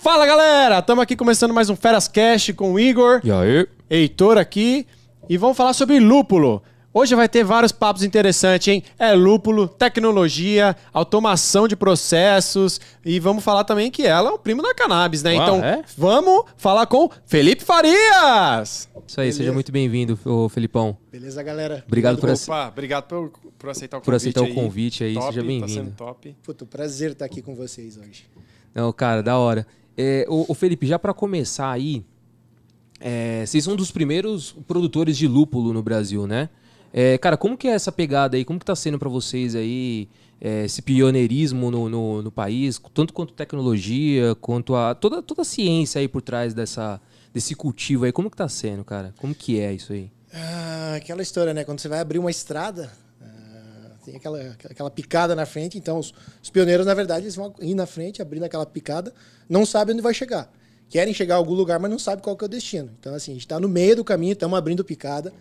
Fala galera, estamos aqui começando mais um Feras Cash com o Igor, E aí? Heitor aqui, e vamos falar sobre lúpulo. Hoje vai ter vários papos interessantes, hein? É lúpulo, tecnologia, automação de processos e vamos falar também que ela é o primo da cannabis, né? Ah, então, é? vamos falar com Felipe Farias! Isso aí, seja muito bem-vindo, ô Felipão. Beleza, galera? Obrigado por, ace- Opa, obrigado por, por aceitar o por convite aceitar aí. o convite aí, Top, seja Tá bem-vindo. sendo top. Puta, prazer estar aqui com vocês hoje. Não, cara, da hora. É, ô, ô, Felipe, já pra começar aí, é, vocês são um dos primeiros produtores de lúpulo no Brasil, né? É, cara, como que é essa pegada aí? Como que tá sendo pra vocês aí é, esse pioneirismo no, no, no país, tanto quanto tecnologia, quanto a toda, toda a ciência aí por trás dessa, desse cultivo aí? Como que tá sendo, cara? Como que é isso aí? Ah, aquela história, né? Quando você vai abrir uma estrada, tem aquela, aquela picada na frente. Então, os, os pioneiros, na verdade, eles vão ir na frente, abrindo aquela picada, não sabem onde vai chegar. Querem chegar a algum lugar, mas não sabem qual que é o destino. Então, assim, a gente está no meio do caminho, estamos abrindo picada,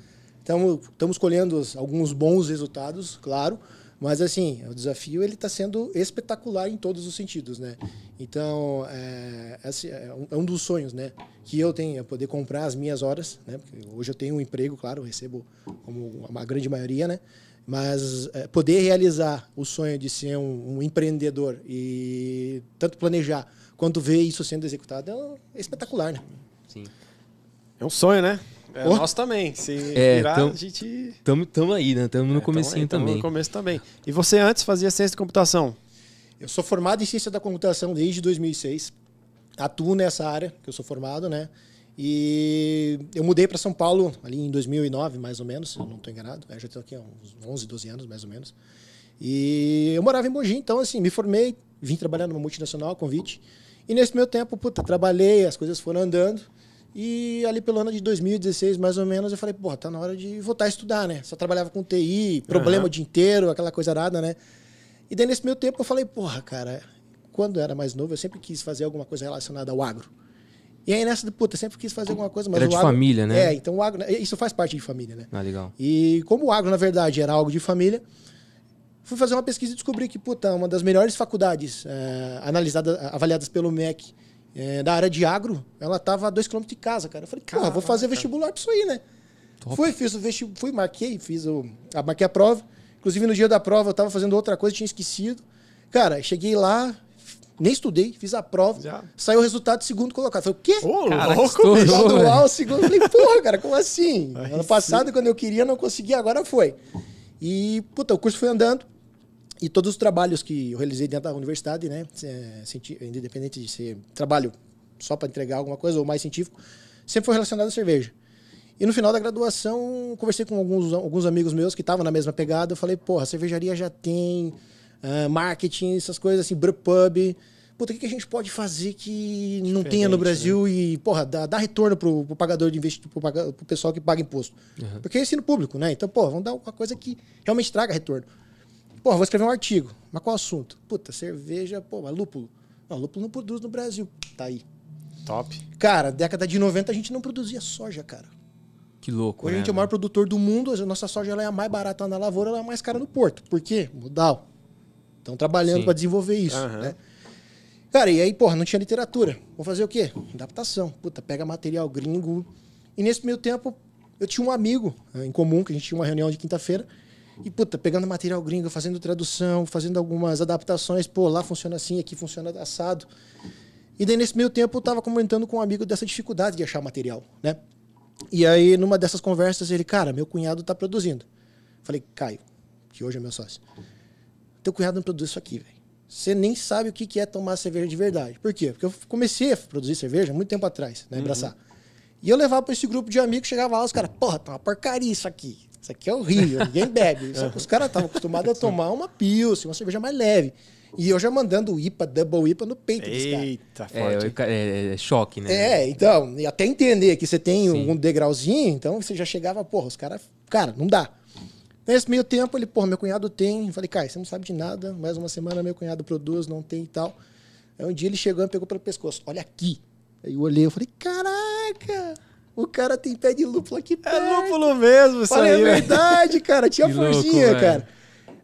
estamos colhendo os- alguns bons resultados, claro. Mas, assim, o desafio ele está sendo espetacular em todos os sentidos, né? Então, é, é um, é um dos sonhos, né? Que eu tenho, é poder comprar as minhas horas, né? Porque hoje eu tenho um emprego, claro, recebo como a grande maioria, né? Mas é, poder realizar o sonho de ser um, um empreendedor e tanto planejar quanto ver isso sendo executado é, espetacular, né? Sim. É um sonho, né? É Oh. nós também. Se É, virar, então- a gente... Tamo, tamo aí, né? Tamo no É, comecinho tamo também. No começo também. E você antes fazia ciência de computação? Eu sou formado em ciência da computação desde 2006. Atuo nessa área que eu sou formado, né? E eu mudei para São Paulo ali em 2009, mais ou menos, se eu não estou enganado. Eu já estou aqui há uns 11, 12 anos, mais ou menos. E eu morava em Mogi, então assim, me formei, vim trabalhar numa multinacional, convite. E nesse meu tempo, puta, trabalhei, as coisas foram andando. E ali pelo ano de 2016, mais ou menos, eu falei, porra, tá na hora de voltar a estudar, né? Só trabalhava com TI, problema Aham. o dia inteiro, aquela coisa arada, né? E daí nesse meu tempo eu falei, porra, cara, quando eu era mais novo, eu sempre quis fazer alguma coisa relacionada ao agro. E aí nessa, puta, sempre quis fazer alguma coisa, mas Era o de agro- família, né? É, então o agro, isso faz parte de família, né? Ah, legal. E como o agro, na verdade, era algo de família, fui fazer uma pesquisa e descobri que, puta, uma das melhores faculdades eh, analisadas, avaliadas pelo MEC eh, da área de agro, ela tava a dois quilômetros de casa, cara. Eu falei, porra, vou fazer vestibular pra isso aí, né? Top. Fui, fiz o vestibular, fui, marquei, fiz o. a- marquei a prova. Inclusive, no dia da prova, eu tava fazendo outra coisa, tinha esquecido. Cara, cheguei lá, nem estudei, fiz a prova. Já. Saiu o resultado de segundo colocado. Falei, o quê? Ô, Caraca, louco, estourou, bicho. velho. Estadual, segundo. Falei, porra, cara, como assim? Aí ano sim. passado, quando eu queria, não conseguia, agora foi. E, puta, o curso foi andando. E todos os trabalhos que eu realizei dentro da universidade, né? cienti- independente de ser trabalho só para entregar alguma coisa ou mais científico, sempre foi relacionado à cerveja. E no final da graduação, conversei com alguns, alguns amigos meus que estavam na mesma pegada. Eu falei, porra, a cervejaria já tem ah, marketing, essas coisas assim, brewpub. Puta, o que, que a gente pode fazer que não tenha no Diferente, Brasil e, porra, dá, dá retorno pro, pro pagador de investimento, pro, pro pessoal que paga imposto. Porque é ensino público, né? Então, porra, vamos dar uma coisa que realmente traga retorno. Porra, vou escrever um artigo. Mas qual assunto? Puta, cerveja, pô, mas lúpulo. Não, lúpulo não produz no Brasil. Tá aí. Top. Cara, década de 90 a gente não produzia soja, cara. Que louco, Hoje né, a gente é o maior produtor do mundo, a nossa soja ela é a mais barata na lavoura, ela é a mais cara no porto. Por quê? Modal. Estão trabalhando para desenvolver isso. Aham. Né? Cara, e aí, porra, não tinha literatura. Vou fazer o quê? Adaptação. Puta, pega material gringo. E nesse meio tempo, eu tinha um amigo eh, em comum, que a gente tinha uma reunião de quinta-feira. E, puta, pegando material gringo, fazendo tradução, fazendo algumas adaptações. Pô, lá funciona assim, aqui funciona assado. E daí, nesse meio tempo, eu tava comentando com um amigo dessa dificuldade de achar material, né? E aí, numa dessas conversas, ele, cara, meu cunhado tá produzindo. Falei, Caio, que hoje é meu sócio. Teu cunhado não produz isso aqui, velho. Você nem sabe o que é tomar cerveja de verdade. Por quê? Porque eu comecei a produzir cerveja muito tempo atrás, né? Abraçar. E eu levava pra esse grupo de amigos, chegava lá, os caras, porra, tá uma porcaria isso aqui. Isso aqui é horrível, ninguém bebe. Só que os caras estavam acostumados a tomar uma Pilsen, uma cerveja mais leve. E eu já mandando IPA, double IPA no peito dos caras. Eita, É, forte. é, é- é choque, né? É, então, e até entender que você tem Sim. um degrauzinho, então você já chegava, porra, os caras, cara, não dá. Nesse meio tempo, ele, porra, meu cunhado tem. Eu Falei, cara, você não sabe de nada, mais uma semana meu cunhado produz, não tem e tal. Aí um dia ele chegou e pegou pelo pescoço, olha aqui. Aí eu olhei, eu falei, caraca, o cara tem pé de lúpulo aqui perto. É lúpulo mesmo isso Falei, aí, é verdade, cara, tinha velho. cara.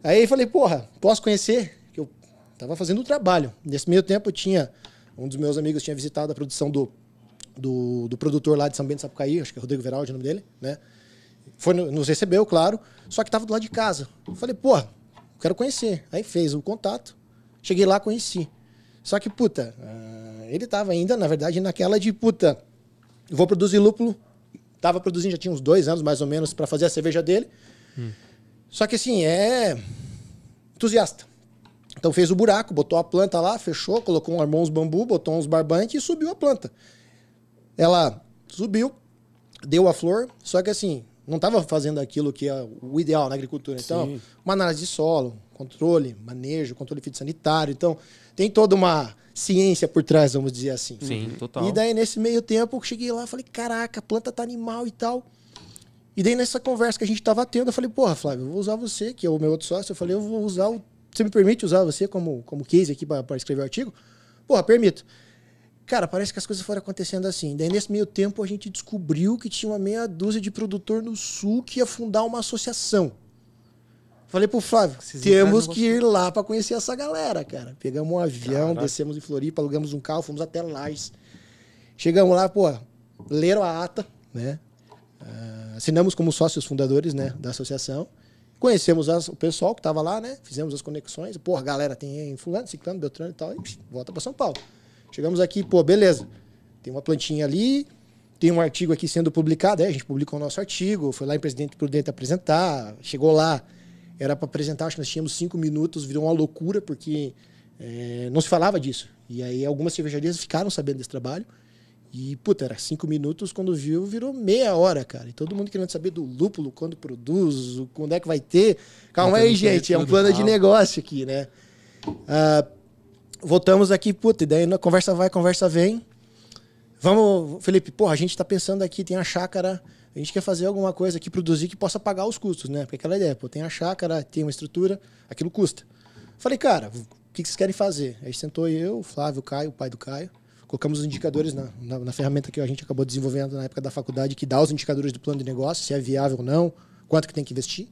Aí eu falei, porra, posso conhecer? Que eu tava fazendo o trabalho. Nesse meio tempo eu tinha Um dos meus amigos tinha visitado a produção do, do, do produtor lá de São Bento Sapucaí, acho que é Rodrigo Veraldi o nome dele, né? Foi, no- nos recebeu, claro, só que tava do lado de casa. Eu falei, pô, quero conhecer. Aí fez o contato, cheguei lá, conheci. Só que, puta, ah, ele tava ainda, na verdade, naquela de, puta, vou produzir lúpulo. Tava produzindo, já tinha uns dois anos, mais ou menos, para fazer a cerveja dele. Só que, assim, é entusiasta. Então fez o buraco, botou a planta lá, fechou, colocou um armou uns bambu, botou uns barbantes e subiu a planta. Ela subiu, deu a flor, só que assim, não estava fazendo aquilo que é o ideal na agricultura. Então, Sim. uma análise de solo, controle, manejo, controle fitossanitário. Então, tem toda uma ciência por trás, vamos dizer assim. Sim, total. E daí, nesse meio tempo, eu cheguei lá e falei, caraca, a planta tá animal e tal. E daí, nessa conversa que a gente tava tendo, eu falei, porra, Flávio, eu vou usar você, que é o meu outro sócio. Eu falei, eu vou usar o... Você me permite usar você como, como case aqui para escrever o artigo? Porra, permito. Cara, parece que as coisas foram acontecendo assim. Daí, nesse meio tempo, a gente descobriu que tinha uma meia dúzia de produtor no sul que ia fundar uma associação. Falei pro Flávio, Vocês temos que ir lá para conhecer essa galera, cara. Pegamos um avião, Caraca. descemos em Floripa, alugamos um carro, fomos até Lages. Chegamos lá, pô, leram a ata, né? Ah, assinamos como sócios fundadores, né, da associação. Conhecemos as- o pessoal que estava lá, né? Fizemos as conexões. Pô, a galera tem fulano, ciclano, beltrano e tal. E psh, volta para São Paulo. Chegamos aqui, pô, beleza. Tem uma plantinha ali, tem um artigo aqui sendo publicado. É, a gente publicou o nosso artigo, foi lá em Presidente Prudente apresentar. Chegou lá, era para apresentar, acho que nós tínhamos cinco minutos, virou uma loucura, porque é, não se falava disso. E aí algumas cervejarias ficaram sabendo desse trabalho. E, puta, era cinco minutos, quando viu, virou meia hora, cara. E todo mundo querendo saber do lúpulo, quando produz, quando é que vai ter. Calma aí, gente, é um plano de negócio aqui, né? Ah, voltamos aqui, puta, e daí na conversa vai, conversa vem. Vamos, Felipe, porra, a gente tá pensando aqui, tem a chácara, a gente quer fazer alguma coisa aqui, produzir que possa pagar os custos, né? Porque aquela ideia, pô, tem a chácara, tem uma estrutura, aquilo custa. Falei, cara, o que que vocês querem fazer? Aí sentou eu, o Flávio, o Caio, o pai do Caio, colocamos os indicadores na, na, na ferramenta que a gente acabou desenvolvendo na época da faculdade, que dá os indicadores do plano de negócio, se é viável ou não, quanto que tem que investir.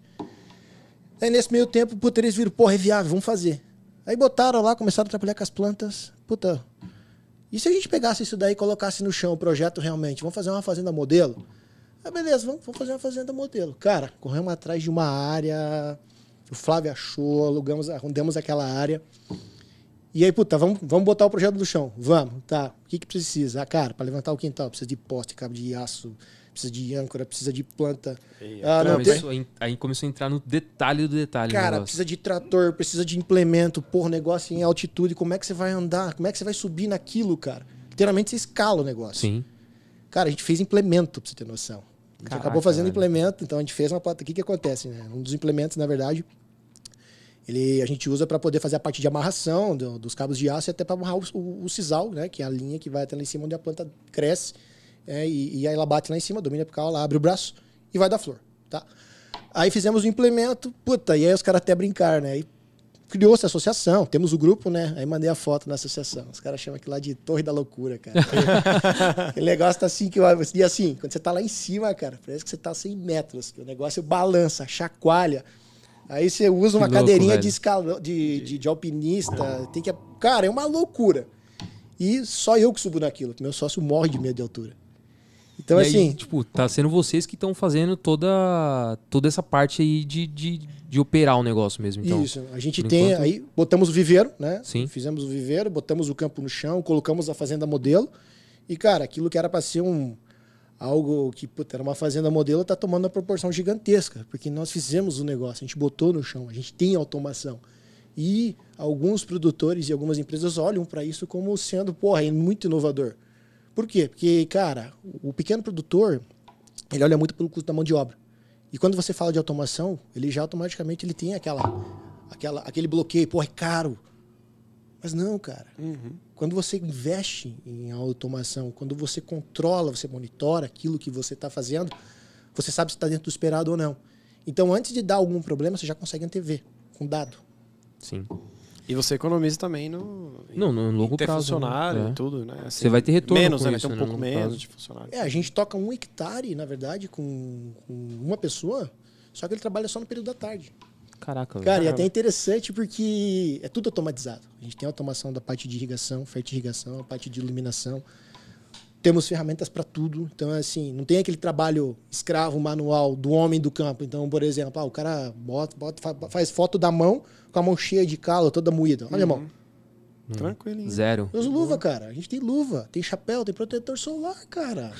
Aí nesse meio tempo, puta, eles viram, porra, é viável, vamos fazer. Aí botaram lá, começaram a trabalhar com as plantas. Puta, e se a gente pegasse isso daí e colocasse no chão o projeto realmente? Vamos fazer uma fazenda modelo? Ah, beleza, vamos, vamos fazer uma fazenda modelo. Cara, corremos atrás de uma área, o Flávio achou, alugamos, arrondamos aquela área. E aí, puta, vamos, vamos botar o projeto no chão. Vamos, tá. O que, que precisa? Ah, cara, para levantar o quintal, precisa de poste, cabo de aço, precisa de âncora, precisa de planta. Ah, não, tem- começou en- aí começou a entrar no detalhe do detalhe. Cara, precisa de trator, precisa de implemento, pôr negócio em altitude. Como é que você vai andar? Como é que você vai subir naquilo, cara? Literalmente você escala o negócio. Sim. Cara, a gente fez implemento, pra você ter noção. A gente Caraca, acabou fazendo velho. implemento, então a gente fez uma plata. O que, que acontece, né? Um dos implementos, na verdade, ele, a gente usa para poder fazer a parte de amarração do- dos cabos de aço e até para amarrar o, o, o sisal, né? Que é a linha que vai até lá em cima onde a planta cresce. É, e, e aí ela bate lá em cima, domina pical, ela abre o braço e vai dar flor, tá? Aí fizemos o implemento, puta, e aí os caras até brincaram, né? Aí criou-se a associação, temos o grupo, né? Aí mandei a foto na associação. Os caras chamam aquilo lá de Torre da Loucura, cara. Aquele negócio tá assim que. E assim, quando você tá lá em cima, cara, parece que você tá a 100 metros, que o negócio balança, chacoalha. Aí você usa uma louco, cadeirinha velho. de, escalão, de, de, de alpinista. Tem que. Cara, é uma loucura. E só eu que subo naquilo, meu sócio morre de medo de altura. Então, e aí, assim. tipo, tá sendo vocês que estão fazendo toda, toda essa parte aí de, de, de operar o negócio mesmo. Então, Isso, a gente tem enquanto- aí, botamos o viveiro, né? Sim. Fizemos o viveiro, botamos o campo no chão, colocamos a fazenda modelo. E, cara, aquilo que era para ser um algo que puta, era uma fazenda modelo tá tomando uma proporção gigantesca, porque nós fizemos o negócio, a gente botou no chão, a gente tem automação. E alguns produtores e algumas empresas olham para isso como sendo, porra, é muito inovador. Por quê? Porque, cara, o pequeno produtor, ele olha muito pelo custo da mão de obra. E quando você fala de automação, ele já automaticamente ele tem aquela, aquela, aquele bloqueio, pô, é caro. Mas não, cara. Quando você investe em automação, quando você controla, você monitora aquilo que você está fazendo, você sabe se está dentro do esperado ou não. Então, antes de dar algum problema, você já consegue antever com dado. sim. E você economiza também no. Não, no longo ter prazo, né? funcionário É. e tudo, né? Assim, Você vai ter retorno Menos, com né? isso, Vai ter um né, pouco menos prazo. de funcionário. É, a gente toca um hectare, na verdade, com, com uma pessoa, só que ele trabalha só no período da tarde. Caraca, velho. Cara, e até interessante porque é tudo automatizado. A gente tem automação da parte de irrigação, fertirrigação, a parte de iluminação. Temos ferramentas para tudo. Então, assim, não tem aquele trabalho escravo, manual do homem do campo. Então, por exemplo, ah, o cara bota, bota, fa- faz foto da mão com a mão cheia de calo, toda moída. Olha a mão. Tranquilinho. Zero. Eu uso luva, cara. A gente tem luva, tem chapéu, tem protetor solar, cara.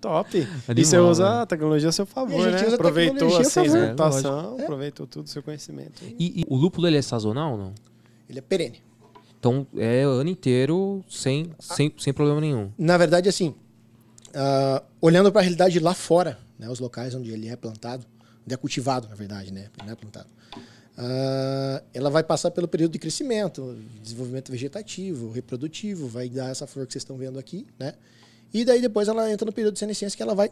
Top. Animal, e você usa velho. a tecnologia a seu favor, a gente né? usa a Aproveitou a a favor. exportação, É. aproveitou tudo o seu conhecimento. E, e o lúpulo ele é sazonal ou não? Ele é perene. Então é ano inteiro sem, sem, sem problema nenhum. Na verdade, assim, ah, olhando para a realidade lá fora, né, os locais onde ele é plantado, onde é cultivado, na verdade, né, não é plantado, ah, ela vai passar pelo período de crescimento, desenvolvimento vegetativo, reprodutivo, vai dar essa flor que vocês estão vendo aqui, né? E daí depois ela entra no período de senescência que ela vai,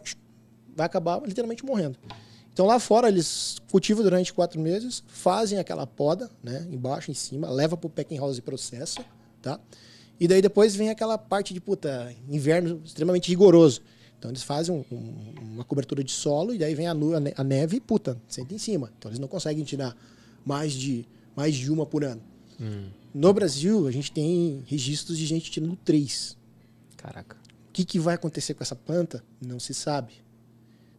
vai acabar literalmente morrendo. Então lá fora eles cultivam durante quatro meses, fazem aquela poda, né, embaixo, em cima, leva para o packing house e processa, tá? E daí depois vem aquela parte de puta, inverno extremamente rigoroso. Então eles fazem um- um- uma cobertura de solo e daí vem a, nu- a ne- a neve e puta, senta em cima. Então eles não conseguem tirar mais de mais de uma por ano. No Brasil, a gente tem registros de gente tirando três. Caraca. O que, que vai acontecer com essa planta? Não se sabe.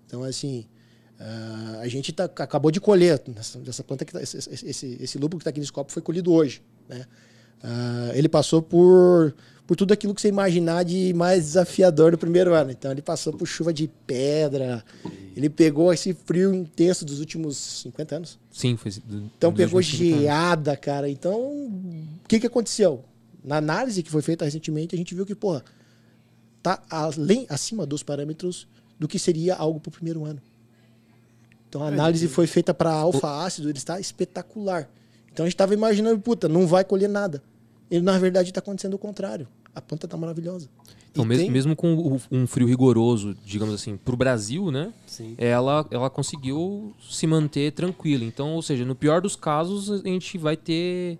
Então, assim, ah, a gente tá- acabou de colher nessa, dessa planta que tá, esse, esse, esse, lúpulo que está aqui nesse copo foi colhido hoje. Né? Ah, ele passou por, por tudo aquilo que você imaginar de mais desafiador no primeiro ano. Então, ele passou por chuva de pedra, ele pegou esse frio intenso dos últimos 50 anos. Sim, foi. do- Então pegou últimos 50 anos. geada, cara. Então, o que, que aconteceu? Na análise que foi feita recentemente, a gente viu que, porra, tá além, acima dos parâmetros do que seria algo pro primeiro ano. Então a análise foi feita para alfa-ácido, ele está espetacular. Então a gente estava imaginando, puta, não vai colher nada. E na verdade está acontecendo o contrário. A planta tá maravilhosa. Então, E mesmo, tem- mesmo com o- um frio rigoroso, digamos assim, pro Brasil, né? Sim. Ela, ela conseguiu se manter tranquila. Então, ou seja, no pior dos casos, a gente vai ter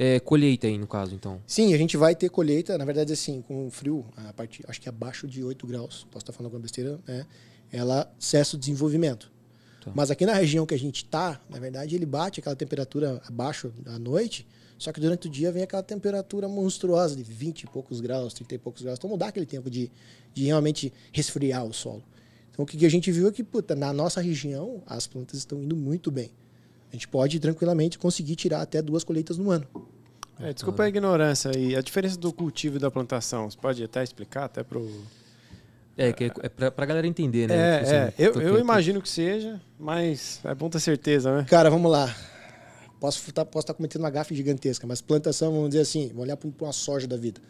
é, colheita aí, no caso, então. Sim, a gente vai ter colheita, na verdade, assim, com o frio, a partir, acho que abaixo de 8 graus, posso estar falando alguma besteira, né? Ela cessa o desenvolvimento. Tá. Mas aqui na região que a gente tá, na verdade, ele bate aquela temperatura abaixo da noite, só que durante o dia vem aquela temperatura monstruosa de 20 e poucos graus, 30 e poucos graus. Então não dá aquele tempo de, de realmente resfriar o solo. Então o que que a gente viu é que, puta, na nossa região, as plantas estão indo muito bem. A gente pode tranquilamente conseguir tirar até duas colheitas no ano. É, desculpa a ignorância aí. A diferença do cultivo e da plantação, você pode até explicar até pro. É, que é, é pra, pra galera entender, né? É, Tipo é. assim, Eu, tô- eu tô- imagino que seja, mas é bom ter certeza, né? Cara, vamos lá. Posso estar posso tá cometendo uma gafe gigantesca, mas plantação, vamos dizer assim, vamos olhar para uma soja da vida.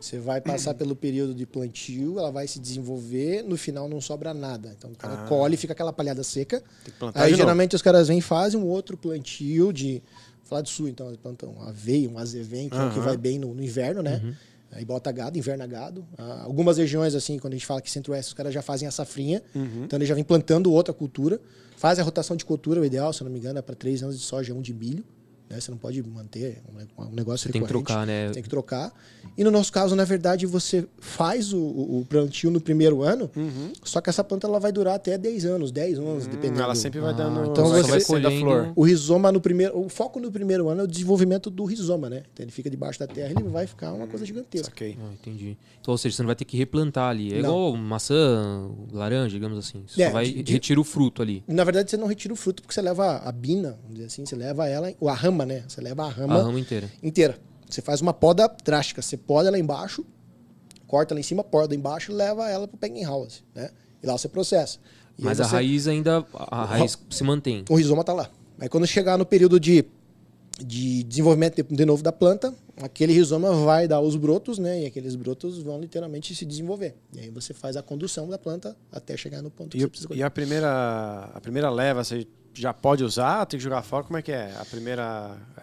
Você vai passar pelo período de plantio, ela vai se desenvolver, no final não sobra nada. Então o cara Ah. colhe, fica aquela palhada seca. Tem que plantar Aí de novo. geralmente os caras vêm e fazem um outro plantio de. Vou falar do sul, então, eles plantam aveia, um azevém, que é o que vai bem no, no inverno, né? Aí bota gado, inverna gado. Ah, algumas regiões, assim, quando a gente fala que centro-oeste, os caras já fazem a safrinha. Uhum. Então eles já vêm plantando outra cultura. Faz a rotação de cultura, o ideal, se eu não me engano, é para três anos de soja, um de milho. Né? Você não pode manter um, um negócio Você tem que recorrente. trocar, né? Tem que trocar. E no nosso caso, na verdade, você faz o, o, o plantio no primeiro ano, Uhum. só que essa planta ela vai durar até 10 anos, 10 anos, dependendo. Hum, Ela sempre vai Ah, dando. então vai você- a colhendo- flor. O rizoma no primeiro. O foco no primeiro ano é o desenvolvimento do rizoma, né? Então ele fica debaixo da terra ele vai ficar uma coisa gigantesca. Saquei. Ah, entendi. Então, ou seja, você não vai ter que replantar ali. É Não. igual maçã, laranja, digamos assim. Você É, só vai de- retira o fruto ali. Na verdade, você não retira o fruto porque você leva a bina, vamos dizer assim, você leva ela, a rama, né? Você leva a rama, A rama inteira. inteira. Você faz uma poda drástica. Você poda ela embaixo, corta ela em cima, poda embaixo e leva ela pro packing house, né? E lá você processa. E Mas aí a você- raiz ainda. A raiz se mantém. o rizoma tá lá. Aí quando chegar no período de, de desenvolvimento de, de novo da planta, aquele rizoma vai dar os brotos, né? E aqueles brotos vão literalmente se desenvolver. E aí você faz a condução da planta até chegar no ponto que E, você o- precisa e a primeira, a primeira leva, você já pode usar? Tem que jogar fora? Como é que é? A primeira. é,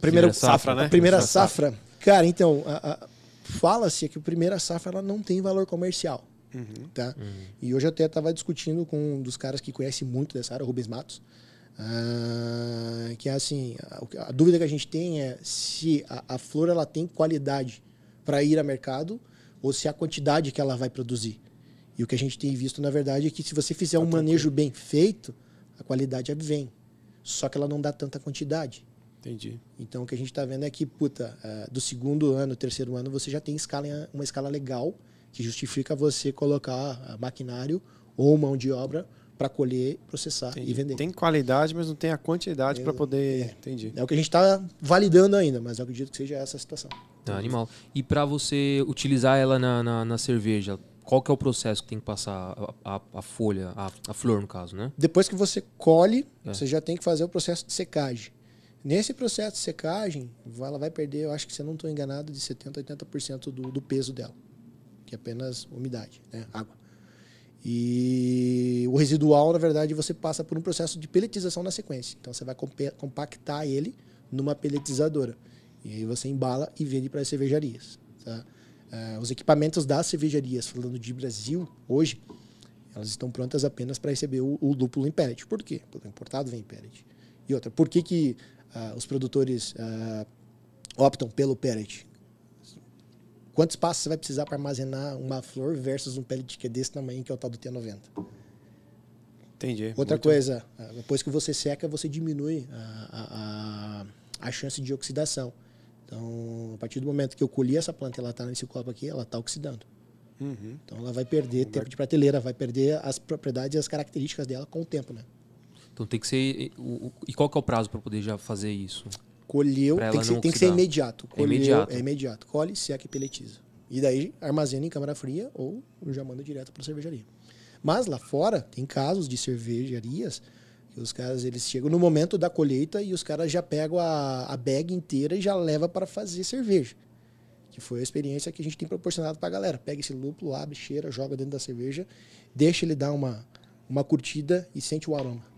Primeira Primeira safra, né? A primeira safra. Cara, então, a- a- fala-se que a primeira safra ela não tem valor comercial. Uhum. Tá? E hoje eu até estava discutindo com um dos caras que conhece muito dessa área, o Rubens Matos. ah, que é assim, a, a dúvida que a gente tem é se a, a flor ela tem qualidade para ir a mercado ou se a quantidade que ela vai produzir. E o que a gente tem visto, na verdade, é que se você fizer um manejo bem feito, a qualidade vem. só que ela não dá tanta quantidade. Entendi. Então o que a gente está vendo é que, puta, uh, do segundo ano, terceiro ano, você já tem escala, uma escala legal que justifica você colocar uh, maquinário ou mão de obra para colher, processar Entendi. e vender. Tem qualidade, mas não tem a quantidade para poder. É. Entendi. É o que a gente está validando ainda, mas eu acredito que seja essa a situação. Tá, animal. E para você utilizar ela na, na, na, cerveja, qual que é o processo que tem que passar a, a, a folha, a, a, flor no caso, né? Depois que você colhe, é. você já tem que fazer o processo de secagem. Nesse processo de secagem, ela vai perder, eu acho que se eu não estou enganado, de 70% a 80% do, do peso dela, que é apenas umidade, né? água. E o residual, na verdade, você passa por um processo de peletização na sequência. Então você vai compactar ele numa peletizadora. E aí você embala e vende para as cervejarias. Tá? Uh, os equipamentos das cervejarias, falando de Brasil, hoje, elas estão prontas apenas para receber o, o lúpulo em pellet. Por quê? Porque o importado vem em pellet. E outra, por que, que uh, os produtores uh, optam pelo pellet? Quanto espaço você vai precisar para armazenar uma flor versus um pellet que é desse tamanho, que é o tal do T90? Entendi. Outra Muito... coisa, depois que você seca, você diminui a, a, a chance de oxidação. Então, a partir do momento que eu colhi essa planta, ela está nesse copo aqui, ela está oxidando. Uhum. Então, ela vai perder tempo de prateleira, vai perder as propriedades e as características dela com o tempo, né? Então, tem que ser... E qual que é o prazo para poder já fazer isso? Colheu, tem que, ser, tem que, ser, imediato. É Colheu, é imediato. É imediato. Colhe, seca e peletiza. E daí armazena em câmara fria ou já manda direto para a cervejaria. Mas lá fora tem casos de cervejarias os caras eles chegam no momento da colheita e os caras já pegam a, a bag inteira e já leva para fazer cerveja. Que foi a experiência que a gente tem proporcionado para a galera. Pega esse lúpulo, abre, cheira, joga dentro da cerveja, deixa ele dar uma, uma curtida e sente o aroma.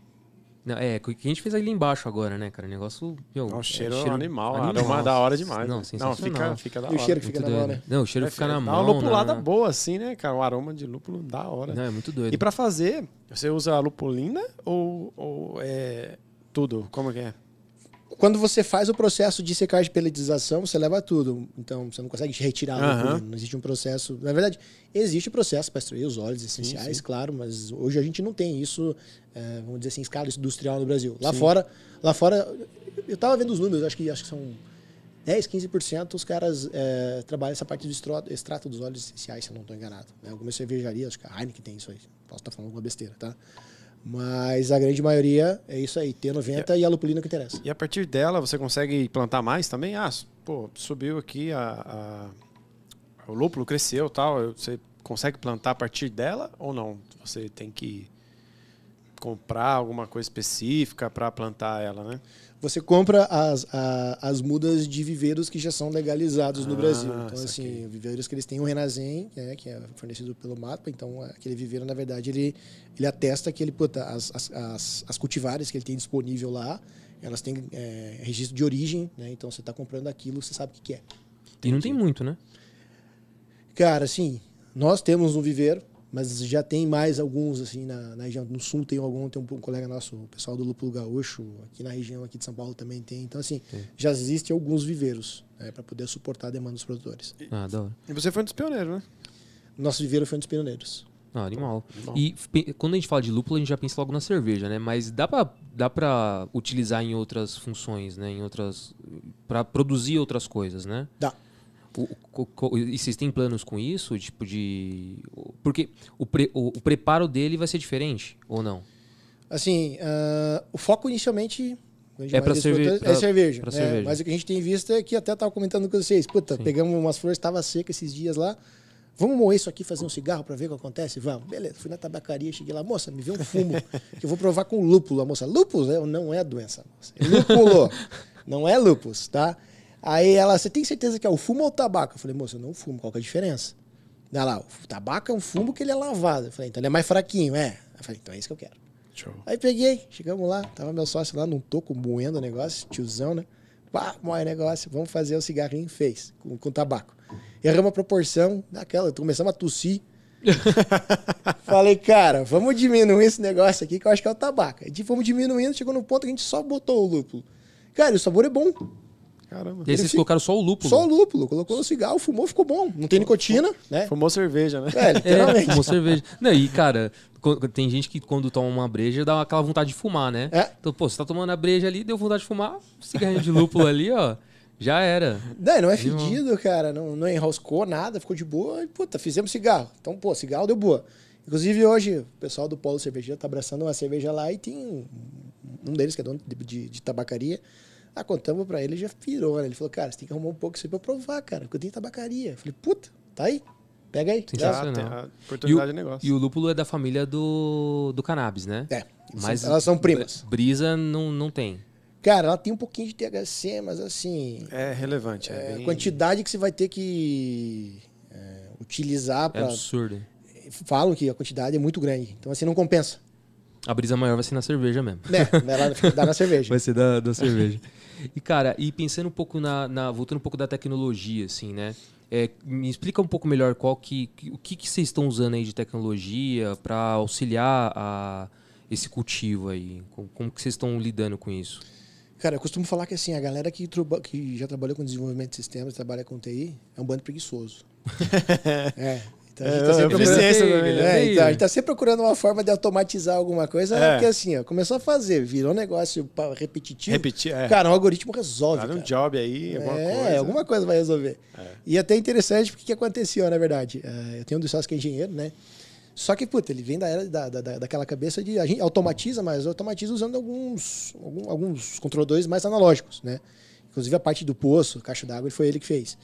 Não, é, o que a gente fez ali embaixo agora, né, cara? O negócio. Meu, é, cheiro, é, cheiro animal, animal. aroma da hora demais. Não, não fica, fica da hora. E o cheiro que fica muito na mão, né? Não, o cheiro é, fica na mão. Dá uma lupulada né? boa, assim, né, cara? O aroma de lúpulo da hora. Não, é muito doido. E pra fazer, você usa a lupulina ou, ou é tudo? Como que é? Quando você faz o processo de secagem de peletização, você leva tudo. Então, você não consegue retirar uhum. Não existe um processo. Na verdade, existe o processo para extrair os óleos essenciais, sim, sim. claro, mas hoje a gente não tem isso, é, vamos dizer assim, escala industrial no Brasil. Lá sim. fora, lá fora, eu estava vendo os números, acho que, acho que são 10, 15% os caras é, trabalham essa parte do extrato, extrato dos óleos essenciais, se eu não estou enganado. Né? Algumas cervejarias, acho que a Heineken tem isso aí. Posso estar falando alguma besteira, tá? Mas a grande maioria é isso aí, T90 e, e a lupulina que interessa. E a partir dela você consegue plantar mais também? Ah, pô, subiu aqui a, a o lúpulo cresceu tal, você consegue plantar a partir dela ou não? Você tem que comprar alguma coisa específica para plantar ela, né? Você compra as, a, as mudas de viveiros que já são legalizados ah, no Brasil. Então, assim, viveiros que eles têm o Renazem, né, que é fornecido pelo MAPA. Então, aquele viveiro, na verdade, ele, ele atesta que ele, puta, as, as, as, cultivares que ele tem disponível lá, elas têm é, registro de origem, né? Então, você está comprando aquilo, você sabe o que, que é. E não tem muito, né? Cara, assim, nós temos um viveiro, mas já tem mais alguns assim na, na, região no sul tem algum tem um, colega nosso o pessoal do lúpulo gaúcho aqui na região aqui de São Paulo também tem então assim Sim. já existem alguns viveiros né, para poder suportar a demanda dos produtores ah da hora. e você foi um dos pioneiros né nosso viveiro foi um dos pioneiros ah, animal. animal. E quando a gente fala de lúpulo, a gente já pensa logo na cerveja, né? Mas dá para dá para utilizar em outras funções, né? Em outras para produzir outras coisas, né? Dá. O, e vocês têm planos com isso? Tipo de. Porque o, pre, o, o preparo dele vai ser diferente, ou não? Assim, uh, o foco inicialmente. É para cerve é cerveja. Pra é, cerveja. Mas o que a gente tem visto é que até estava comentando com vocês. Puta, Sim. pegamos umas flores, estava seca esses dias lá. Vamos moer isso aqui, fazer um cigarro para ver o que acontece? Vamos. Beleza, fui na tabacaria, cheguei lá, moça, me vê um fumo que eu vou provar com lúpulo. A moça, lúpus? Não é doença, moça. É lúpulo. não é lúpus, tá? Aí ela, você tem certeza que é o fumo ou o tabaco? Eu falei, moça, eu não fumo, qual que é a diferença? Olha lá, o tabaco é um fumo que ele é lavado. Eu falei, então ele é mais fraquinho, é. Eu falei, então é isso que eu quero. Show. Aí peguei, chegamos lá, tava meu sócio lá num toco moendo o negócio, tiozão, né? Pá, moe negócio, vamos fazer o cigarrinho, fez, com, com tabaco. Erramos a proporção daquela, começamos a tossir. Falei, cara, vamos diminuir esse negócio aqui, que eu acho que é o tabaco. Aí fomos diminuindo, chegou no ponto que a gente só botou o lúpulo. Cara, o sabor é bom. Caramba. E aí vocês fica- colocaram só o lúpulo. Só o lúpulo, colocou no cigarro, fumou, ficou bom. Não tem nicotina, né? Fumou cerveja, né? É, É, literalmente. fumou cerveja. Não, e cara, tem gente que quando toma uma breja dá aquela vontade de fumar, né? É. Então, pô, você tá tomando a breja ali, deu vontade de fumar, cigarrinho de lúpulo ali, ó, já era. Não, não é fedido, cara. Não, não enroscou nada, ficou de boa. E, puta, fizemos cigarro. Então, pô, cigarro deu boa. Inclusive, hoje, o pessoal do Polo Cervejeiro tá abraçando uma cerveja lá e tem um, um deles que é dono de, de- de tabacaria. Ah, contamos pra ele, ele já pirou, né? Ele falou, cara, você tem que arrumar um pouco isso aí pra provar, cara, porque eu tenho tabacaria. Eu falei, puta, tá aí. Pega aí. Sensacional. a E oportunidade de o, negócio. e o lúpulo é da família do, do cannabis, né? É, Mas elas são primas. Brisa não, não tem. Cara, ela tem um pouquinho de THC, mas assim, É relevante. É, é, a bem- quantidade que você vai ter que é, utilizar É para absurdo. falam que a quantidade é muito grande. Então, assim, não compensa. A brisa maior vai ser na cerveja mesmo. Né? Vai lá dar na cerveja. Vai ser da, da cerveja. E, cara, e pensando um pouco na, na- Voltando um pouco da tecnologia, assim, né? É, me explica um pouco melhor qual que, que- o que, que vocês estão usando aí de tecnologia para auxiliar a, esse cultivo aí. Como, como que vocês estão lidando com isso? Cara, eu costumo falar que assim, a galera que, que já trabalhou com desenvolvimento de sistemas, trabalha com TI, é um bando preguiçoso. é. Então a gente É, tá sempre é procurando... né? É, então, a gente tá sempre procurando uma forma de automatizar alguma coisa, É. porque assim, ó, começou a fazer, virou um negócio repetitivo. Repetir, é. Cara, um algoritmo resolve. Dá um cara. job aí, alguma é, coisa. alguma coisa vai resolver. É. E até interessante porque o que aconteceu, na verdade. É, eu tenho um dos sócios que é engenheiro, né? Só que, puta, ele vem da era da, da, da- daquela cabeça de. A gente automatiza, mas automatiza usando alguns, algum- alguns controladores mais analógicos, né? Inclusive a parte do poço, caixa d'água, foi ele que fez.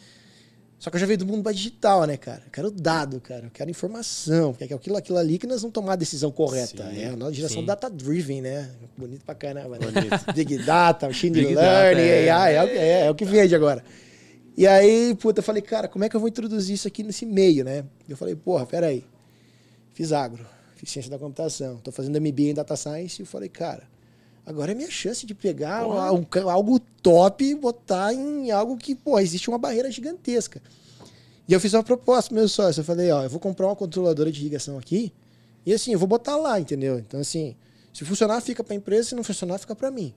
Só que eu já veio do mundo mais digital, né, cara? Eu quero dado, cara. Eu quero informação. Porque é aquilo, aquilo ali que nós vamos tomar a decisão correta. Sim, é a nossa geração data-driven, né? Bonito pra caramba. Né? Bonito. Big Data, Machine Big Learning, é. AI, é, o que- é, é o que vende agora. E aí, puta, eu falei, cara, como é que eu vou introduzir isso aqui nesse meio, né? Eu falei, porra, peraí. Fiz agro, fiz ciência da computação, tô fazendo MBA em Data Science e eu falei, cara, agora é minha chance de pegar um- algo top e botar em algo que, pô, existe uma barreira gigantesca. E eu fiz uma proposta pro meu sócio, eu falei, ó, eu vou comprar uma controladora de irrigação aqui e assim, eu vou botar lá, entendeu? Então assim, se funcionar fica pra empresa, se não funcionar fica pra mim.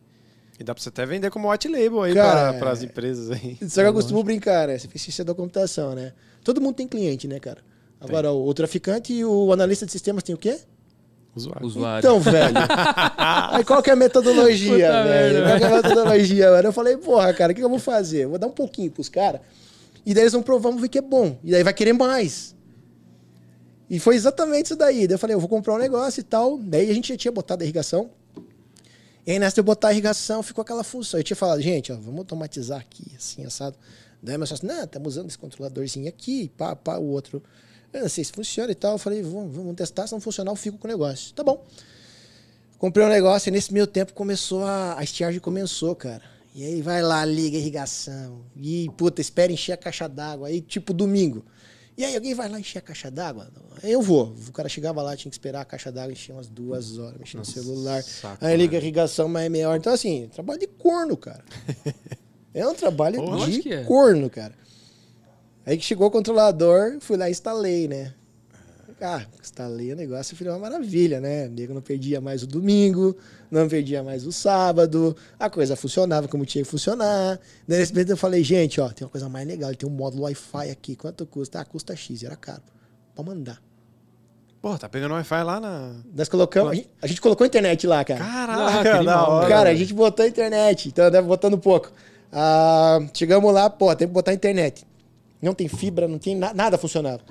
E dá pra você até vender como white label aí Cara, para as empresas aí. Só que eu costumo brincar, né? Você fez ciência da computação, né? Todo mundo tem cliente, né, cara? Agora, o traficante e o analista de sistemas tem o quê? Usuário. Usuário. Então, velho. aí qual que é a metodologia, Puta velho? Qual que é a metodologia, mano? Eu falei, porra, cara, o que eu vou fazer? Eu vou dar um pouquinho pros caras. E daí eles vão provar, vão ver que é bom. E daí vai querer mais. E foi exatamente isso daí. Daí eu falei, eu vou comprar um negócio e tal. Daí a gente já tinha botado a irrigação. E aí, nessa de eu botar a irrigação, ficou aquela função. Eu tinha falado, gente, ó, vamos automatizar aqui, assim, assado. Daí meu sócio, não, estamos usando esse controladorzinho aqui, pá, pá, o outro. Eu não sei se funciona e tal. Eu falei, vamos, vamos testar, se não funcionar, eu fico com o negócio. Tá bom. Comprei um negócio e nesse meio tempo começou a. A estiagem começou, cara. E aí vai lá, liga a irrigação. E, puta, espera encher a caixa d'água. Aí, tipo, domingo. E aí, alguém vai lá encher a caixa d'água? Aí eu vou. O cara chegava lá, tinha que esperar a caixa d'água encher umas duas horas, mexer no celular. saco, aí liga a né? irrigação, mas é meia hora. Então, assim, trabalho de corno, cara. É um trabalho Pô, de é. corno, cara. Aí que chegou o controlador, fui lá e instalei, né? Ah, instalei o negócio e foi uma maravilha, né? O nego não perdia mais o domingo, não perdia mais o sábado, a coisa funcionava como tinha que funcionar. Daí, nesse momento eu falei, gente, ó, tem uma coisa mais legal, tem um módulo Wi-Fi aqui, quanto custa? Ah, custa X, era caro. Pode mandar. Pô, tá pegando Wi-Fi lá na. Nós colocamos, a gente, a gente colocou a internet lá, cara. Caraca, da animal, hora. Cara, a gente botou a internet, então deve botando pouco. Ah, chegamos lá, pô, tem que botar a internet. Não tem fibra, não tem na- nada funcionava.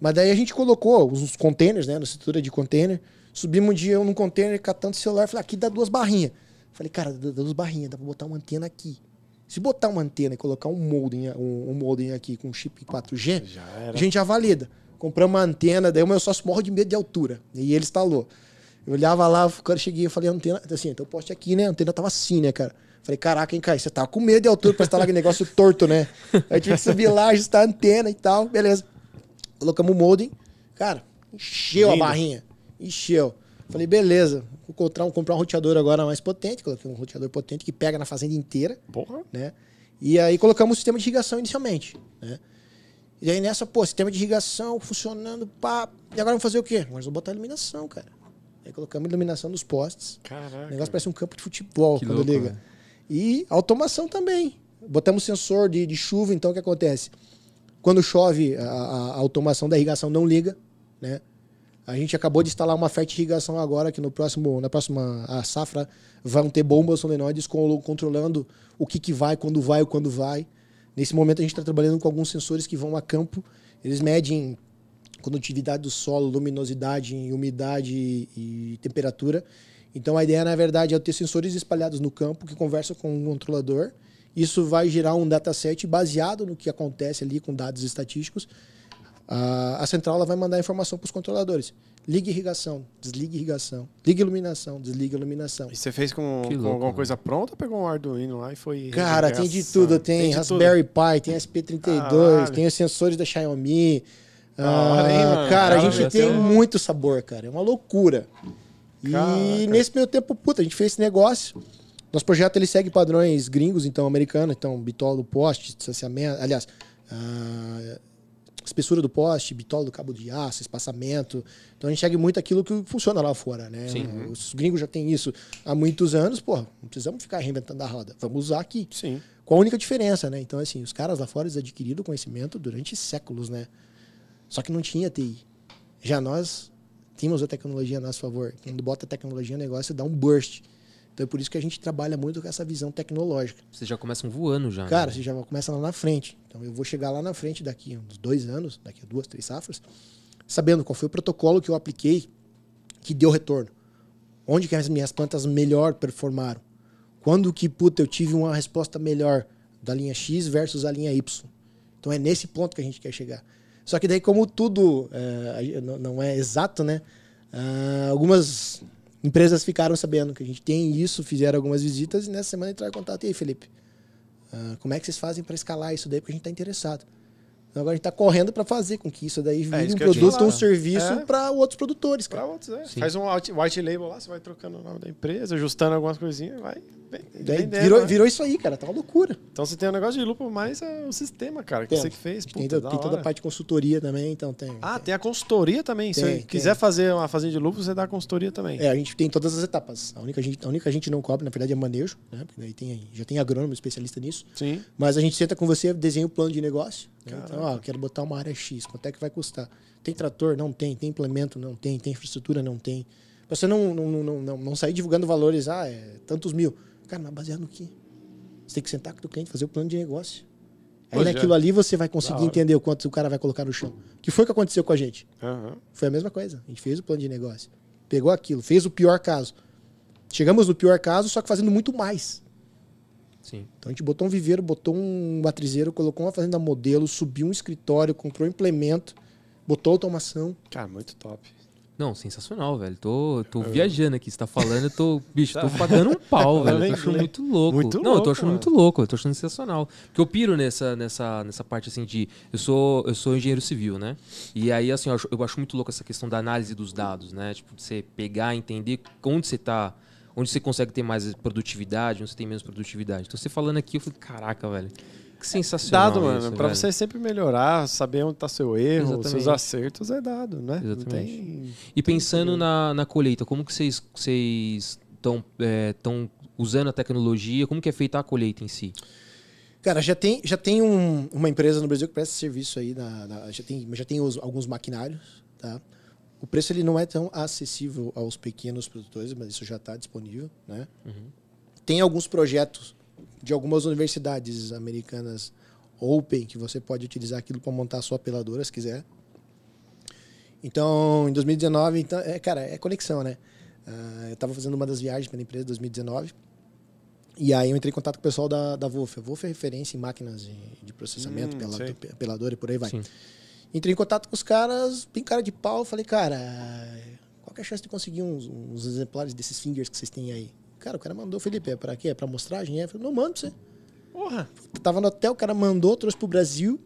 Mas daí a gente colocou os containers, né, na estrutura de container. Subimos um dia num container catando celular, falei, aqui dá duas barrinhas. Falei, cara, dá duas barrinhas, dá pra botar uma antena aqui. Se botar uma antena e colocar um modem, um, um modem aqui com chip 4G, Já era. a gente já valida. Compramos uma antena, daí o meu sócio morre de medo de altura. E ele instalou. Eu olhava lá, quando eu cheguei, eu falei, antena, assim, então eu poste aqui, né? A antena tava assim, né, cara? Falei, caraca, hein, Caio, você tava com medo de altura pra instalar aquele negócio torto, né? Aí tive que subir lá, ajustar a antena e tal, beleza. Colocamos o modem. Cara, encheu Lindo. a barrinha. Encheu. Falei, beleza. Vou comprar um, comprar um roteador agora mais potente. Coloquei um roteador potente que pega na fazenda inteira Porra. né? E aí colocamos o sistema de irrigação inicialmente, né? E aí nessa, pô, sistema de irrigação funcionando, pá. E agora vamos fazer o quê? Nós vamos botar iluminação, cara. Aí colocamos iluminação nos postes. O Caraca. negócio parece um campo de futebol Que quando louco, liga. velho. E automação também. Botamos sensor de, de chuva, então o que acontece? Quando chove, a, a- automação da irrigação não liga, né? A gente acabou de instalar uma fertirrigação agora, que no próximo, na próxima safra vão ter bombas solenoides controlando o que, que vai, quando vai, quando vai. Nesse momento a gente está trabalhando com alguns sensores que vão a campo. Eles medem condutividade do solo, luminosidade, umidade e temperatura. Então a ideia, na verdade, é ter sensores espalhados no campo que conversam com um controlador. Isso vai gerar um dataset baseado no que acontece ali com dados estatísticos. A, a central ela vai mandar informação para os controladores. Ligue irrigação, desligue irrigação. Ligue iluminação, desligue iluminação. E você fez com, com louco, alguma velho. coisa pronta ou pegou um Arduino lá e foi. Cara, tem de tudo. Tem, de tudo. Raspberry Pi, tem SP32, Caralho. tem os sensores da Xiaomi. Hein, Ah, mano? cara, a Cara, gente já tem tem um- muito sabor, cara. É uma loucura. E Caraca. nesse meio tempo, puta, a gente fez esse negócio. Nosso projeto ele segue padrões gringos, então americanos, então bitola do poste, distanciamento, aliás, ah, espessura do poste, bitola do cabo de aço, espaçamento. Então a gente segue muito aquilo que funciona lá fora, né? Sim. Os gringos já têm isso há muitos anos, pô, não precisamos ficar reinventando a roda. Vamos usar aqui. Sim. Com a única diferença, né? Então, assim, os caras lá fora eles adquiriram conhecimento durante séculos, né? Só que não tinha TI. Já nós tínhamos a tecnologia a nosso favor. Quando bota tecnologia no negócio, dá um burst. Então é por isso que a gente trabalha muito com essa visão tecnológica. Vocês já começam voando já. Cara, né? você já começa lá na frente. Então eu vou chegar lá na frente daqui uns dois anos, daqui a duas, três safras, sabendo qual foi o protocolo que eu apliquei que deu retorno. Onde que as minhas plantas melhor performaram. Quando que, puta, eu tive uma resposta melhor da linha X versus a linha Y. Então é nesse ponto que a gente quer chegar. Só que daí, como tudo é, não- é exato, né? Ah, algumas empresas ficaram sabendo que a gente tem isso, fizeram algumas visitas e nessa semana entraram em contato. E aí, Felipe? Ah, como é que vocês fazem para escalar isso daí? Porque a gente está interessado. Então agora a gente está correndo para fazer com que isso daí vire É, isso um produto, falar. um serviço É. para outros produtores, Pra cara. outros, é. Sim. Faz um white, label lá, você vai trocando o nome da empresa, ajustando algumas coisinhas, vai. vem- Daí vendendo, virou, né? virou isso aí, cara. Tá uma loucura. Então você tem um negócio de lupa, mas é o sistema, cara, que Tem. você que fez. tem, Puta, to- da tem toda a parte de consultoria também, então tem. Ah, tem. tem a consultoria também. Se Tem, você quiser tem. fazer uma fazenda de lúpulo, você dá a consultoria também. É, a gente tem todas as etapas. A única, a gente, a única que a gente não cobra, na verdade, é manejo, né? Porque daí tem, já tem agrônomo especialista nisso. Sim. Mas a gente senta com você, desenha o plano de negócio. Né? Então, ó, quero botar uma área X, quanto é que vai custar? Tem trator? Não tem. Tem implemento? Não tem. Tem infraestrutura? Não tem. Pra você não, não, não, não, não, sair divulgando valores, ah, é tantos mil. Cara, mas baseado no quê? Você tem que sentar com o cliente, fazer o plano de negócio. Aí é. naquilo ali você vai conseguir entender o quanto o cara vai colocar no chão. Que foi o que aconteceu com a gente. Aham. Foi a mesma coisa. A gente fez o plano de negócio. Pegou aquilo, fez o pior caso. Chegamos no pior caso, só que fazendo muito mais. Sim. Então a gente botou um viveiro, botou um matrizeiro, colocou uma fazenda modelo, subiu um escritório, comprou um implemento, botou automação. Cara, muito top. Não, sensacional, velho. Tô, tô É. viajando aqui. Você tá falando, eu tô. Bicho, tô pagando um pau, velho. Eu tô achando muito louco. Muito não, eu louco, tô achando mano. muito louco, eu tô achando sensacional. Porque eu piro nessa, nessa, nessa parte assim de. Eu sou, eu sou engenheiro civil, né? E aí, assim, eu acho, eu acho muito louco essa questão da análise dos dados, né? Tipo, de você pegar, entender onde você tá. Onde você consegue ter mais produtividade, onde você tem menos produtividade. Então, você falando aqui, eu falei, caraca, velho. Que sensacional. Dado, mano. velho. você sempre melhorar, saber onde tá seu erro, Exatamente. seus acertos, é dado, né? Não Exatamente. tem... E pensando na, na colheita, como que vocês estão tão usando a tecnologia? Como que é feita a colheita em si? Cara, já tem, já tem um- uma empresa no Brasil que presta serviço aí, na, na- já tem, já tem os- alguns maquinários, tá? O preço ele não é tão acessível aos pequenos produtores, mas isso já está disponível, né? Tem alguns projetos de algumas universidades americanas open que você pode utilizar aquilo para montar a sua peladora, se quiser. Então, em 2019, então, é, cara, é conexão, né? Ah, eu estava fazendo uma das viagens pela empresa em 2019 e aí eu entrei em contato com o pessoal da, da Wolf. A Wolf é referência em máquinas de, de processamento, Hum, pela, sei. pe- peladora e por aí vai. Sim. Entrei em contato com os caras, bem cara de pau. Falei, cara, qual que é a chance de conseguir uns, uns exemplares desses fingers que vocês têm aí? Cara, o cara mandou, Felipe, é pra quê? É pra amostragem? É? Eu falei, não, mando pra você. Porra! Tava no hotel, o cara mandou, trouxe pro Brasil.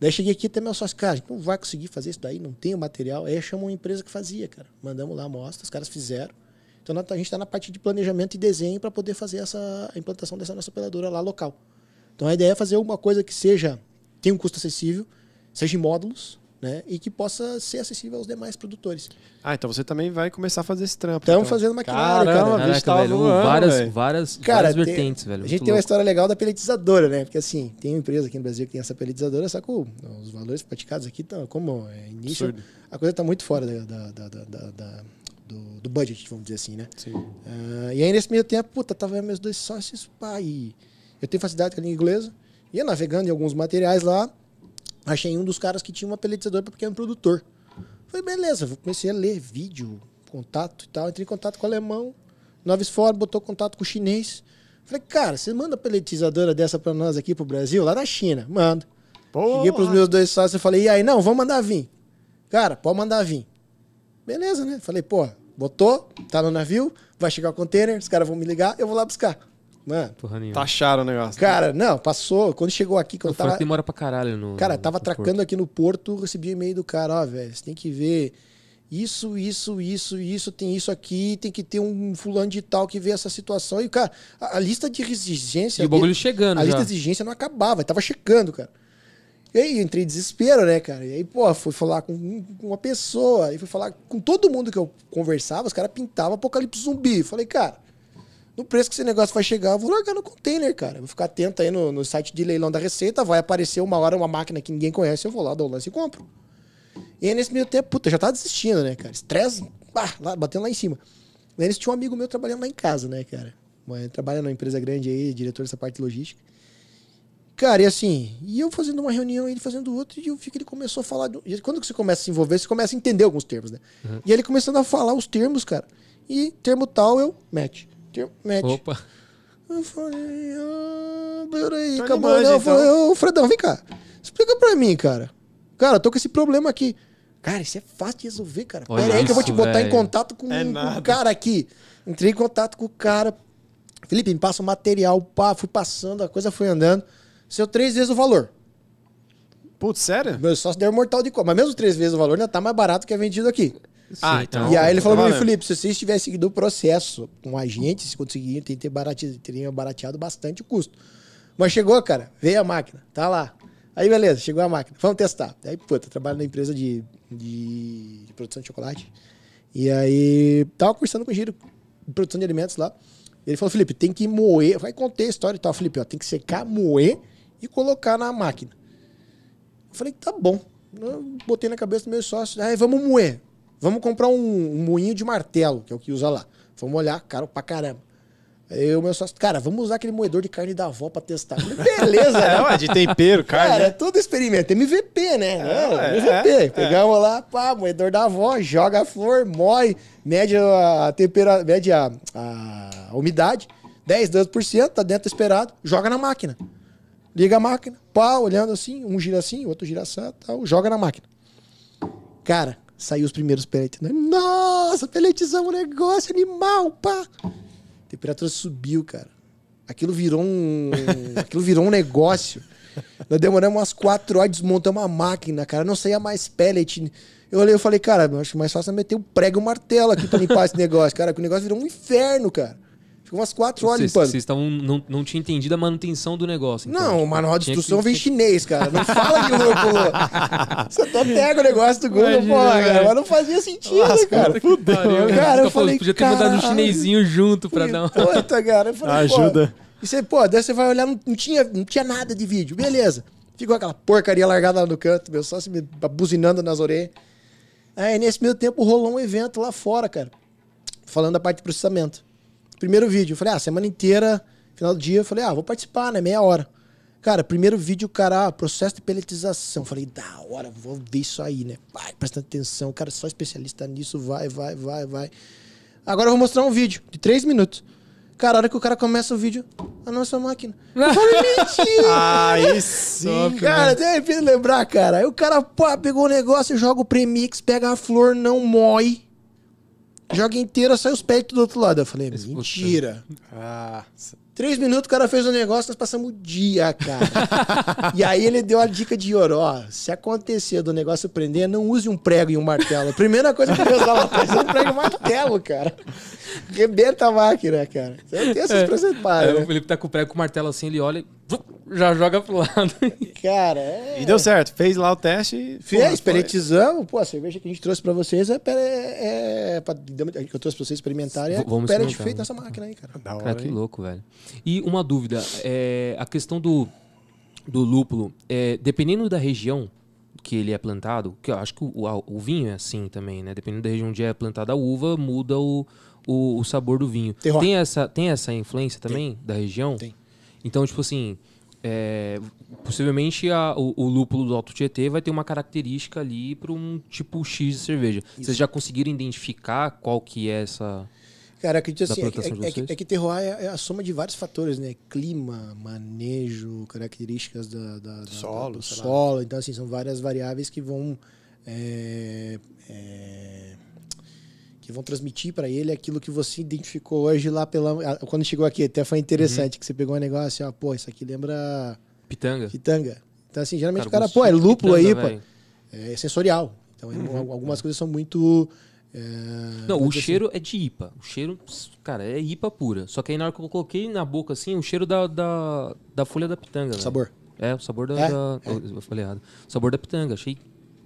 Daí cheguei aqui até meu sócio, cara, não vai conseguir fazer isso daí, não tem o material. Aí chamou uma empresa que fazia, cara. Mandamos lá a amostra, os caras fizeram. Então a gente está na parte de planejamento e desenho para poder fazer essa a implantação dessa nossa operadora lá local. Então a ideia é fazer uma coisa que seja tenha um custo acessível, seja em módulos, né? E que possa ser acessível aos demais produtores. Ah, então você também vai começar a fazer esse trampo. Estamos então. fazendo maquinário, Caramba, cara. Caraca, velho. voando, várias, velho. várias, Cara, várias tem- vertentes, velho. A gente tem uma louco. história legal da peletizadora, né? Porque assim, tem uma empresa aqui no Brasil que tem essa peletizadora, só que os valores praticados aqui estão, como é início, Absurdo. a coisa está muito fora da, da- da- da- da- da- do, do budget, vamos dizer assim, né? Sim. Ah, e aí nesse meio tempo, puta, tava eu meus dois sócios, e eu tenho facilidade com a língua inglesa, ia navegando em alguns materiais lá, achei um dos caras que tinha uma peletizadora para pequeno produtor. Falei, beleza, comecei a ler vídeo, contato e tal, entrei em contato com o alemão, Noves Fora botou contato com o chinês. Falei, cara, você manda peletizadora dessa para nós aqui pro Brasil, lá na China, manda. Cheguei pros meus dois sócios e falei, e aí, não, vamos mandar vir. Cara, pode mandar vir. Beleza, né? Falei, pô, botou, tá no navio, vai chegar o container, os caras vão me ligar, eu vou lá buscar. Mano, Porra nenhuma. Taxaram o negócio. cara, não, passou. Quando chegou aqui, quando Fora tava. demora pra caralho no. Cara, no- tava no atracando aqui no porto, recebi um e-mail do cara, ó, velho, você tem que ver isso, isso, isso, isso, tem isso aqui, tem que ter um fulano de tal que vê essa situação. E, cara, a, a lista de exigência. E o bagulho chegando A já. lista de exigência não acabava, tava checando, cara. E aí, eu entrei em desespero, né, cara? E aí, pô, fui falar com com uma pessoa, aí fui falar com todo mundo que eu conversava, os caras pintavam apocalipse zumbi. Falei, cara, no preço que esse negócio vai chegar, eu vou largar no container, cara. Vou ficar atento aí no, no site de leilão da Receita, vai aparecer uma hora uma máquina que ninguém conhece, eu vou lá, dou o lance e compro. E aí, nesse meio tempo, puta, já tava desistindo, né, cara? Estresse, lá, batendo lá em cima. E aí, eles tinham um amigo meu trabalhando lá em casa, né, cara? Ele trabalha numa empresa grande aí, diretor dessa parte de logística. Cara, e assim, e eu fazendo uma reunião, ele fazendo outra, e eu vi que ele começou a falar. do- quando você começa a se envolver, você começa a entender alguns termos, né? E ele começando a falar os termos, cara. E termo tal, eu match. Termo, match. Opa. Eu falei, ah, peraí, Então acabou. Não, eu falei, então. ô Fredão, vem cá. Explica pra mim, cara. Cara, eu tô com esse problema aqui. Cara, isso é fácil de resolver, cara. Olha Pera aí que eu vou te botar em velho. contato com, É com o cara aqui. Entrei em contato com o cara. Felipe, me passa o material, pá, fui passando, a coisa foi andando. Seu três vezes o valor. Putz, sério? Meu sócio deu mortal de cobra. Mas mesmo três vezes o valor ainda tá mais barato que é vendido aqui. Ah, Sim, então. E aí ele falou tá pra mim. Felipe, se vocês tivessem seguido o processo com a gente, se conseguir, ter barate... teriam barateado bastante o custo. Mas chegou, cara, veio a máquina, tá lá. Aí beleza, chegou a máquina, vamos testar. Aí, puta, trabalho na empresa de, de, de produção de chocolate. E aí, tava conversando com o Giro, de produção de alimentos lá. Ele falou, Felipe, tem que moer. Vai contei a história e tal. Felipe, ó, tem que secar, moer e colocar na máquina. Eu falei, tá bom. Eu botei na cabeça do meu sócio, aí vamos moer. Vamos comprar um, um moinho de martelo, que é o que usa lá. Vamos olhar, caro pra caramba. Aí o meu sócio, cara, vamos usar aquele moedor de carne da avó pra testar. Eu falei, Beleza, É, né? ué, de tempero, carne. Cara, é né? todo experimento. MVP, né? Não, é, MVP. é, Pegamos lá, pá, moedor da avó, joga a flor, moe, mede a temperatura, mede a, a umidade, 10, 12%, tá dentro do esperado, joga na máquina. Liga a máquina, pá, olhando assim, um gira assim, outro gira assim, tal, joga na máquina. Cara, saiu os primeiros pellets. Nossa, pelletizamos um negócio animal, pá. A temperatura subiu, cara. Aquilo virou um. aquilo virou um negócio. Nós demoramos umas quatro horas, desmontamos a máquina, cara. Não saía mais pellet. Eu olhei e falei, cara, acho mais fácil é meter um prego e um martelo aqui pra limpar esse negócio. Cara, que o negócio virou um inferno, cara. Ficou umas quatro horas Vocês limpando. vocês estavam não, não tinha entendido a manutenção do negócio. então. Não, o manual de Tinha que- instrução vem chinês, cara. Não fala que o lúpulo. Você até pega o negócio do Google, Imagina, pô, cara. Mas não fazia sentido, Lascou, cara. fudeu. Cara, Cara, eu falei, podia ter mandado um chinesinho junto pra dar uma... Puta, cara. Eu falei, Ajuda. E você, pô, daí você vai olhar, não, não tinha, não tinha nada de vídeo. Beleza. Ficou aquela porcaria largada lá no canto, meu sócio me buzinando nas orelhas. Aí, nesse meio tempo, rolou um evento lá fora, cara. Falando da parte de processamento. Primeiro vídeo. Eu falei, ah, semana inteira, final do dia, eu falei, ah, vou participar, né? Meia hora. Cara, primeiro vídeo, o cara, ah, processo de pelletização. Falei, da hora, vou ver isso aí, né? Vai, prestando atenção, cara é só especialista nisso, vai, vai, vai, vai. Agora eu vou mostrar um vídeo de três minutos. Cara, a hora que o cara começa o vídeo, a nossa máquina. Eu falei, mentira! Aí sim, cara, de repente lembrar, cara. Aí o cara pá, pegou o negócio, joga o premix, pega a flor, não mói. Joga inteira, sai os pés do outro lado. Eu falei, mentira. Ah, Três minutos o cara fez o negócio, nós passamos o dia, cara. e aí ele deu a dica de ouro, ó. Se acontecer do negócio prender, não use um prego e um martelo. A primeira coisa que eu atrás é um prego e um martelo, cara. Rebenta a máquina, cara. Você tem esses Aí preseparos, o né? Felipe tá com o prego com o martelo assim, ele olha e... já joga pro lado. Cara, é... E deu certo. Fez lá o teste. e, Fez, experimentizamos. Pô, a cerveja que a gente trouxe pra vocês é, é, é pra, que eu trouxe pra vocês experimentarem é vamos pera de feito né? nessa máquina aí, cara. Da hora, Cara, que hein? louco, velho. E uma dúvida, é, a questão do, do lúpulo, é, dependendo da região que ele é plantado, que eu acho que o, o vinho é assim também, né? Dependendo da região onde é plantada a uva, muda o, o, o sabor do vinho. Terroir. Tem essa, tem essa influência também da região? Tem. Então, tipo assim, é, possivelmente a- o, o lúpulo do Alto Tietê vai ter uma característica ali para um tipo X de cerveja. Vocês já conseguiram identificar qual que é essa... Cara, acredito assim, é, que- plantação de é, que- é que terroir é, é a soma de vários fatores, né? Clima, manejo, características da, da- da- Solo, do solo. Então, assim, são várias variáveis que vão é, é, que vão transmitir para ele aquilo que você identificou hoje lá pela quando chegou aqui. Até foi interessante Uhum. que você pegou um negócio, ó, pô, isso aqui lembra Pitanga? pitanga. Então, assim, geralmente o cara, pô, é lúpulo aí, pô. É sensorial. Então, Uhum. algumas coisas são muito. é, Não, o vamos dizer cheiro é de IPA. O cheiro, cara, é IPA pura. Só que aí na hora que eu coloquei na boca, assim, o cheiro da, da, da folha da pitanga. assim, velho. sabor. É, o sabor da. É, da- Eu falei errado. O sabor da pitanga. Achei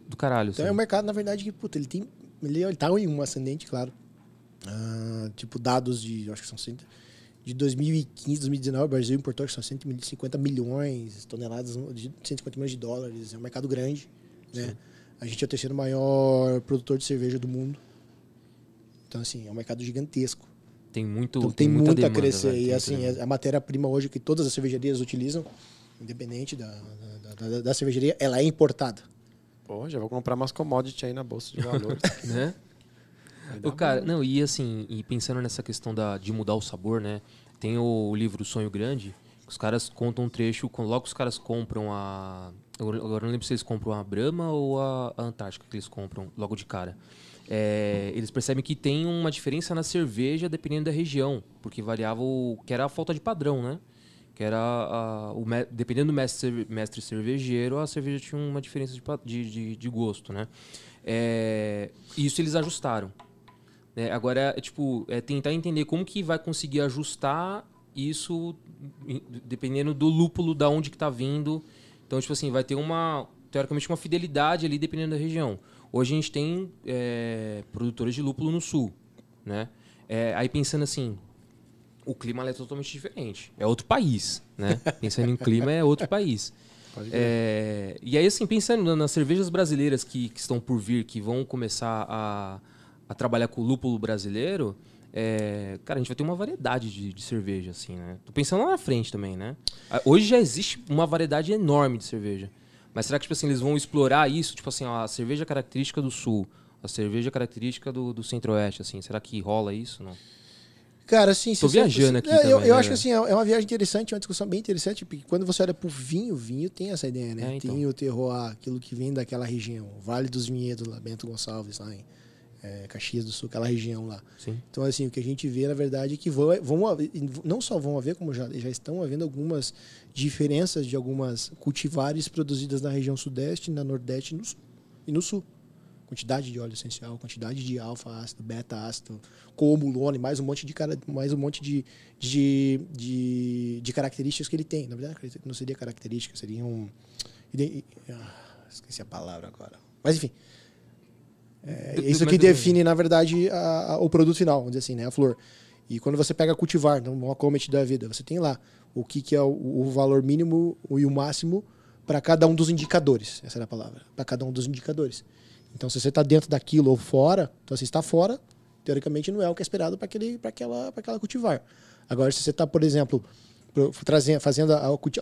do caralho. Então assim. é um mercado, na verdade, que, puta, ele tem. Ele, ele tá em um ascendente, claro. Ah, tipo, dados de. Acho que são cento, de 2015, 2019, o Brasil importou, acho que são 150 milhões, toneladas de 150 milhões de dólares. É um mercado grande, né? A gente é o terceiro maior produtor de cerveja do mundo. Então, assim, é um mercado gigantesco. Tem muito. Então tem, muita muito demanda, a crescer. velho, tem E assim, demanda. é a matéria-prima hoje que todas as cervejarias utilizam, independente da, da, da- da cervejaria, ela é importada. Pô, já vou comprar umas commodities aí na bolsa de valores. né? O cara, não, e assim, e pensando nessa questão da, de mudar o sabor, né? Tem o livro Sonho Grande, os caras contam um trecho, logo os caras compram a. Agora não lembro se eles compram a Brahma ou a, a Antártica que eles compram logo de cara. É, eles percebem que tem uma diferença na cerveja dependendo da região, porque variava o. que era a falta de padrão, né? Que era a- o, dependendo do mestre, mestre cervejeiro, a cerveja tinha uma diferença de, de, de, gosto, né? É, isso eles ajustaram. né? agora, é, tipo, é tentar entender como que vai conseguir ajustar isso dependendo do lúpulo, da onde que tá vindo. Então, tipo assim, vai ter uma, teoricamente, uma fidelidade ali dependendo da região. Hoje a gente tem é, produtores de lúpulo no sul, né? É, aí pensando assim, o clima é totalmente diferente. É outro país, né? Pensando em clima, é outro país. É, e aí, assim, pensando na- nas cervejas brasileiras que, que estão por vir, que vão começar a, a trabalhar com o lúpulo brasileiro, é, cara, a gente vai ter uma variedade de, de cerveja, assim, né? Tô pensando lá na frente também, né? Ah, Hoje já existe uma variedade enorme de cerveja. Mas será que, tipo assim, eles vão explorar isso? Tipo assim, ó, a cerveja característica do sul, a cerveja característica do, do centro-oeste, assim. Será que rola isso? Não? Cara, assim... Tô viajando aqui É, eu, também, eu né, acho que assim, é é uma viagem interessante, é uma discussão bem interessante, porque quando você olha pro vinho, o vinho tem essa ideia, né? É, então. Tem o terroir, aquilo que vem daquela região, Vale dos Vinhedos, lá, Bento Gonçalves, lá em é, Caxias do Sul, aquela região lá. Sim. Então, assim, o que a gente vê, na verdade, é que vão, vão não só vão haver, como já, já estão havendo algumas diferenças de algumas cultivares produzidas na região sudeste, na nordeste e no sul. E no sul. Quantidade de óleo essencial, quantidade de alfa-ácido, beta-ácido, coomulone, mais um monte de cara, mais um monte de, de, de, de características que ele tem. Na verdade, não seria característica, seria um. ah, esqueci a palavra agora. Mas enfim. É, isso mas que define, na verdade, a- a- o produto final, vamos dizer assim, né? A flor. E quando você pega cultivar, então, uma comet da vida, você tem lá o que, que é o, o valor mínimo e o máximo para cada um dos indicadores. Essa era a palavra. Para cada um dos indicadores. Então, se você está dentro daquilo ou fora, então se está fora, teoricamente não é o que é esperado para aquela, pra aquela cultivar. Agora, se você está, por exemplo, trazendo, fazendo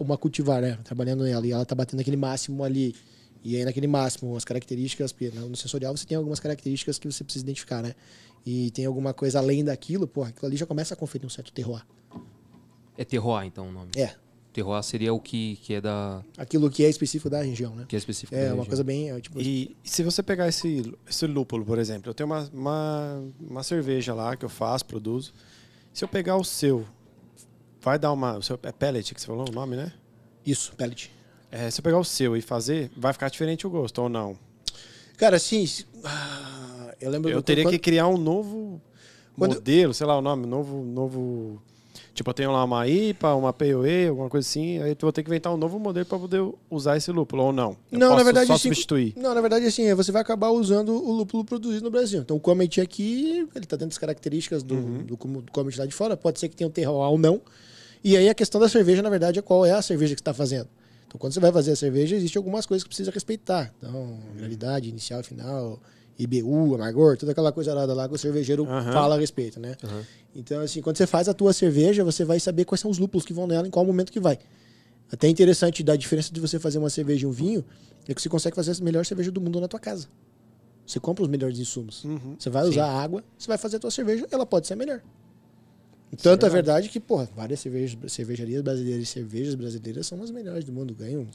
uma cultivar, né? trabalhando nela, e ela está batendo aquele máximo ali, e aí naquele máximo, as características, no sensorial você tem algumas características que você precisa identificar, né? E tem alguma coisa além daquilo, pô, aquilo ali já começa a conferir um certo terroir. É terroir, então, o nome. É, Terroir seria o que, que é da... aquilo que é específico da região, né? Que é específico da É uma região. coisa bem, é, tipo, E se você pegar esse, esse lúpulo, por exemplo, eu tenho uma, uma, uma cerveja lá que eu faço, produzo. Se eu pegar o seu, vai dar uma. O seu, é pellet que você falou o nome, né? isso, pellet. É, se eu pegar o seu e fazer, vai ficar diferente o gosto, ou não? Cara, assim, ah, eu lembro Eu do- teria quando- que criar um novo Quando- modelo, sei lá o nome, novo. novo Tipo, eu tenho lá uma IPA, uma POE, alguma coisa assim, aí tu vou ter que inventar um novo modelo para poder usar esse lúpulo, ou não? Eu não, na verdade, só assim, substituir. Não, na verdade, assim, você vai acabar usando o lúpulo produzido no Brasil. Então, o Comet aqui, ele tá dentro das características do, Uhum. do, do Comet lá de fora. Pode ser que tenha um terroir ou não. E aí, a questão da cerveja, na verdade, é qual é a cerveja que você está fazendo. Então, quando você vai fazer a cerveja, existem algumas coisas que precisa respeitar. Então, gravidade, inicial, final, IBU, amargor, toda aquela coisa lá, lá que o cervejeiro Aham. fala a respeito, né? Então, assim, quando você faz a tua cerveja, você vai saber quais são os lúpulos que vão nela, em qual momento que vai. Até é interessante da diferença de você fazer uma cerveja e um vinho, é que você consegue fazer a melhor cerveja do mundo na tua casa. Você compra os melhores insumos. Uhum. Você vai usar água, você vai fazer a tua cerveja, ela pode ser melhor. Tanto é verdade que, porra, várias cervejas, cervejarias brasileiras e cervejas brasileiras são as melhores do mundo, ganham.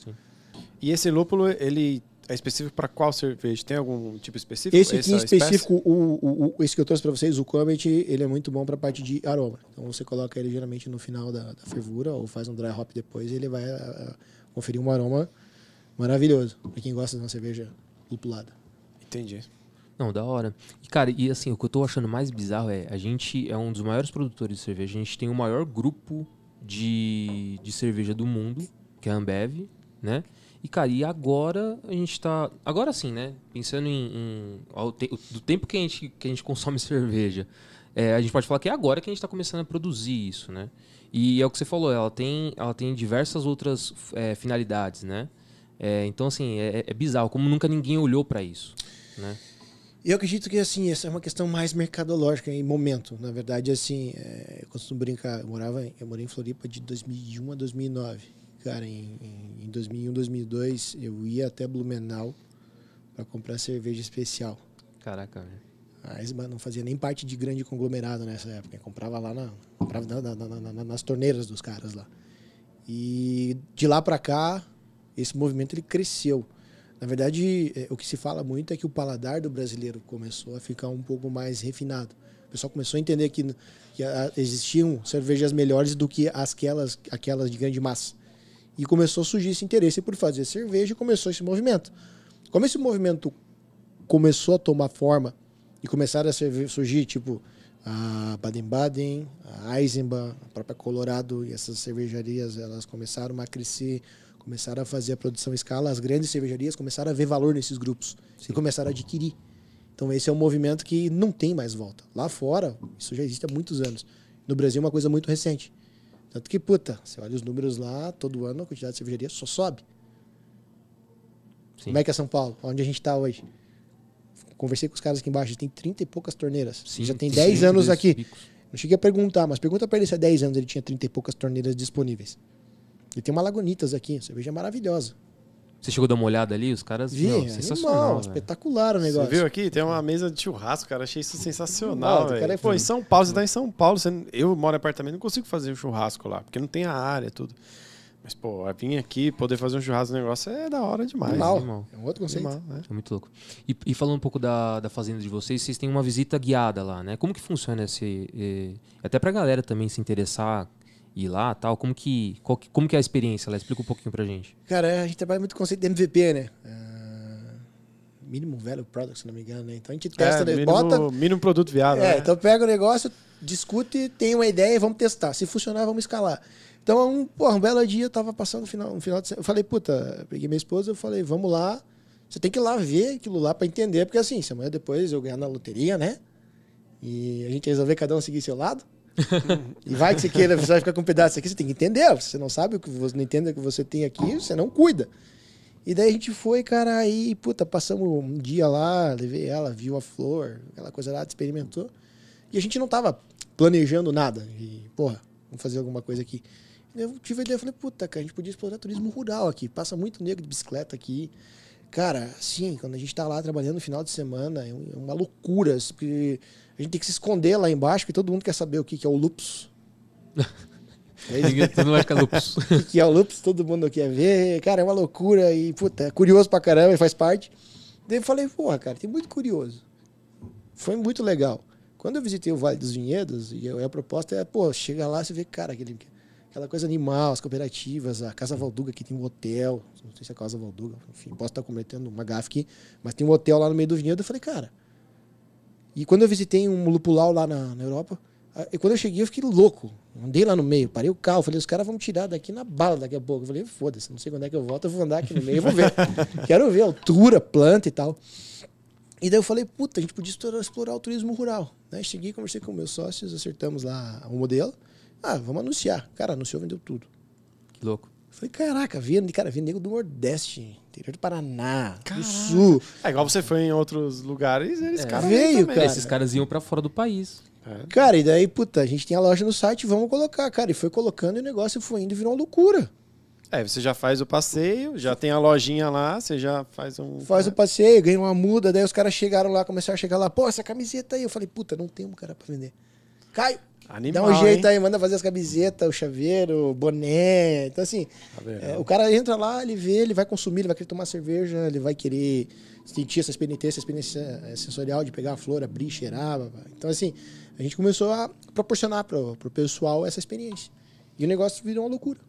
E esse lúpulo, ele é específico para qual cerveja? Tem algum tipo específico? Esse aqui em específico, o, o, o- esse que eu trouxe pra vocês, o Comet, ele é muito bom pra parte de aroma. Então você coloca ele geralmente no final da, da fervura ou faz um dry hop depois e ele vai ah, ah, conferir um aroma maravilhoso. Pra quem gosta de uma cerveja lupulada. Entendi. Não, da hora. E, cara, e assim, o que eu tô achando mais bizarro é, a gente é um dos maiores produtores de cerveja. A gente tem o maior grupo de, de cerveja do mundo, que é a Ambev, né? E, cara, e agora a gente tá. Agora sim, né? Pensando em. em- te- do tempo que a gente, que a gente consome cerveja, é, a gente pode falar que é agora que a gente tá começando a produzir isso, né? E é o que você falou, ela tem, ela tem diversas outras é, finalidades, né? É, então, assim, é, é bizarro, como nunca ninguém olhou para isso, né? Eu acredito que assim, essa é uma questão mais mercadológica em momento. Na verdade, assim, é, eu costumo brincar, eu morava, eu morei em Floripa de 2001 a 2009. Cara, em, em, em 2001, 2002, eu ia até Blumenau para comprar cerveja especial. Caraca, velho. A Esma não fazia nem parte de grande conglomerado nessa época. Comprava lá na, comprava na- na- na- na- nas torneiras dos caras lá. E de lá para cá, esse movimento ele cresceu. Na verdade, é, o que se fala muito é que o paladar do brasileiro começou a ficar um pouco mais refinado. O pessoal começou a entender que, que ah, existiam cervejas melhores do que aquelas, aquelas de grande massa. E começou a surgir esse interesse por fazer cerveja e começou esse movimento. Como esse movimento começou a tomar forma e começaram a surgir, tipo, a Baden-Baden, a Eisenbahn, a própria Colorado, e essas cervejarias, elas começaram a crescer, começaram a fazer a produção em escala, as grandes cervejarias começaram a ver valor nesses grupos e começaram a adquirir. Então esse é um movimento que não tem mais volta. Lá fora, isso já existe há muitos anos. No Brasil é uma coisa muito recente. Tanto que, puta, você olha os números lá, todo ano a quantidade de cervejaria só sobe. Sim. Como é que é São Paulo? Onde a gente está hoje? Conversei com os caras aqui embaixo, tem 30 e poucas torneiras. Sim, já tem sim, 10 anos aqui. picos. Não cheguei a perguntar, mas pergunta pra ele se há 10 anos ele tinha 30 e poucas torneiras disponíveis. Ele tem uma Lagunitas aqui, a cerveja é maravilhosa. Você chegou a dar uma olhada ali? Os caras. Vi, meu, é sensacional. animal, espetacular o Você negócio. viu aqui? Tem uma mesa de churrasco, cara. Achei isso sensacional, Animal, o velho. cara é Pô, em. São Paulo, você tá em São Paulo. Você... Eu moro em apartamento, não consigo fazer um churrasco lá, porque não tem a área, tudo. Mas, pô, vir aqui, poder fazer um churrasco no negócio é da hora demais. Animal. animal. É um outro conceito. Animal, né? É muito louco. E, e falando um pouco da, da fazenda de vocês, vocês têm uma visita guiada lá, né? Como que funciona esse. eh, até pra galera também se interessar, ir lá tal. Como que, qual que- como que é a experiência lá? Explica um pouquinho pra gente. Cara, a gente trabalha muito com o conceito de MVP, né? Ah, Minimum Value Product, se não me engano, né? Então a gente testa, É, né? mínimo, bota. mínimo produto viável. É, né? então pega o negócio, discute, tem uma ideia e vamos testar. Se funcionar, vamos escalar. Então, um, porra, um belo dia eu tava passando um final, um final de semana. Eu falei, puta, eu peguei minha esposa, eu falei, vamos lá. Você tem que ir lá ver aquilo lá pra entender, porque assim, se amanhã depois eu ganhar na loteria, né? E a gente resolver cada um seguir seu lado. e vai que você queira, você vai ficar com um pedaço aqui, você tem que entender. Você não sabe o que você não entende o que você tem aqui, você não cuida. E daí a gente foi, cara, aí, puta, passamos um dia lá, levei ela, viu a flor, aquela coisa lá, experimentou. E a gente não tava planejando nada. E, porra, vamos fazer alguma coisa aqui. E eu tive a ideia, falei, puta, cara, a gente podia explorar turismo rural aqui. Passa muito negro de bicicleta aqui. Cara, sim, quando a gente tá lá trabalhando no final de semana, é é uma loucura. Porque a gente tem que se esconder lá embaixo, porque todo mundo quer saber o que, que é o lupus. Todo mundo vai ficar lupus. o que, é o lupus, todo mundo quer ver. Cara, é uma loucura e, puta, é curioso pra caramba e faz parte. Daí eu falei, porra, cara, tem muito curioso. Foi muito legal. Quando eu visitei o Vale dos Vinhedos, e a proposta é, pô, chega lá, você vê, cara, aquele, aquela coisa animal, as cooperativas, a Casa Valduga que tem um hotel, não sei se é a Casa Valduga, enfim, posso estar cometendo uma gafe aqui, mas tem um hotel lá no meio do vinhedo. Eu falei, cara. E quando eu visitei um lupulau lá na, na Europa, E quando eu cheguei, eu fiquei louco. Andei lá no meio, parei o carro, falei, os caras vão me tirar daqui na bala daqui a pouco. Eu falei, foda-se, não sei quando é que eu volto, eu vou andar aqui no meio, vou ver. Quero ver a altura, planta e tal. E daí eu falei, puta, a gente podia explorar, explorar o turismo rural. Né? Cheguei, conversei com meus sócios, acertamos lá o modelo. Ah, vamos anunciar. Cara, anunciou, vendeu tudo. Que louco. Falei, caraca, vi, cara, vi nego do Nordeste, interior do Paraná, do Sul. É igual você foi em outros lugares, eles É. caras Veio, também. cara. Esses caras iam pra fora do país. É. Cara, e daí, puta, a gente tem a loja no site, vamos colocar, cara. E foi colocando e o negócio foi indo e virou uma loucura. É, você já faz o passeio, já tem a lojinha lá, você já faz um. Faz o passeio, ganha uma muda, daí os caras chegaram lá, começaram a chegar lá, pô, essa camiseta aí. Eu falei, puta, não tem um cara pra vender. Caio, Animal, dá um jeito hein? aí, manda fazer as camisetas, o chaveiro, o boné. Então, assim, Tá é, o cara entra lá, ele vê, ele vai consumir, ele vai querer tomar cerveja, ele vai querer sentir essa experiência, essa experiência sensorial de pegar a flor, abrir, cheirar. blá, blá. Então, assim, a gente começou a proporcionar pro, pro pessoal essa experiência. E o negócio virou uma loucura.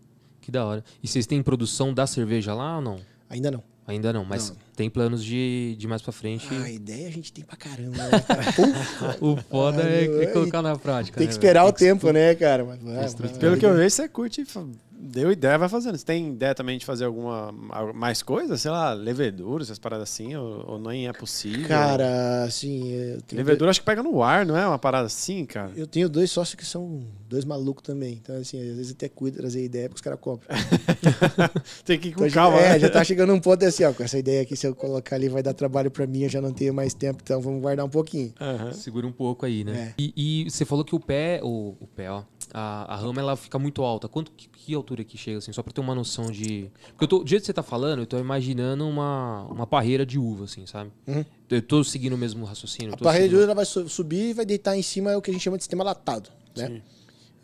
Que da hora. E vocês têm produção da cerveja lá ou não? Ainda não. Ainda não, mas Não. tem planos de, de mais pra frente. Ah, a ideia a gente tem pra caramba, né, cara? O foda Ah, é, é colocar na prática. tem né, que esperar o tempo, né, cara? Mas, vai. Pelo que eu vejo, você curte, deu ideia, vai fazendo. Você tem ideia também de fazer alguma mais coisa? Sei lá, levedura, essas paradas assim, ou, ou nem é possível? Cara, assim, eu Levedura acho que pega no ar, não é? Uma parada assim, cara? eu tenho dois sócios que são dois malucos também. Então, assim, às vezes até cuido de trazer ideia porque os caras compram. tem que ir com Então, calma. é, né? já tá chegando um ponto assim, ó, com essa ideia aqui, se eu colocar ali vai dar trabalho pra mim, eu já não tenho mais tempo, então vamos guardar um pouquinho. Aham. Segura um pouco aí, né? É. E, e você falou que o pé, o, o pé, ó, a, a rama ela fica muito alta. Quanto que, que altura que chega assim, só pra ter uma noção de, porque eu tô, do jeito que você tá falando, eu tô imaginando uma uma parreira de uva assim, sabe? Uhum. Eu tô seguindo o mesmo raciocínio. A parede seguindo- ela vai su- subir e vai deitar em cima, é o que a gente chama de sistema latado, né?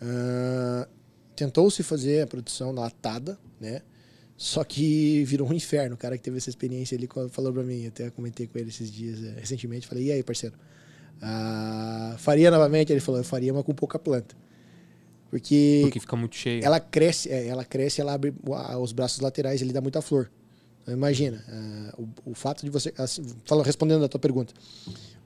Ah, Tentou-se fazer a produção latada, né? Só que virou um inferno. O cara que teve essa experiência ele falou pra mim, até comentei com ele esses dias eh, recentemente. Falei, e aí, parceiro? Ah, faria novamente? Ele falou, eu faria, mas com pouca planta. Porque, porque fica muito cheio. ela cresce, é, ela cresce, ela abre os braços laterais, ele dá muita flor. Então, imagina, ah, o, o fato de você. Assim, fala- respondendo a tua pergunta.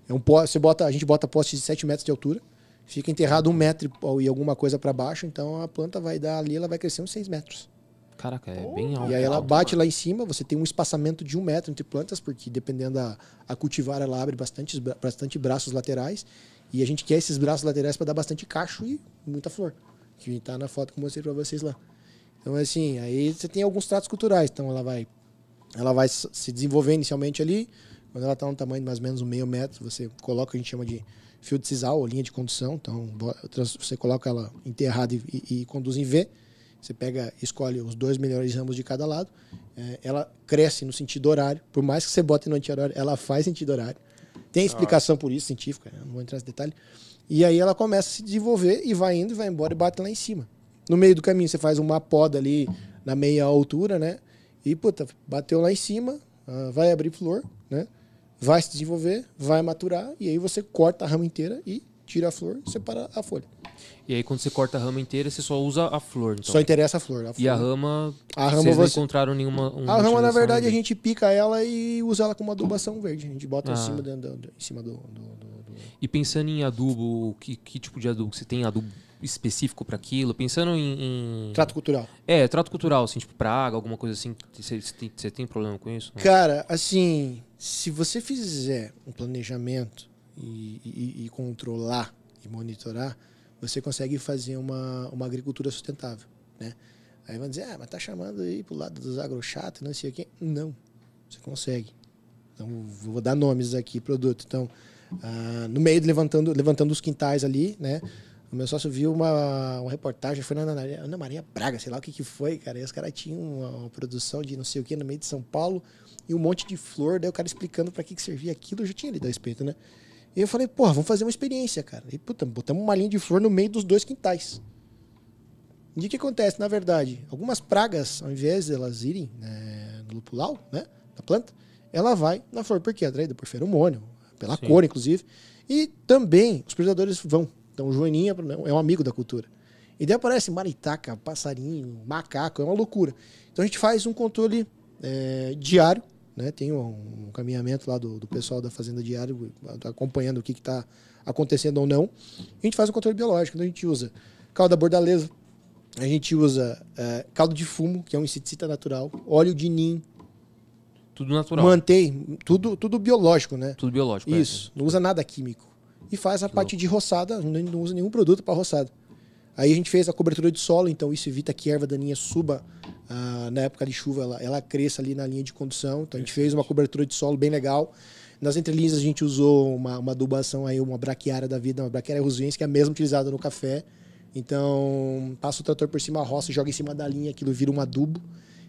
É um você bota, a gente bota poste de 7 metros de altura, fica enterrado um metro e- e alguma coisa para baixo, então a planta vai dar ali, ela vai crescer uns 6 metros. Caraca, é bem alto. e aí ela bate lá em cima, você tem um espaçamento de um metro entre plantas, porque dependendo da a cultivar, ela abre bastante, bastante braços laterais. E a gente quer esses braços laterais para dar bastante cacho e muita flor. Que tá na foto que eu mostrei para vocês lá. Então, assim, aí você tem alguns tratos culturais. Então, ela vai, ela vai se desenvolver inicialmente ali. Quando ela está no tamanho de mais ou menos um meio metro, você coloca a gente chama de fio de sisal, ou linha de condução. Então, você coloca ela enterrada e, e- e conduz em V. Você pega, escolhe os dois melhores ramos de cada lado. É, ela cresce no sentido horário. Por mais que você bote no anti-horário, ela faz sentido horário. Tem explicação por isso, científica, né? não vou entrar nesse detalhe. E aí ela começa a se desenvolver e vai indo e vai embora e bate lá em cima. No meio do caminho você faz uma poda ali na meia altura, né? E, puta, bateu lá em cima, ah, vai abrir flor, né? Vai se desenvolver, vai maturar, e aí você corta a rama inteira e tira a flor e separa a folha. E aí quando você corta a rama inteira, você só usa a flor, então. Só interessa a flor. A E a flor- rama, A rama vocês não você- encontraram nenhuma uma A rama, na verdade, a ainda? gente pica ela e usa ela como adubação verde. A gente bota em Ah. cima, do, do- em cima do, do- E pensando em adubo, que, que tipo de adubo? Você tem adubo específico para aquilo? Pensando em, em- trato cultural. É, trato cultural, assim, tipo praga, alguma coisa assim. Você, você tem, você tem problema com isso? Não? Cara, assim, se você fizer um planejamento e, e- e controlar e monitorar, você consegue fazer uma, uma agricultura sustentável, né? Aí vão dizer, ah, mas tá chamando aí pro lado dos agrochatos, não sei o quê. Não, você consegue. Então, vou dar nomes aqui, produto. Então, ah, no meio, levantando, levantando os quintais ali, né? O meu sócio viu uma, uma reportagem, foi na Ana Maria, Braga, sei lá o que que foi, cara. E os caras tinham uma, uma produção de não sei o que no meio de São Paulo e um monte de flor, daí o cara explicando para que, que servia aquilo, eu já tinha lido a respeito, né? E eu falei, porra, vamos fazer uma experiência, cara. E, puta, botamos uma linha de flor no meio dos dois quintais. E o que acontece? Na verdade, algumas pragas, ao invés de elas irem né, no lupulau, né, na planta, ela vai na flor, porque é atraída por feromônio, pela Sim. cor, inclusive. E também os predadores vão. Então, o joaninha é um amigo da cultura. E daí aparece maritaca, passarinho, macaco, é uma loucura. Então, a gente faz um controle é, diário, né? Tem um, um caminhamento lá do, do, pessoal da Fazenda Diário acompanhando o que está acontecendo ou não. A gente faz um controle biológico, então a gente usa calda bordaleza, a gente usa é, caldo de fumo, que é um inseticida natural, óleo de nim. Tudo natural. Mantém, tudo, tudo biológico, né? Tudo biológico. É. Isso, é. não usa nada químico. E faz a que parte louco. de roçada, não usa nenhum produto para roçada. Aí a gente fez a cobertura de solo, então isso evita que a erva daninha suba ah, na época de chuva, ela, ela cresça ali na linha de condução. Então a gente fez uma cobertura de solo bem legal. Nas entrelinhas a gente usou uma, uma adubação aí, uma braquiária da vida, uma braquiária rosuense, que é a mesma utilizada no café. Então, passa o trator por cima da roça, joga em cima da linha, aquilo vira um adubo.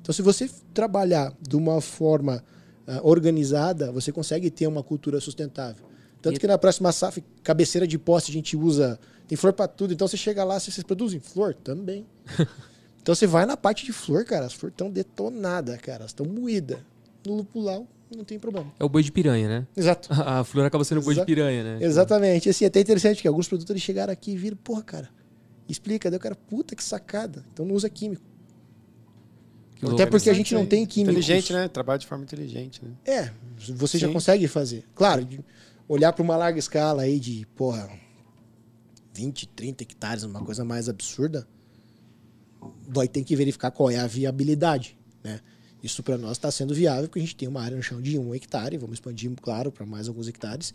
Então, se você trabalhar de uma forma uh, organizada, você consegue ter uma cultura sustentável. Tanto que na próxima safra, cabeceira de poste, a gente usa. Tem flor para tudo. Então, você chega lá, vocês produzem flor? Também. então, você vai na parte de flor, cara, as flores estão detonadas, cara, elas estão moídas. No lupulau, não tem problema. É o boi de piranha, né? Exato. A, flor acaba sendo o boi de piranha, né? Exatamente. Assim, é até interessante que alguns produtores chegaram aqui e viram, porra, cara, explica. Daí o cara, puta que sacada. Então não usa químico. Que Até porque a gente não tem químico. Inteligente, né? Trabalha de forma inteligente, né? É, você Sim. já consegue fazer. Claro, olhar para uma larga escala aí de, porra, 20, 30 hectares, uma coisa mais absurda, vai ter que verificar qual é a viabilidade, né? Isso para nós está sendo viável, porque a gente tem uma área no chão de um hectare, vamos expandir, claro, para mais alguns hectares.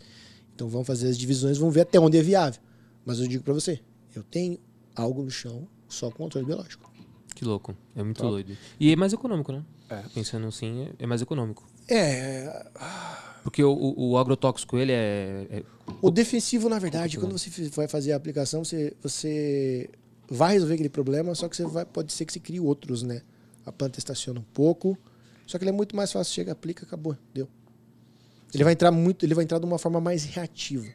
Então vamos fazer as divisões, vamos ver até onde é viável. Mas eu digo para você, eu tenho algo no chão só com controle biológico. Que louco. É muito Top. doido. E é mais econômico, né? É. Pensando assim, é mais econômico. É. Porque o, o, agrotóxico, ele é, é, O defensivo, na verdade, quando você vai fazer a aplicação, você, você vai resolver aquele problema, só que você vai, pode ser que você crie outros, né? A planta estaciona um pouco. Só que ele é muito mais fácil. Chega, aplica, acabou. Deu. Ele vai entrar muito, ele vai entrar de uma forma mais reativa.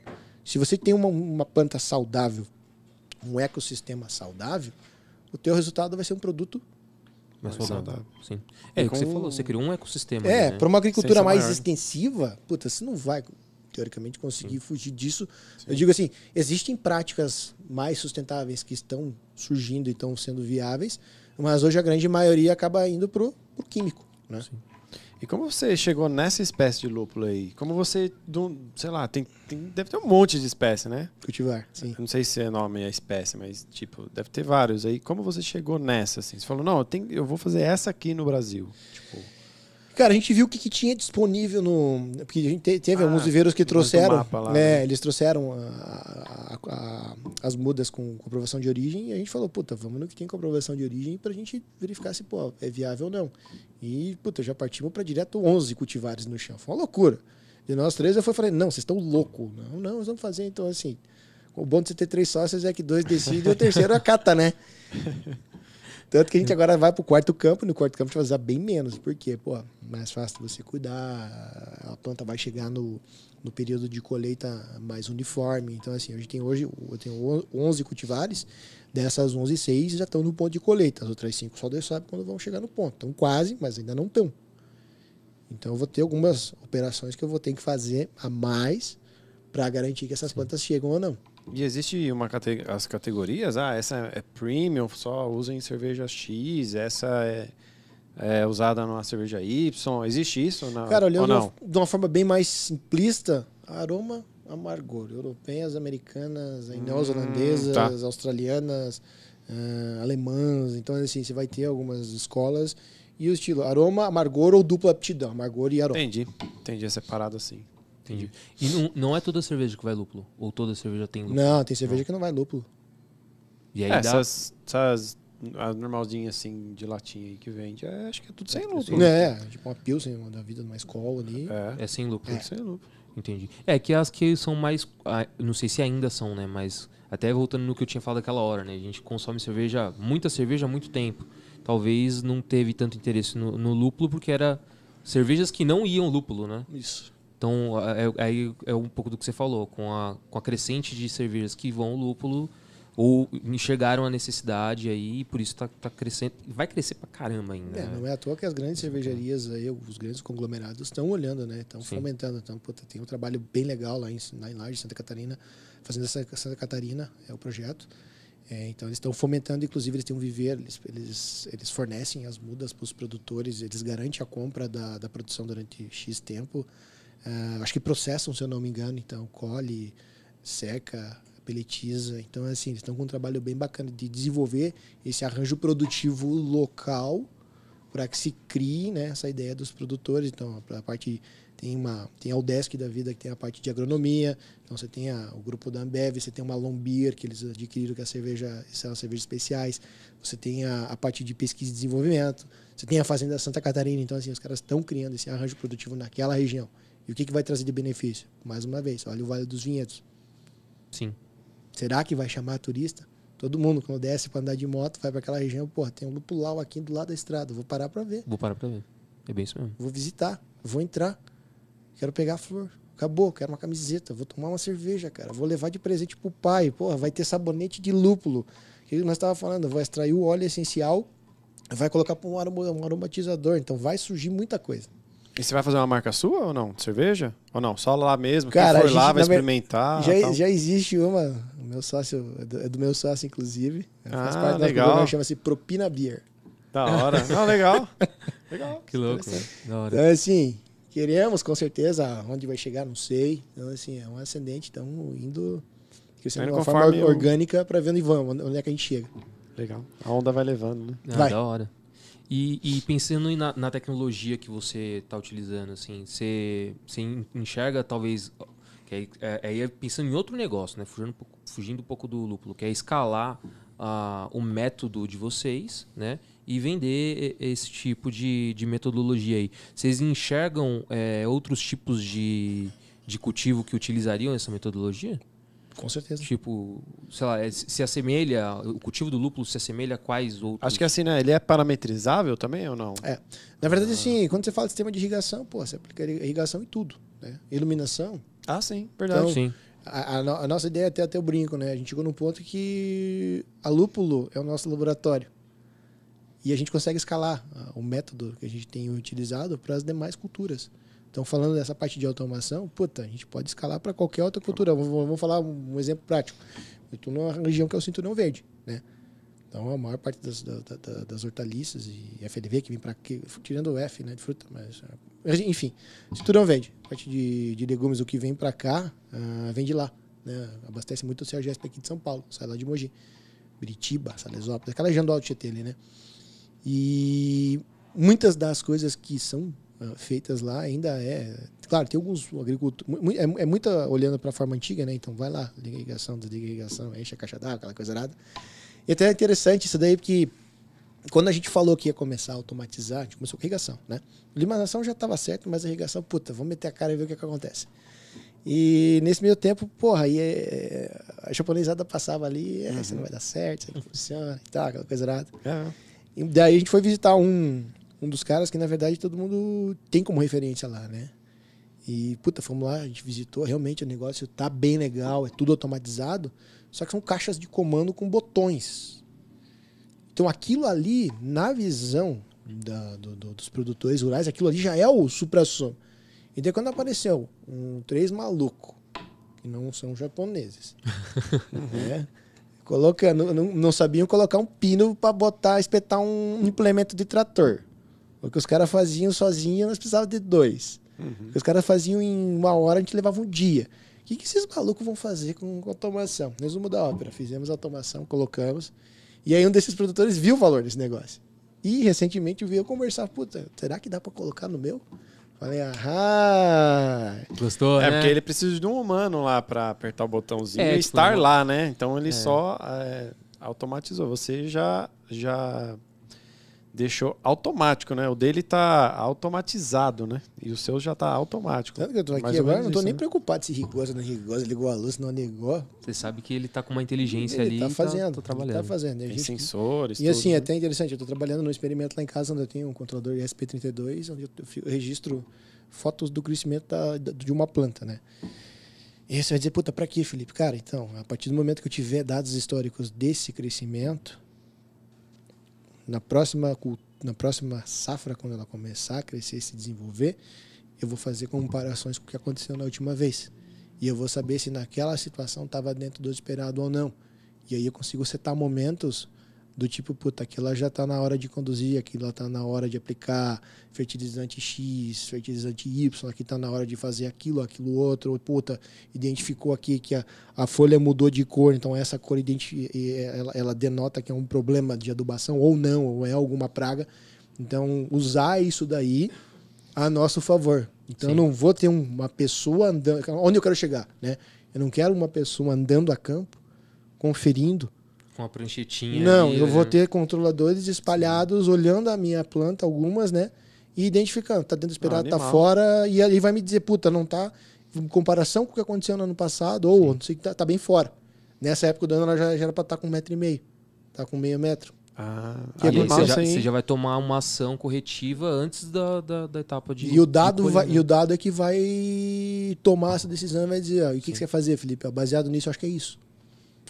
Se você tem uma, uma planta saudável um ecossistema saudável, o teu resultado vai ser um produto mais saudável. Sim. É, o que você falou, você criou um ecossistema. É, né? para uma agricultura mais maior. extensiva, puta, você não vai, teoricamente, conseguir Sim. fugir disso. Sim. Eu digo assim, existem práticas mais sustentáveis que estão surgindo e estão sendo viáveis, mas hoje a grande maioria acaba indo pro, pro químico, né? Sim. E como você chegou nessa espécie de lúpulo aí? Como você, sei lá, tem, tem, deve ter um monte de espécie, né? Cultivar, sim. Eu não sei se é nome a espécie, mas tipo, deve ter vários aí. Como você chegou nessa, assim? Você falou, não, eu, tenho, eu vou fazer essa aqui no Brasil. Tipo... Cara, a gente viu o que, que tinha disponível no. Porque a gente teve ah, alguns viveiros que trouxeram. Lá, né, né? Eles trouxeram a, a, a, as mudas com comprovação de origem e a gente falou, puta, vamos no que tem comprovação de origem pra gente verificar se pô, é viável ou não. E, puta, já partimos para direto 11 cultivares no chão. Foi uma loucura. E nós três eu falei, não, vocês estão loucos. Não, não, nós vamos fazer então assim. O bom de você ter três sócios é que dois decidem e o terceiro acata, né? Tanto que a gente agora vai pro quarto campo, no quarto campo a gente vai usar bem menos, porque, pô, mais fácil você cuidar, a planta vai chegar no, no período de colheita mais uniforme. Então, assim, a gente tem hoje, eu tenho 11 cultivares, dessas 11, 6 já estão no ponto de colheita, as outras 5 só Deus sabe quando vão chegar no ponto. Estão quase, mas ainda não estão. Então, eu vou ter algumas operações que eu vou ter que fazer a mais para garantir que essas plantas chegam ou não. E existe uma cate as categorias? Ah, essa é premium, só usa em cerveja X, essa é, é usada numa cerveja Y. Existe isso? Na, Cara, olhando de uma forma bem mais simplista, aroma, amargor. Europeias, americanas, hum, neozelandesas, tá. australianas, uh, alemãs. Então, assim, você vai ter algumas escolas. E o estilo aroma, amargor ou dupla aptidão. Amargor e aroma. Entendi. Entendi. É separado assim. Entendi. E não, não é toda cerveja que vai lúpulo? Ou toda cerveja tem lúpulo? Não, tem cerveja não. que não vai lúpulo. E aí é, dá... essas, essas as normalzinhas assim de latinha aí que vende, é, acho que é tudo sem lúpulo. É, tipo uma pilsen uma da vida numa escola ali. É, é sem lúpulo. É. Sem lúpulo. Entendi. É que as que são mais, não sei se ainda são, né, mas até voltando no que eu tinha falado aquela hora, né, a gente consome cerveja, muita cerveja há muito tempo. Talvez não teve tanto interesse no, no lúpulo porque era cervejas que não iam lúpulo, né? Isso. Então, aí é, é, um pouco do que você falou, com a, com a crescente de cervejas que vão lúpulo, ou enxergaram a necessidade aí, por isso está tá crescendo. Vai crescer pra caramba ainda. É, né? não é à toa que as grandes cervejarias aí, os grandes conglomerados estão olhando, né? Estão fomentando. Então, tem um trabalho bem legal lá em, em Laje, Santa Catarina, Fazenda Santa Catarina é o projeto. É, então eles estão fomentando, inclusive eles têm um viver, eles, eles, eles fornecem as mudas para os produtores, eles garantem a compra da, da produção durante X tempo. Uh, acho que processam, se eu não me engano, então colhe, seca, peletiza. Então, assim, eles estão com um trabalho bem bacana de desenvolver esse arranjo produtivo local para que se crie né, essa ideia dos produtores. Então, a parte tem uma tem a Udesc da vida que tem a parte de agronomia. Então você tem a, o grupo da Ambev você tem uma Lombir que eles adquiriram que é a cerveja são cervejas especiais. Você tem a, a parte de pesquisa e desenvolvimento. Você tem a fazenda Santa Catarina. Então assim os caras estão criando esse arranjo produtivo naquela região e o que, que vai trazer de benefício mais uma vez olha o Vale dos Vinhedos sim será que vai chamar turista todo mundo quando desce para andar de moto vai para aquela região pô tem um lupulau aqui do lado da estrada vou parar para ver vou parar para ver é bem isso mesmo vou visitar vou entrar Quero pegar a flor. Acabou, quero uma camiseta, vou tomar uma cerveja, cara. Vou levar de presente pro pai. Porra, vai ter sabonete de lúpulo. O que nós estava falando? Vou extrair o óleo essencial, vai colocar para um aromatizador. Então vai surgir muita coisa. E você vai fazer uma marca sua ou não? cerveja? Ou não? Só lá mesmo? Cara, Quem for lá vai experimentar? Já, já existe uma. O meu sócio, é do, é do meu sócio, inclusive. Faz ah, parte legal. chama-se Propina Beer. Da hora. não, legal. legal. Que louco. Da hora. Então, assim, Queremos, com certeza. Onde vai chegar, não sei. Então, assim, é um ascendente. Estamos indo crescendo de uma forma eu... orgânica para ver onde vamos, onde é que a gente chega. Legal. A onda vai levando, né? Ah, vai. Da hora. E, e pensando na, na, tecnologia que você está utilizando, assim, você, você enxerga talvez. É, é, é, pensando em outro negócio, né? Fugindo, fugindo um pouco do lúpulo, que é escalar uh, o método de vocês, né? e vender esse tipo de, de metodologia aí. Vocês enxergam é, outros tipos de, de cultivo que utilizariam essa metodologia? Com certeza. Tipo, sei lá, é, se assemelha, o cultivo do lúpulo se assemelha a quais outros? Acho que assim, né? Ele é parametrizável também ou não? É. Na verdade, ah. assim, quando você fala de sistema de irrigação, pô, você aplica irrigação em tudo, né? Iluminação. Ah, sim, verdade. Então, sim. A, a, a, nossa ideia é até até o brinco, né? A gente chegou num ponto que a lúpulo é o nosso laboratório. E a gente consegue escalar ah, o método que a gente tem utilizado para as demais culturas. Então, falando dessa parte de automação, puta, a gente pode escalar para qualquer outra cultura. Vamos falar um exemplo prático. Eu estou numa região que é o cinturão verde, né? Então, a maior parte das, das, das hortaliças e FLV que vem para aqui, tirando o F, né, de fruta, mas enfim, cinturão verde. A parte de, de legumes, o que vem para cá, uh, vem de lá, né? Abastece muito o CRGSP aqui de São Paulo, sai lá de Mogi, Biritiba, Salesópolis, aquela região do Alto Tietê ali, né? E muitas das coisas que são feitas lá ainda é. Claro, tem alguns agricultores. É, é muita olhando para a forma antiga, né? Então vai lá, liga irrigação, desliga irrigação, enche a caixa d'água, aquela coisa nada. E até é interessante isso daí, porque quando a gente falou que ia começar a automatizar, a gente começou com irrigação, né? Limanação já estava certo, mas a irrigação, puta, vamos meter a cara e ver o que, que acontece. E nesse meio tempo, porra, aí é, a japonesada passava ali, é, uhum. isso não vai dar certo, isso não funciona e tal, aquela coisa. É. E daí a gente foi visitar um, um dos caras que, na verdade, todo mundo tem como referência lá, né? E, puta, fomos lá, a gente visitou, realmente o negócio tá bem legal, é tudo automatizado, só que são caixas de comando com botões. Então aquilo ali, na visão da, do, do, dos produtores rurais, aquilo ali já é o supra-sumo. E daí quando apareceu um três maluco, que não são japoneses, né? Colocando, não, não sabiam colocar um pino para botar, espetar um implemento de trator. O que os caras faziam sozinhos, nós precisávamos de dois. Uhum. O que os caras faziam em uma hora, a gente levava um dia. O que, que esses malucos vão fazer com, com automação? Resumo da ópera. Fizemos automação, colocamos. E aí um desses produtores viu o valor desse negócio. E recentemente veio conversar, puta, será que dá para colocar no meu? Falei, aham. Gostou, é né? porque ele precisa de um humano lá para apertar o botãozinho é, e tipo, estar lá, né? Então ele é. só é, automatizou. Você já, já deixou automático, né? O dele tá automatizado, né? E o seu já tá automático. Tanto que eu tô aqui agora, não tô isso, nem né? preocupado se rigosa ou não rigosa, ligou a luz, não ligou. Você sabe que ele tá com uma inteligência ele ali. Tá fazendo, tá, tá trabalhando. Ele tá fazendo. Tem sensores. E assim, é né? até interessante, eu tô trabalhando no experimento lá em casa, onde eu tenho um controlador ESP32, onde eu registro fotos do crescimento da, de uma planta, né? E você vai dizer, puta, pra quê, Felipe? Cara, então, a partir do momento que eu tiver dados históricos desse crescimento, na próxima, na próxima safra, quando ela começar a crescer e se desenvolver, eu vou fazer comparações com o que aconteceu na última vez. E eu vou saber se naquela situação estava dentro do esperado ou não. E aí eu consigo setar momentos do tipo, puta, aquilo já tá na hora de conduzir, aquilo tá na hora de aplicar fertilizante X, fertilizante Y, aqui tá na hora de fazer aquilo, aquilo outro, puta, identificou aqui que a, a folha mudou de cor, então essa cor ela, ela denota que é um problema de adubação ou não, ou é alguma praga. Então, usar isso daí a nosso favor. Então, Sim. eu não vou ter uma pessoa andando. Onde eu quero chegar, né? Eu não quero uma pessoa andando a campo, conferindo, com a pranchetinha. Não, ali, eu né? vou ter controladores espalhados olhando a minha planta, algumas, né? E identificando, tá dentro do esperado, ah, tá fora, e ali vai me dizer, puta, não tá em comparação com o que aconteceu no ano passado, ou não sei que tá, tá, bem fora. Nessa época do ano ela já, já era pra estar tá com um metro e meio. Tá com meio metro. Ah, é você, já, você já vai tomar uma ação corretiva antes da, da, da etapa de. E o, dado vai, e o dado é que vai tomar essa decisão e vai dizer: ó, e o que, que, você quer fazer, Felipe? Baseado nisso, acho que é isso.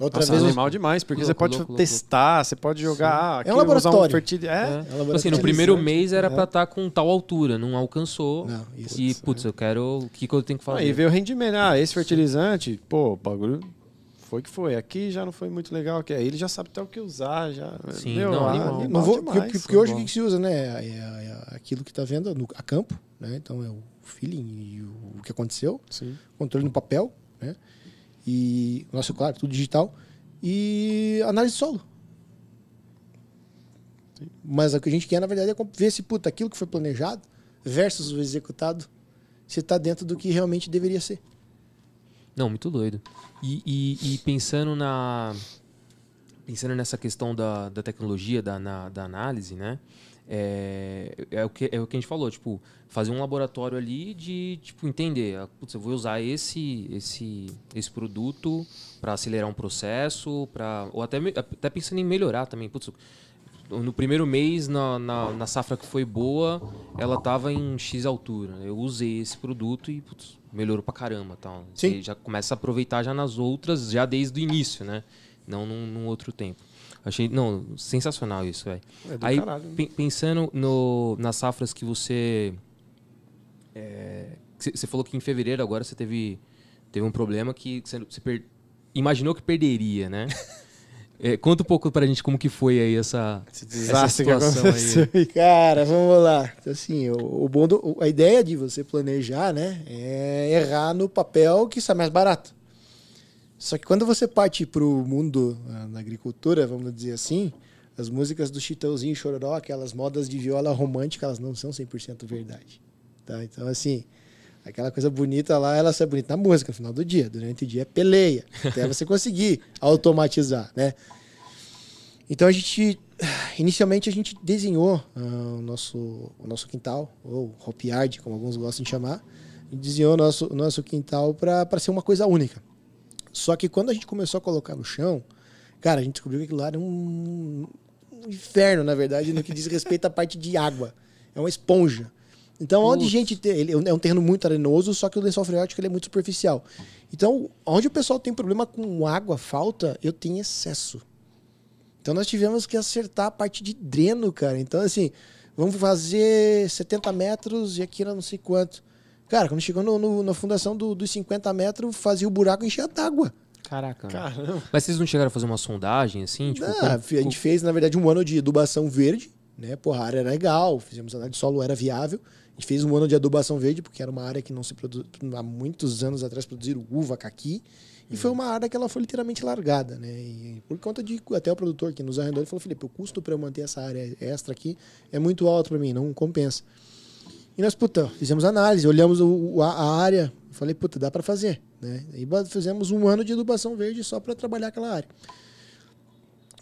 Outra Nossa, vez. É animal demais, porque louco, você pode louco, testar, louco. você pode jogar. é um laboratório. Um fertil... é, é. é um laboratório. Assim, no primeiro mês era é. pra estar tá com tal altura, não alcançou. Não, isso, e, putz, é. eu quero. O que, que eu tenho que fazer? Aí veio o rendimento. Ah, esse fertilizante, pô, o bagulho foi que foi. Aqui já não foi muito legal. Que aí ele já sabe até o que usar. Já, Sim, meu, não, animal, animal não vou, demais, porque, porque hoje o que se usa, né? É, é, aquilo que está vendo no, a campo, né? Então é o feeling e o, o que aconteceu. Sim. Controle no papel, né? E, nossa, claro, tudo digital e análise de solo. Mas o que a gente quer, na verdade, é ver se puta, aquilo que foi planejado versus o executado, se está dentro do que realmente deveria ser. Não, muito doido. E, e, e pensando na pensando nessa questão da, da tecnologia, da, na, da análise, né? É, é, o que, é o que a gente falou, tipo, fazer um laboratório ali de tipo, entender, ah, putz, eu vou usar esse, esse, esse produto para acelerar um processo, pra, ou até, até pensando em melhorar também. Putz, no primeiro mês, na, na, na, safra que foi boa, ela estava em X altura. Eu usei esse produto e putz, melhorou pra caramba. Tal. Sim. Você já começa a aproveitar já nas outras, já desde o início, né? Não num, num outro tempo. Achei, não, sensacional isso, velho. É Aí, caralho, né? pensando no, nas safras que você. É, você falou que em fevereiro agora você teve, teve um problema que você, per, imaginou que perderia, né? É, conta um pouco pra gente como que foi aí essa, essa situação aí. Cara, vamos lá. Assim, o, o bom do, a ideia de você planejar, né, é errar no papel que sai mais barato. Só que quando você parte para o mundo ah, da agricultura, vamos dizer assim, as músicas do Chitãozinho e Chororó, aquelas modas de viola romântica, elas não são 100% verdade. Tá? Então, assim, aquela coisa bonita lá, ela é bonita na música, no final do dia. Durante o dia é peleia, até você conseguir automatizar, né? Então, a gente, inicialmente, a gente desenhou uh, o, nosso, o nosso quintal, ou hope yard, como alguns gostam de chamar, desenhou o nosso, nosso quintal para ser uma coisa única. Só que quando a gente começou a colocar no chão, cara, a gente descobriu que aquilo lá era um, um inferno, na verdade, no que diz respeito à parte de água. É uma esponja. Então, onde a gente tem, ele é um terreno muito arenoso, só que o lençol freático ele é muito superficial. Então, onde o pessoal tem problema com água, falta, eu tenho excesso. Então, nós tivemos que acertar a parte de dreno, cara. Então, assim, vamos fazer 70 metros e aqui era não sei quanto. Cara, quando chegou no, no, na fundação do, dos 50 metros, fazia o buraco encher d'água. Caraca. Caramba. Mas vocês não chegaram a fazer uma sondagem assim? Tipo, não, como... a gente fez, na verdade, um ano de adubação verde, né? Porra, a área era legal, fizemos análise de solo, era viável. A gente fez um ano de adubação verde, porque era uma área que não se produz. Há muitos anos atrás produziram uva, caqui. E foi uma área que ela foi literalmente largada, né? E por conta de até o produtor que nos arrendou, ele falou: Felipe, o custo para eu manter essa área extra aqui é muito alto para mim, não compensa. E nós, puta, fizemos análise, olhamos o, a, área, falei, puta, dá para fazer. Né? E fizemos um ano de adubação verde só para trabalhar aquela área.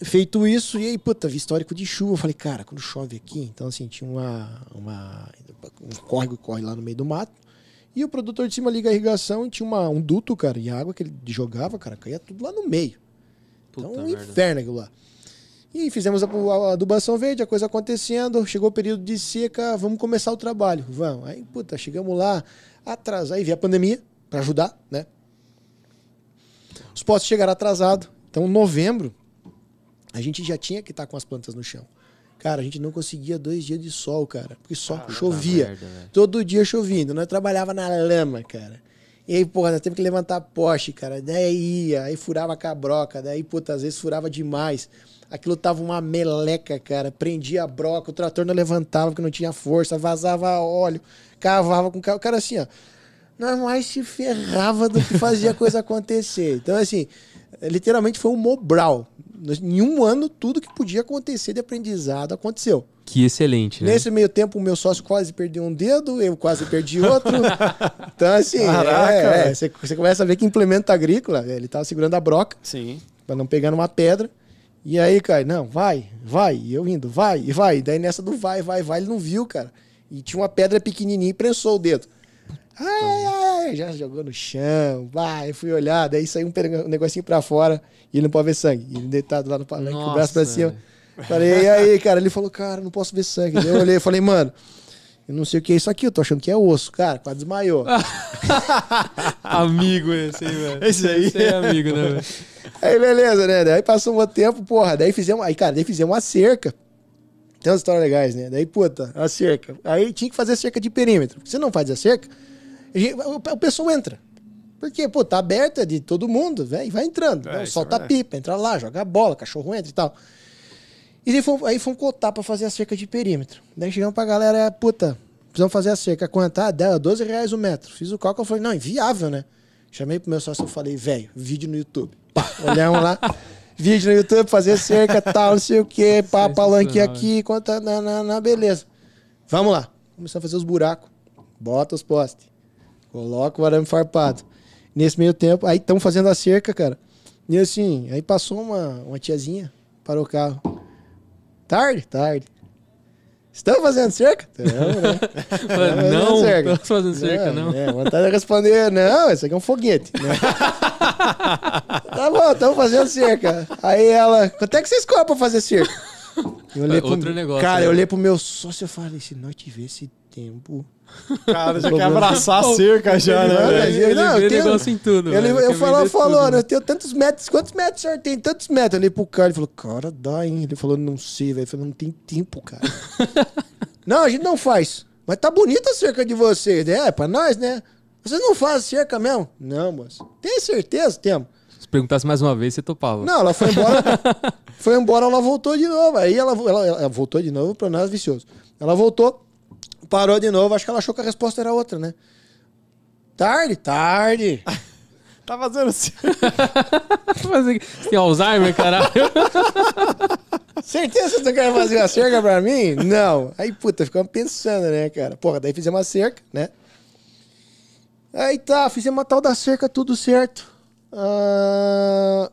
Feito isso, e aí, puta, vi histórico de chuva. Eu falei, cara, quando chove aqui, então assim, tinha uma, uma um córrego corre lá no meio do mato. E o produtor de cima liga a irrigação e tinha uma, um duto, cara, e a água que ele jogava, cara, caía tudo lá no meio. Puta então, um inferno aquilo lá. E fizemos a, a, adubação verde, a coisa acontecendo, chegou o período de seca, vamos começar o trabalho. Vamos. Aí, puta, chegamos lá, atrás, aí veio a pandemia para ajudar, né? Os postos chegaram atrasados. Então, novembro, a gente já tinha que estar tá com as plantas no chão. Cara, a gente não conseguia dois dias de sol, cara. Porque só ah, chovia. Merda, Todo dia chovendo. Nós trabalhava na lama, cara. E aí, porra, nós teve que levantar poste, cara. Daí ia, aí furava a cabroca, daí, puta, às vezes furava demais. Aquilo tava uma meleca, cara. Prendia a broca, o trator não levantava porque não tinha força, vazava óleo, cavava com o carro. O cara assim, ó. Nós mais se ferrava do que fazia a coisa acontecer. Então, assim, literalmente foi um Mobral. Em um ano, tudo que podia acontecer de aprendizado aconteceu. Que excelente, né? Nesse meio tempo, o meu sócio quase perdeu um dedo, eu quase perdi outro. então, assim, Caraca, é, é, você, você começa a ver que implemento agrícola, ele tava segurando a broca Sim. pra não pegar numa pedra. E aí, cara, não, vai, vai. E eu indo, vai, e vai. Daí nessa do vai, vai, vai, ele não viu, cara. E tinha uma pedra pequenininha e prensou o dedo. Ai, ai, ai, já jogou no chão, vai, fui olhar, daí saiu um, negocinho pra fora e ele não pode ver sangue. E ele deitado lá no palanque, com o braço pra cima. Falei, e aí, cara? Ele falou, cara, não posso ver sangue. Daí eu olhei e falei, mano, eu não sei o que é isso aqui, eu tô achando que é osso. Cara, quase desmaiou. Amigo esse aí, velho. Esse aí. Esse aí é amigo, né, velho? Aí beleza, né? Daí passou um tempo, porra. Daí fizemos, aí, cara, daí fizemos uma cerca. Tem umas histórias legais, né? Daí, puta, a cerca. Aí tinha que fazer cerca de perímetro. Se não faz a cerca, o, pessoal entra. Porque, pô, tá aberta de todo mundo, velho, vai entrando. É, né? isso Solta é a pipa, entra lá, joga bola, cachorro entra e tal. E daí fomos, aí fomos cotar pra fazer a cerca de perímetro. Daí chegamos pra galera, puta, precisamos fazer a cerca. Quanto? Ah, dela, 12 reais o metro. Fiz o cálculo, eu falei, não, inviável, né? Chamei pro meu sócio e falei, velho, vídeo no YouTube. Pá, olhamos lá, vídeo no YouTube, fazer cerca, tal, não sei o quê, pá, palanque aqui, quanto, na, na, na, beleza. Vamos lá. Começamos a fazer os buracos. Bota os postes. Coloca o arame farpado. Nesse meio tempo, aí estão fazendo a cerca, cara. E assim, aí passou uma, uma tiazinha, parou o carro. Tarde? Tarde. Estão fazendo cerca? Estamos, né? Estamos Não, fazendo cerca. não fazendo cerca, não. É, vontade de responder, não, isso aqui é um foguete. Né? tá bom, estamos fazendo cerca. Aí ela, quanto é que vocês cobram pra fazer cerca? Eu olhei É outro negócio, Cara, né? eu olhei pro meu sócio e falei, se nós tivesse tempo... Cara, já quer abraçar a cerca já, né? ele- não, vê eu tenho- negócio em tudo, Ele, eu Quer falou, eu tenho tantos metros, quantos metros o senhor tem? Tantos metros. Eu olhei pro cara, ele falou, cara, dá, hein? Ele falou, não sei, velho. Eu falei, não tem tempo, cara. não, a gente não faz. Mas tá bonita a cerca de vocês, né? É pra nós, né? Vocês não fazem cerca mesmo? Não, moço. Tem certeza? Temos. Se perguntasse mais uma vez, você topava. Não, ela foi embora. foi embora, ela voltou de novo. Aí ela, ela, ela voltou de novo pra nós vicioso. Ela voltou, parou de novo. Acho que ela achou que a resposta era outra, né? Tarde, tarde. Tá fazendo cerca. Mas Você tem Alzheimer, caralho? Certeza que você não quer fazer uma cerca pra mim? Não. Aí, puta, ficamos pensando, né, cara? Porra, daí fizemos uma cerca, né? Aí tá, fizemos a tal da cerca, tudo certo. Ah,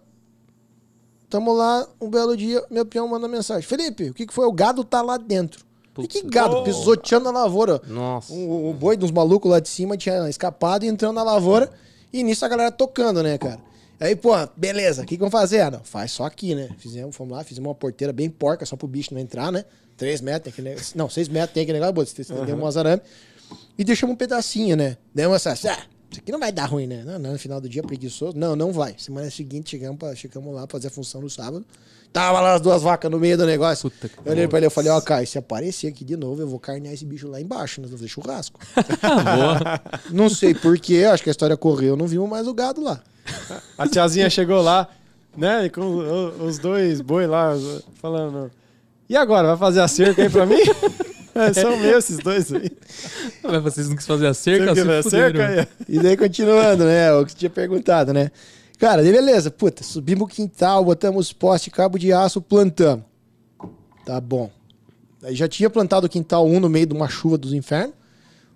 Tamo lá, um belo dia, meu peão manda mensagem. Felipe, o que, que foi? O gado tá lá dentro. E que gado? Oh. Pisoteando a lavoura. Nossa. O, o boi dos malucos lá de cima tinha escapado e entrando na lavoura. E nisso a galera tocando, né, cara? Aí, pô, beleza, o que, que vamos fazer? Ah, não, faz só aqui, né? Fizemos, fomos lá, fizemos uma porteira bem porca, só pro bicho não entrar, né? Três metros, tem aquele negócio. Não, seis metros tem aquele negócio, você tem um azarame. E deixamos um pedacinho, né? Demos essa. Ah, isso aqui não vai dar ruim, né? Não, não, no final do dia preguiçoso. Não, não vai. Semana seguinte chegamos, pra, chegamos lá pra fazer a função no sábado. Tava lá as duas vacas no meio do negócio. Puta que eu olhei pra ele e falei, ó, Caio, se aparecer aqui de novo, eu vou carnear esse bicho lá embaixo, nós vamos fazer churrasco. Boa. não sei porquê, acho que a história correu, não vimos mais o gado lá. A tiazinha chegou lá, né? Com os dois boi lá, falando. E agora, vai fazer a cerca aí pra mim? É, são meus esses dois aí. Mas vocês não quis fazer a cerca? Você se cerca aí? E daí continuando, né? O que você tinha perguntado, né? Cara, daí beleza, puta, subimos o quintal, botamos poste, cabo de aço, plantamos. Tá bom. Aí já tinha plantado o quintal 1 no meio de uma chuva dos infernos.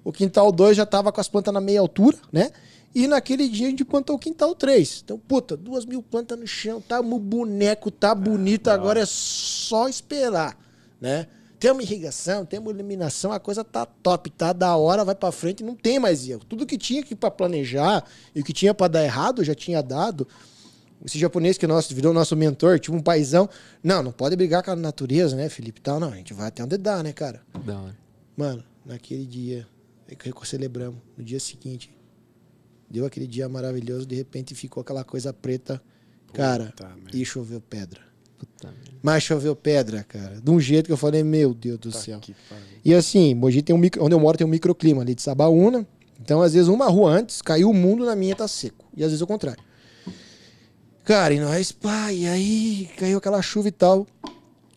O quintal 2 já tava com as plantas na meia altura, né? E naquele dia a gente plantou o quintal 3. Então, puta, duas mil plantas no chão, tá um boneco, tá bonito, agora é só esperar, né? Temos irrigação, temos iluminação, a coisa tá top, tá da hora, vai pra frente, não tem mais erro. Tudo que tinha aqui pra planejar e o que tinha pra dar errado, já tinha dado. Esse japonês que é nosso, virou nosso mentor, tipo um paizão. Não, não pode brigar com a natureza, né, Felipe? Tal, não, a gente vai até onde dá, né, cara? Da hora. Mano, naquele dia é que celebramos, no dia seguinte, deu aquele dia maravilhoso, de repente ficou aquela coisa preta. Cara, Puta merda. e choveu pedra. Puta. Mas choveu pedra, cara. De um jeito que eu falei, meu Deus do Tá céu. E assim, Mogi tem um micro, onde eu moro tem um microclima ali de Sabaúna, Então, às vezes, uma rua antes, caiu o mundo, na minha tá seco. E às vezes o contrário. Cara, e nós, pá, e aí caiu aquela chuva e tal.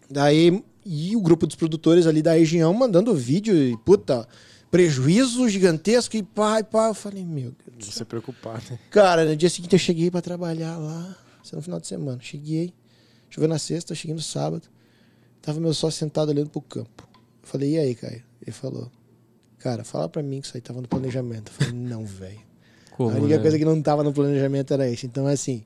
Daí, e o grupo dos produtores ali da região mandando vídeo e, puta, prejuízo gigantesco e pá, e pá. Eu falei, meu Deus. Você preocupado. né? Cara, no dia seguinte eu cheguei pra trabalhar lá, no final de semana. Cheguei, choveu na sexta, cheguei no sábado. Tava meu sócio sentado olhando pro campo. Eu falei, e aí, Caio? Ele falou, cara, fala pra mim que isso aí tava no planejamento. Eu falei, não, velho. A única né? coisa que não tava no planejamento era isso. Então, assim,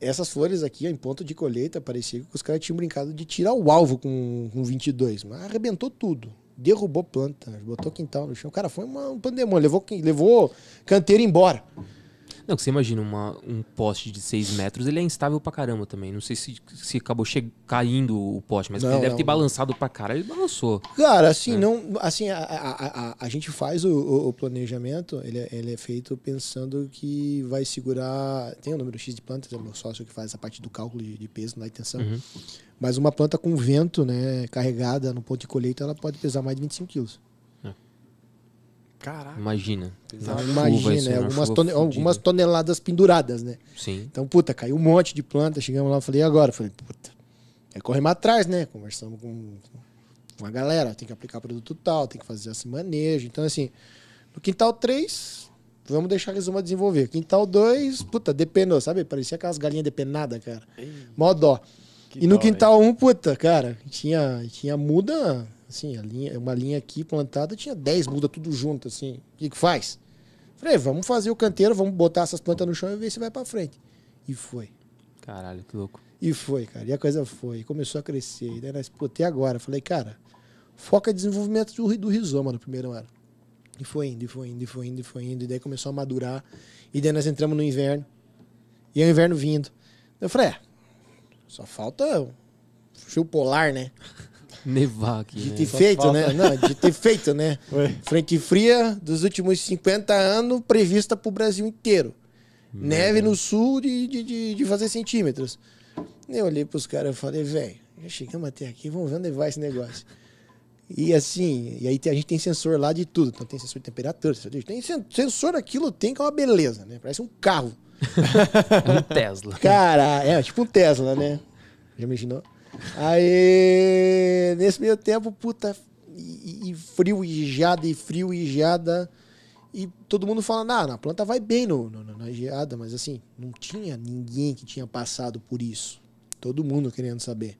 essas flores aqui, em ponto de colheita, parecia que os caras tinham brincado de tirar o alvo com, com 22, mas arrebentou tudo. Derrubou planta, botou quintal no chão. Cara, foi uma, um pandemônio. Levou, levou canteiro embora. Não, que você imagina uma- um poste de 6 metros, ele é instável pra caramba também. Não sei se, se acabou che- caindo o poste, mas Não, ele deve não, ter não. balançado pra caralho. Ele balançou. Cara, assim, não, assim a, a, a, a gente faz o, o- o planejamento, ele é, ele é feito pensando que vai segurar. Tem o número X de plantas, é o meu sócio que faz a parte do cálculo de, de peso na intenção. Uhum. Mas uma planta com vento, né, carregada no ponto de colheita, ela pode pesar mais de 25 quilos. Caraca. Imagina. Na chuva, Imagina, né, na algumas, chuva tone- algumas toneladas penduradas, né? Sim. Então, puta, caiu um monte de planta. Chegamos lá, falei, e agora? Falei, puta, é corremos atrás, né? Conversamos com, com a galera, tem que aplicar produto tal, tem que fazer esse manejo. Então, assim, no quintal 3, vamos deixar a Rizoma desenvolver. Quintal 2, puta, depenou, sabe? Parecia aquelas galinhas depenadas, cara. Mó dó. Que e no dó, quintal 1, puta, cara, tinha, tinha muda, assim, a linha, uma linha aqui plantada, tinha 10 mudas tudo junto, assim. O que que faz? Falei, vamos fazer o canteiro, vamos botar essas plantas no chão e ver se vai pra frente. E foi. Caralho, que louco. E foi, cara. E a coisa foi. Começou a crescer. E daí nós, pô, até agora. Falei, cara, foca em desenvolvimento do, do rizoma no primeiro ano. E foi indo, e foi indo, e foi indo, e foi indo. E daí começou a madurar. E daí nós entramos no inverno. E é o inverno vindo. Eu falei, é, só falta o frio polar, né? Nevar aqui, De né? ter feito, falta- né? Não, de ter feito, né? Oi. Frente fria dos últimos 50 anos prevista pro Brasil inteiro. Neve no sul de, de, de, de fazer centímetros. Eu olhei pros caras e falei, velho, já chegamos até aqui, vamos ver onde vai esse negócio. E assim, e aí a gente tem sensor lá de tudo. Então tem sensor de temperatura, sensor de... tem sen- sensor aquilo tem que é uma beleza, né? Parece um carro. Um Tesla. Cara, é tipo um Tesla, né? Já imaginou? Aí, nesse meio tempo, puta, e, e frio e geada, e frio e geada. E todo mundo falando, ah, na planta vai bem no, no- na geada, mas assim, não tinha ninguém que tinha passado por isso. Todo mundo querendo saber.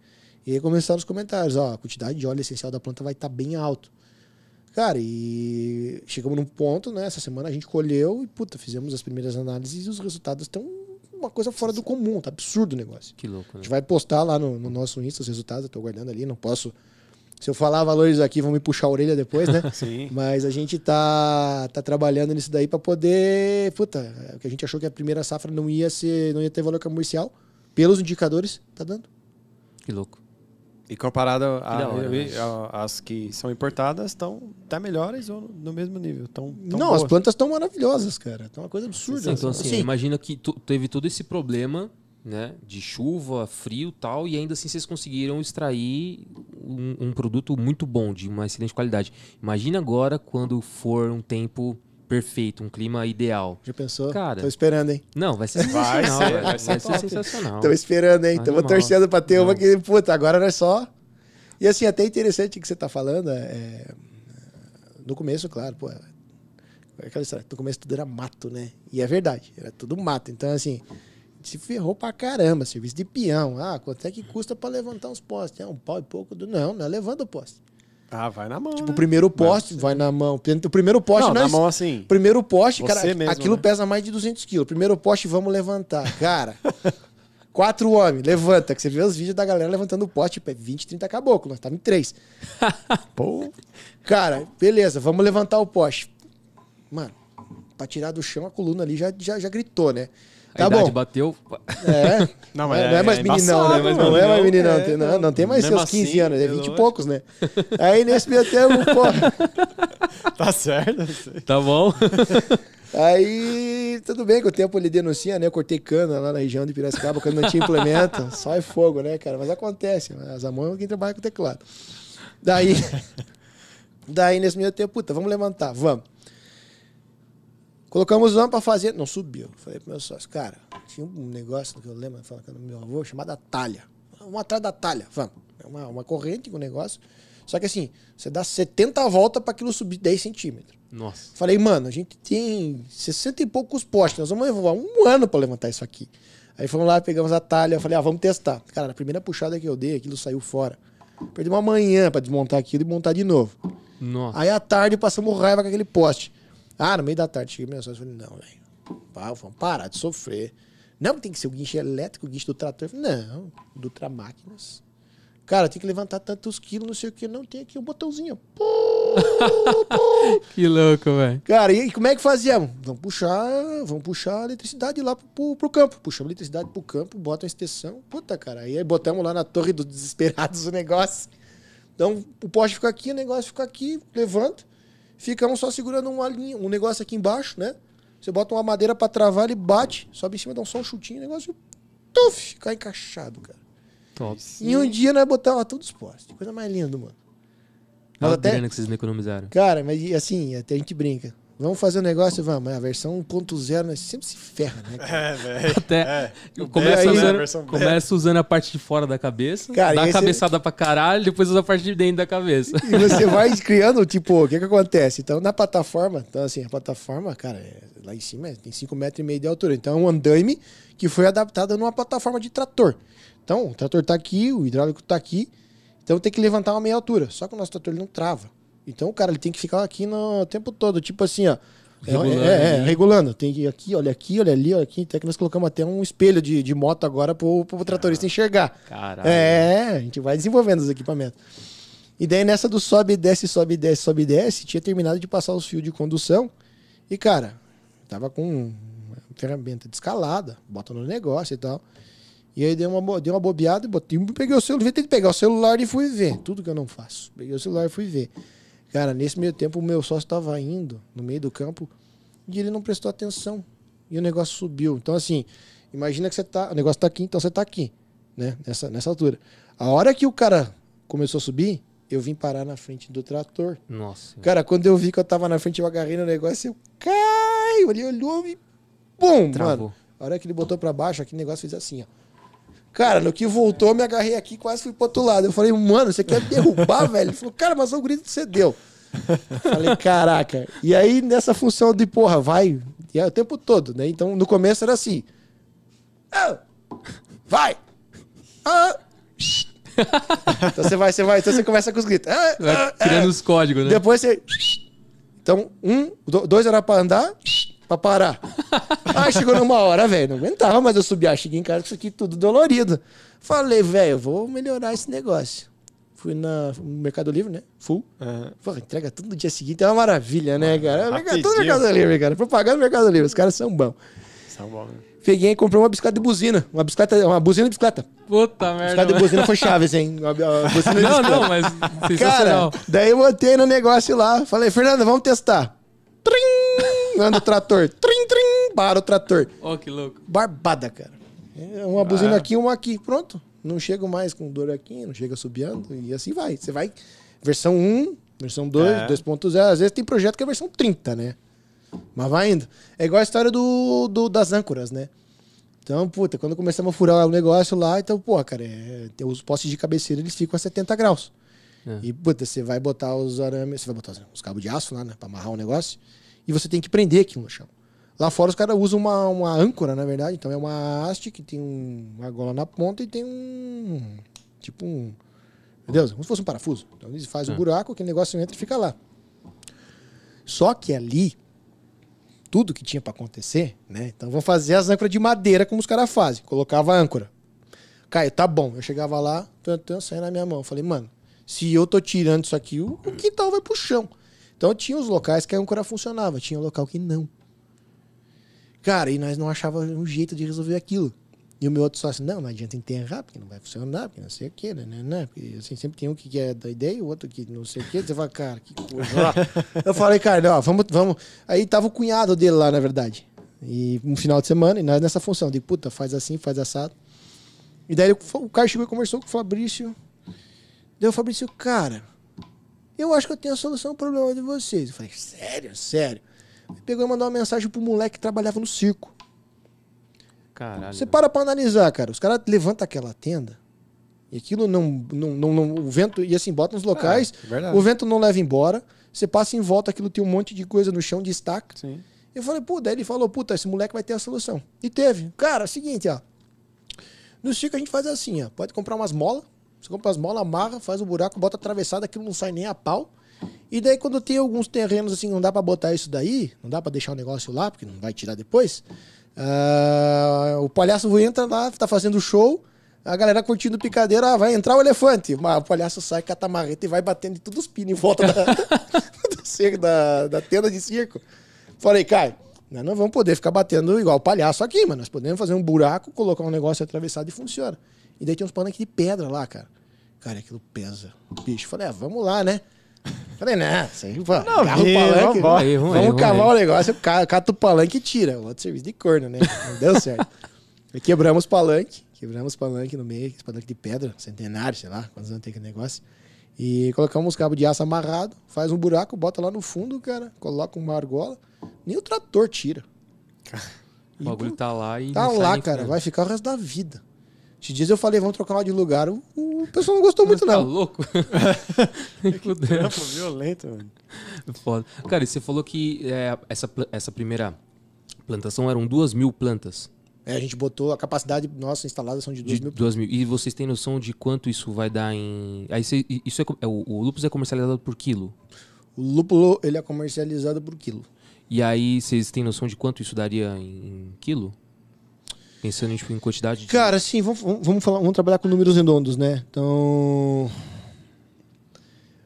E aí começaram os comentários, ó, a quantidade de óleo essencial da planta vai estar bem alto. Cara, e chegamos num ponto, né? Essa semana a gente colheu e, puta, fizemos as primeiras análises e os resultados estão uma coisa fora do comum, tá absurdo o negócio. Que louco, A né? gente vai postar lá no, no nosso Insta os resultados, eu tô guardando ali, não posso. Se eu falar valores aqui, vão me puxar a orelha depois, né? Sim. Mas a gente tá, tá trabalhando nisso daí pra poder. Puta, o que a gente achou que a primeira safra não ia ser, não ia ter valor comercial. Pelos indicadores, tá dando. Que louco. E comparado a- Que da hora, a- a- as que são importadas, estão até melhores ou no mesmo nível. Tão, tão não, as boas. plantas estão maravilhosas, cara. Tá uma coisa absurda. Sim, então, assim, Assim, imagina que tu- teve todo esse problema, né? De chuva, frio e tal, e ainda assim vocês conseguiram extrair um, um produto muito bom, de uma excelente qualidade. Imagina agora quando for um tempo perfeito, um clima ideal. Já pensou? Cara. Tô esperando, hein? Não, vai ser Vai sensacional. ser, vai ser vai ser sensacional. Tô esperando, hein? Tamo Animal. torcendo pra ter uma Não. que, puta, agora não é só. E assim, até interessante o que você tá falando. É... No começo, claro, pô. é Aquela história, no começo tudo era mato, né? E é verdade, era tudo mato. Então, assim, se ferrou pra caramba, serviço de peão. Ah, quanto é que custa pra levantar uns postes? É um pau e pouco do. Não, não é levando o poste. Ah, vai na mão. Tipo, né? o primeiro poste vai na mão. O primeiro poste Não, na nós- mão assim. Primeiro poste, cara, mesmo, aquilo né? pesa mais de 200 quilos. Primeiro poste, vamos levantar. Cara, quatro homens, levanta. Que você vê os vídeos da galera levantando o poste, tipo, é 20, 30 caboclo. Nós estávamos em três. Pô, Cara, beleza, vamos levantar o poste. Mano, pra tirar do chão, a coluna ali já, já, já gritou, né? A Tá idade bom. bateu. É. Não, Não, mas é, é- mais é meninão, né? mano. Não é mais Não, meninão. é, não, não. não tem mais seus 15 assim, anos, é é 20 e poucos, né? Aí nesse meio tempo, pô. Tá certo. Tá bom? Aí, tudo bem que o tempo ele denuncia, né? Eu cortei cana lá na região de Piracicaba, quando não tinha implemento. Só é fogo, né, cara? Mas acontece. As mãos é quem trabalha com teclado. Daí, daí nesse meio tempo, puta, vamos levantar, vamos. Colocamos uma pra fazer. Não subiu. Falei pro meu sócio, cara, tinha um negócio que eu lembro, falando com meu avô, chamada talha. Vamos atrás da talha, vamos. É uma, uma corrente com o negócio. Só que assim, você dá 70 voltas pra aquilo subir 10 centímetros. Nossa. Falei, mano, a gente tem 60 e poucos postes, nós vamos levar um ano pra levantar isso aqui. Aí fomos lá, pegamos a talha, falei, ah, vamos testar. Cara, na primeira puxada que eu dei, aquilo saiu fora. Perdi uma manhã pra desmontar aquilo e montar de novo. Nossa. Aí à tarde passamos raiva com aquele poste. Ah, no meio da tarde, cheguei meu sócio e falei, não, velho, vamos parar de sofrer. Não, tem que ser o guincho elétrico, o guincho do trator. Falei, não, do Tramáquinas. Cara, tem que levantar tantos quilos, não sei o que. Não, tem aqui um botãozinho. Pô, pô. Que louco, velho. Cara, e como é que fazíamos? Vamos puxar, vamos puxar a eletricidade lá pro, pro, pro campo. Puxamos a eletricidade pro campo, bota uma extensão. Puta, cara. Aí botamos lá na torre dos desesperados o negócio. Então, o poste fica aqui, o negócio fica aqui, levanta. Fica um só segurando uma linha, um negócio aqui embaixo, né? Você bota uma madeira pra travar, ele bate, sobe em cima, dá um só um chutinho, o negócio, tuf, fica encaixado, cara. Top. E um dia nós botava todos os postes. Coisa mais linda, mano. Olha a até, grana que vocês não economizaram. Cara, mas assim, até a gente brinca. Vamos fazer um negócio, vamos. Mas a versão 1.0 nós sempre se ferra, né? cara? É, velho. Até É, o começa, beta, né, usando, beta. começa usando a parte de fora da cabeça, Cara, dá a cabeçada pra caralho, depois usa a parte de dentro da cabeça. E você vai criando, tipo, o que que acontece? Então, na plataforma, então assim, a plataforma, cara, é- lá em cima é- tem 5 metros e meio de altura. Então, é um andaime que foi adaptado numa plataforma de trator. Então, o trator tá aqui, o hidráulico tá aqui. Então, tem que levantar uma meia altura. Só que o nosso trator ele não trava. Então, o cara ele tem que ficar aqui no o tempo todo, tipo assim, ó. É, Regulando, é, é, né? regulando. Tem que ir aqui, olha aqui, olha ali, olha aqui. Até que nós colocamos até um espelho de, de moto agora pro, pro tratorista enxergar. Caralho. É, a gente vai desenvolvendo os equipamentos. E daí nessa do sobe desce, sobe e desce, sobe e desce, tinha terminado de passar os fios de condução. E, cara, tava com uma ferramenta de escalada, bota no negócio e tal. E aí dei uma, dei uma bobeada e botei, peguei o celular, tentei pegar o celular e fui ver. Tudo que eu não faço. Peguei o celular e fui ver. Cara, nesse meio tempo o meu sócio tava indo no meio do campo e ele não prestou atenção. E o negócio subiu. Então, assim, imagina que você tá. O negócio tá aqui, então você tá aqui, né? Nessa, nessa altura. A hora que o cara começou a subir, eu vim parar na frente do trator. Nossa. Cara, quando eu vi que eu tava na frente, eu agarrei no negócio, eu caio, ele olhou e. Bum, Travou. mano. A hora que ele botou pra baixo, aquele negócio fez assim, ó. Cara, no que voltou, eu me agarrei aqui quase fui pro outro lado. Eu falei, mano, você quer derrubar, velho? Ele falou, cara, mas o grito que você deu. falei, caraca. E aí, nessa função de, porra, vai. E é o tempo todo, né? Então, no começo era assim. "Ah, vai! Ah, então você vai, você vai, então você começa com os gritos. "Ah, Vai ah, criando ah." os códigos, né? Depois você. Então, um, do- dois era pra andar, pra parar. Aí chegou numa hora, velho, não aguentava mais eu subir. Ah, cheguei em casa com isso aqui tudo dolorido. Falei, velho, vou melhorar esse negócio. Fui na, no Mercado Livre, né? Full. Pô, entrega tudo no dia seguinte, é uma maravilha, né, cara? Mercado- Tudo no. Mercado Livre, cara. Propaganda no Mercado Livre, os caras são bons. São bons. Peguei e comprei uma bicicleta de buzina. Uma bicicleta, uma buzina de bicicleta. Puta merda. Bicicleta de buzina foi chaves, hein? Uma, uma buzina de Não, bicicleta. não, mas Cara, daí eu botei no negócio lá. Falei, Fernanda, vamos testar. Anda o trator. Trim, trim! Para o trator. Ó, que louco. Barbada, cara. É Uma buzina aqui, uma aqui. Pronto. Não chego mais com dor aqui, não chega subiando. E assim vai. Você vai. Versão 1, versão 2, É. 2.0. Às vezes tem projeto que é versão 30, né? Mas vai indo. É igual a história do, do- das âncoras, né? Então, puta, quando começamos a furar o negócio lá, então, pô, cara, é, os postes de cabeceira, eles ficam a 70 graus. É. E, puta, você vai botar os arames, você vai botar os- os cabos de aço lá, né, pra amarrar o negócio, e você tem que prender aquilo no chão. Lá fora os caras usam uma, uma âncora, na verdade, então é uma haste que tem um- uma gola na ponta e tem um, tipo um, meu Deus, como se fosse um parafuso. Então eles fazem um buraco, aquele negócio entra e fica lá. Só que ali, tudo que tinha pra acontecer, né? Então vamos fazer as âncoras de madeira como os caras fazem. Colocava a âncora. Caio, tá bom. Eu chegava lá, tan, tan, saia na minha mão. Falei, mano, se eu tô tirando isso aqui, o, o quintal vai pro chão. Então tinha os locais que a âncora funcionava, tinha um local que não. Cara, e nós não achávamos um jeito de resolver aquilo. E o meu outro sócio, não, não adianta enterrar, porque não vai funcionar, porque não sei o quê, né, né, né. Porque, assim, sempre tem um que é da ideia e o outro que não sei o quê. Você fala, cara, que coisa. eu falei, cara, ó, vamos, vamos. Aí tava o cunhado dele lá, na verdade. E um final de semana, e nós nessa função, de puta, faz assim, faz assado. E daí o cara chegou e conversou com o Fabrício. Daí o Fabrício, cara, eu acho que eu tenho a solução ao problema de vocês. Eu falei, sério, sério. Pegou e mandou uma mensagem pro moleque que trabalhava no circo. Caralho. Você para pra analisar, cara. Os caras levantam aquela tenda e aquilo não, não, não, não- O vento. E assim, bota nos locais, É, o vento não leva embora. Você passa em volta, aquilo tem um monte de coisa no chão de estaca. Sim. Eu falei, pô, daí ele falou, puta, esse moleque vai ter a solução. E teve. Cara, é o seguinte, ó. No circo a gente faz assim, ó. Pode comprar umas molas. Você compra as molas, amarra, faz o buraco, bota atravessado, aquilo não sai nem a pau. E daí quando tem alguns terrenos assim, não dá pra botar isso daí, não dá pra deixar o negócio lá, porque não vai tirar depois. ah, o palhaço entra lá, tá fazendo show. A galera curtindo picadeira, ah, vai entrar o elefante. Mas o palhaço sai, cata e vai batendo de todos os pinos em volta da, da, da tenda de circo. Falei, Caio, nós não vamos poder ficar batendo igual o palhaço aqui, mano. Nós podemos fazer um buraco, colocar um negócio atravessado e funciona. E daí tinha uns palanques de pedra lá, cara. Cara, aquilo pesa. Bicho, falei, ah, vamos lá, né? Falei, né, isso aí, pô, Não, agarra o vi, palanque, vamos, Aí, vamos aí, vamos cavar o negócio, ca- cata o palanque e tira. Outro serviço de corno, né? Não deu certo. Aí quebramos o palanque, quebramos o palanque no meio, esse palanque de pedra, centenário, sei lá, quantos anos tem aquele negócio. E colocamos uns cabos de aço amarrado, faz um buraco, bota lá no fundo, cara, coloca uma argola, nem o trator tira. O bagulho tá lá e. Tá lá, cara, vai ficar o resto da vida. Esses dias eu falei, vamos trocar lá de lugar. O, o pessoal não gostou muito, Tá não. louco? Fudeu. Trampo violento, mano. Foda. Cara, e você falou que é, essa, essa primeira plantação eram duas mil plantas. É, a gente botou a capacidade nossa instalada são de 2 De mil. mil. E vocês têm noção de quanto isso vai dar em. Aí você- isso é, é, o, o lúpus é comercializado por quilo. O lúpulo, ele é comercializado por quilo. E aí vocês têm noção de quanto isso daria em, em quilo? Pensando tipo, em quantidade de. Cara, sim, vamos, vamos, falar, vamos trabalhar com números redondos, né? Então.